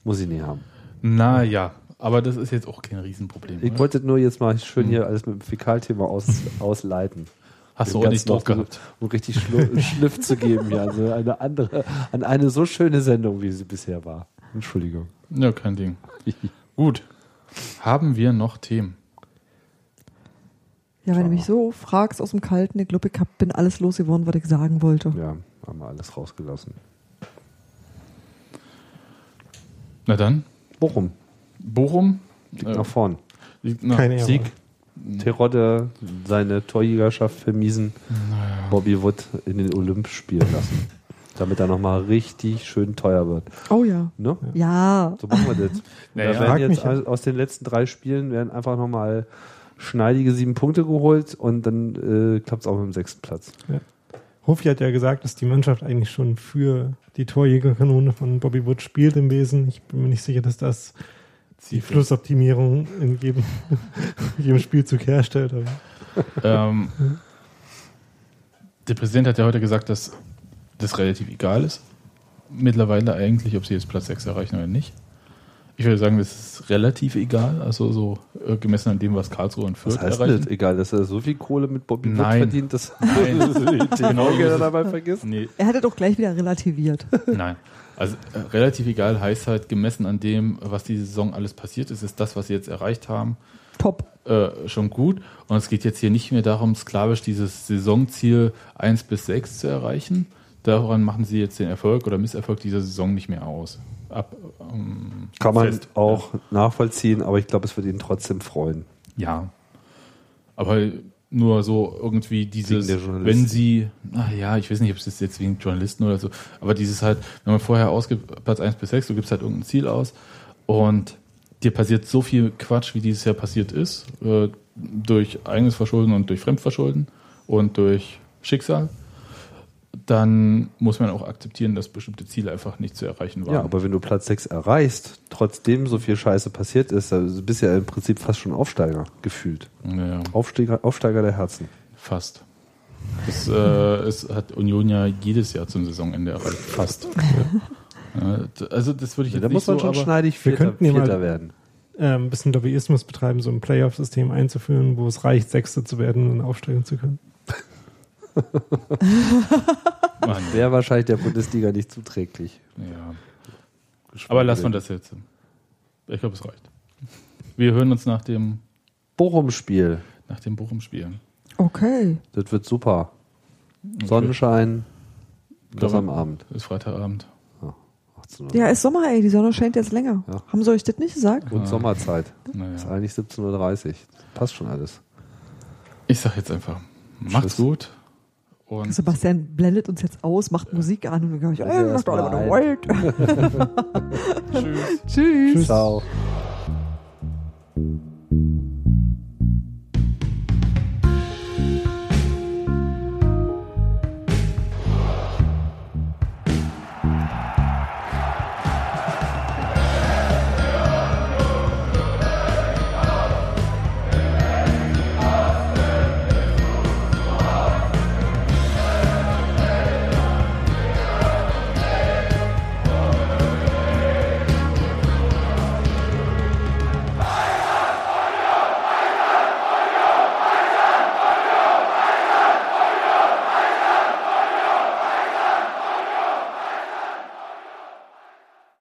[SPEAKER 6] muss ich nie haben.
[SPEAKER 4] Na ja, aber das ist jetzt auch kein Riesenproblem.
[SPEAKER 6] Ich
[SPEAKER 4] oder?
[SPEAKER 6] wollte nur jetzt mal schön hier alles mit dem Fäkalthema aus, ausleiten.
[SPEAKER 4] Hast du auch nicht drauf
[SPEAKER 6] noch
[SPEAKER 4] gehabt.
[SPEAKER 6] Um richtig Schlu Schliff zu geben, ja. Also eine andere, an eine so schöne Sendung, wie sie bisher war. Entschuldigung.
[SPEAKER 4] Ja, kein Ding. Gut. Haben wir noch Themen?
[SPEAKER 5] Ja, wenn du mich so fragst aus dem Kalten, ich glaube, ich hab, bin alles losgeworden, was ich sagen wollte.
[SPEAKER 6] Ja, haben wir alles rausgelassen.
[SPEAKER 4] Na dann,
[SPEAKER 6] Bochum,
[SPEAKER 4] Bochum.
[SPEAKER 6] liegt
[SPEAKER 4] Äh,
[SPEAKER 6] nach vorn.
[SPEAKER 4] liegt nach
[SPEAKER 7] Keine
[SPEAKER 4] Sieg.
[SPEAKER 6] Terodde seine Torjägerschaft vermiesen, Bobby Wood in den Olymp spielen lassen. Damit er nochmal richtig schön teuer wird.
[SPEAKER 5] Oh ja.
[SPEAKER 6] Ne?
[SPEAKER 5] Ja.
[SPEAKER 6] So machen wir das.
[SPEAKER 4] Naja,
[SPEAKER 6] da werden jetzt
[SPEAKER 7] ja.
[SPEAKER 6] aus- aus den letzten drei Spielen werden einfach nochmal schneidige sieben Punkte geholt und dann äh, klappt es auch mit dem sechsten Platz.
[SPEAKER 7] Hofi hat ja gesagt, dass die Mannschaft eigentlich schon für die Torjägerkanone von Bobby Wood spielt im Wesen. Ich bin mir nicht sicher, dass das die Flussoptimierung in jedem, in jedem Spielzug herstellt. Aber
[SPEAKER 4] Ähm, der Präsident hat ja heute gesagt, dass das relativ egal ist. Mittlerweile eigentlich, ob sie jetzt Platz 6 erreichen oder nicht. Ich würde sagen, das ist relativ egal, also so äh, gemessen an dem, was Karlsruhe und Fürth
[SPEAKER 6] Was heißt
[SPEAKER 4] erreichen.
[SPEAKER 6] das? Egal, dass er so viel Kohle mit Bobby Wood
[SPEAKER 4] Nein.
[SPEAKER 6] verdient, dass
[SPEAKER 4] Nein.
[SPEAKER 6] genau
[SPEAKER 4] so ist es.
[SPEAKER 6] dabei vergisst.
[SPEAKER 4] Nee,
[SPEAKER 5] Er hat es auch gleich wieder relativiert.
[SPEAKER 4] nein. Also äh, relativ egal heißt halt, gemessen an dem, was diese Saison alles passiert ist, ist das, was sie jetzt erreicht haben,
[SPEAKER 5] Top.
[SPEAKER 4] äh, schon gut. Und es geht jetzt hier nicht mehr darum, sklavisch dieses Saisonziel 1 bis 6 zu erreichen. Daran machen sie jetzt den Erfolg oder Misserfolg dieser Saison nicht mehr aus. Ab, ähm,
[SPEAKER 6] Kann man
[SPEAKER 4] fest.
[SPEAKER 6] auch nachvollziehen, aber ich glaube, es wird ihn trotzdem freuen.
[SPEAKER 4] Ja. Aber nur so irgendwie dieses, wenn sie, ach ja, ich weiß nicht, ob es jetzt wegen Journalisten oder so, aber dieses halt, wenn man vorher ausgibt, Platz 1 bis 6, du gibst halt irgendein Ziel aus und dir passiert so viel Quatsch, wie dieses Jahr passiert ist, äh, durch eigenes Verschulden und durch Fremdverschulden und durch Schicksal, dann muss man auch akzeptieren, dass bestimmte Ziele einfach nicht zu erreichen waren.
[SPEAKER 6] Ja, aber wenn du Platz 6 erreichst, trotzdem so viel Scheiße passiert ist, also bist du ja im Prinzip fast schon Aufsteiger gefühlt.
[SPEAKER 4] ja.
[SPEAKER 6] Aufsteiger, Aufsteiger der Herzen.
[SPEAKER 4] Fast. Das, äh, es hat Union ja jedes Jahr zum Saisonende erreicht. Fast. ja, also das würde ich
[SPEAKER 6] Ja,
[SPEAKER 4] jetzt
[SPEAKER 6] da
[SPEAKER 4] nicht
[SPEAKER 6] muss man
[SPEAKER 4] so,
[SPEAKER 6] schon schneidig
[SPEAKER 7] Wir
[SPEAKER 6] Vierter,
[SPEAKER 7] könnten ja mal-
[SPEAKER 6] Vierter werden.
[SPEAKER 7] ähm, ein bisschen Lobbyismus betreiben, so ein Playoff-System einzuführen, wo es reicht, Sechster zu werden und aufsteigen zu können.
[SPEAKER 6] Wäre wahrscheinlich der Bundesliga nicht zuträglich.
[SPEAKER 4] ja. Aber lassen wir das jetzt. Ich glaube, es reicht. Wir hören uns nach dem,
[SPEAKER 6] Bochum-Spiel,
[SPEAKER 4] nach dem Bochum-Spiel.
[SPEAKER 5] Okay.
[SPEAKER 6] das wird super. Sonnenschein, das am Abend.
[SPEAKER 4] Ist Freitagabend.
[SPEAKER 6] 18 Uhr.
[SPEAKER 5] Ja, ist Sommer, ey. Die Sonne scheint jetzt länger.
[SPEAKER 6] Ja.
[SPEAKER 5] Haben sie euch das nicht gesagt?
[SPEAKER 6] Und Sommerzeit. Ist
[SPEAKER 4] Naja.
[SPEAKER 6] eigentlich 17.30 Uhr. Passt schon alles.
[SPEAKER 4] Ich sag jetzt einfach, macht's
[SPEAKER 6] Tschüss.
[SPEAKER 4] gut Und
[SPEAKER 5] Sebastian blendet uns jetzt aus, macht Musik an und dann glaube ich, ey, doch
[SPEAKER 6] erst
[SPEAKER 5] alle
[SPEAKER 6] mal
[SPEAKER 5] mal Tschüss.
[SPEAKER 6] Ciao.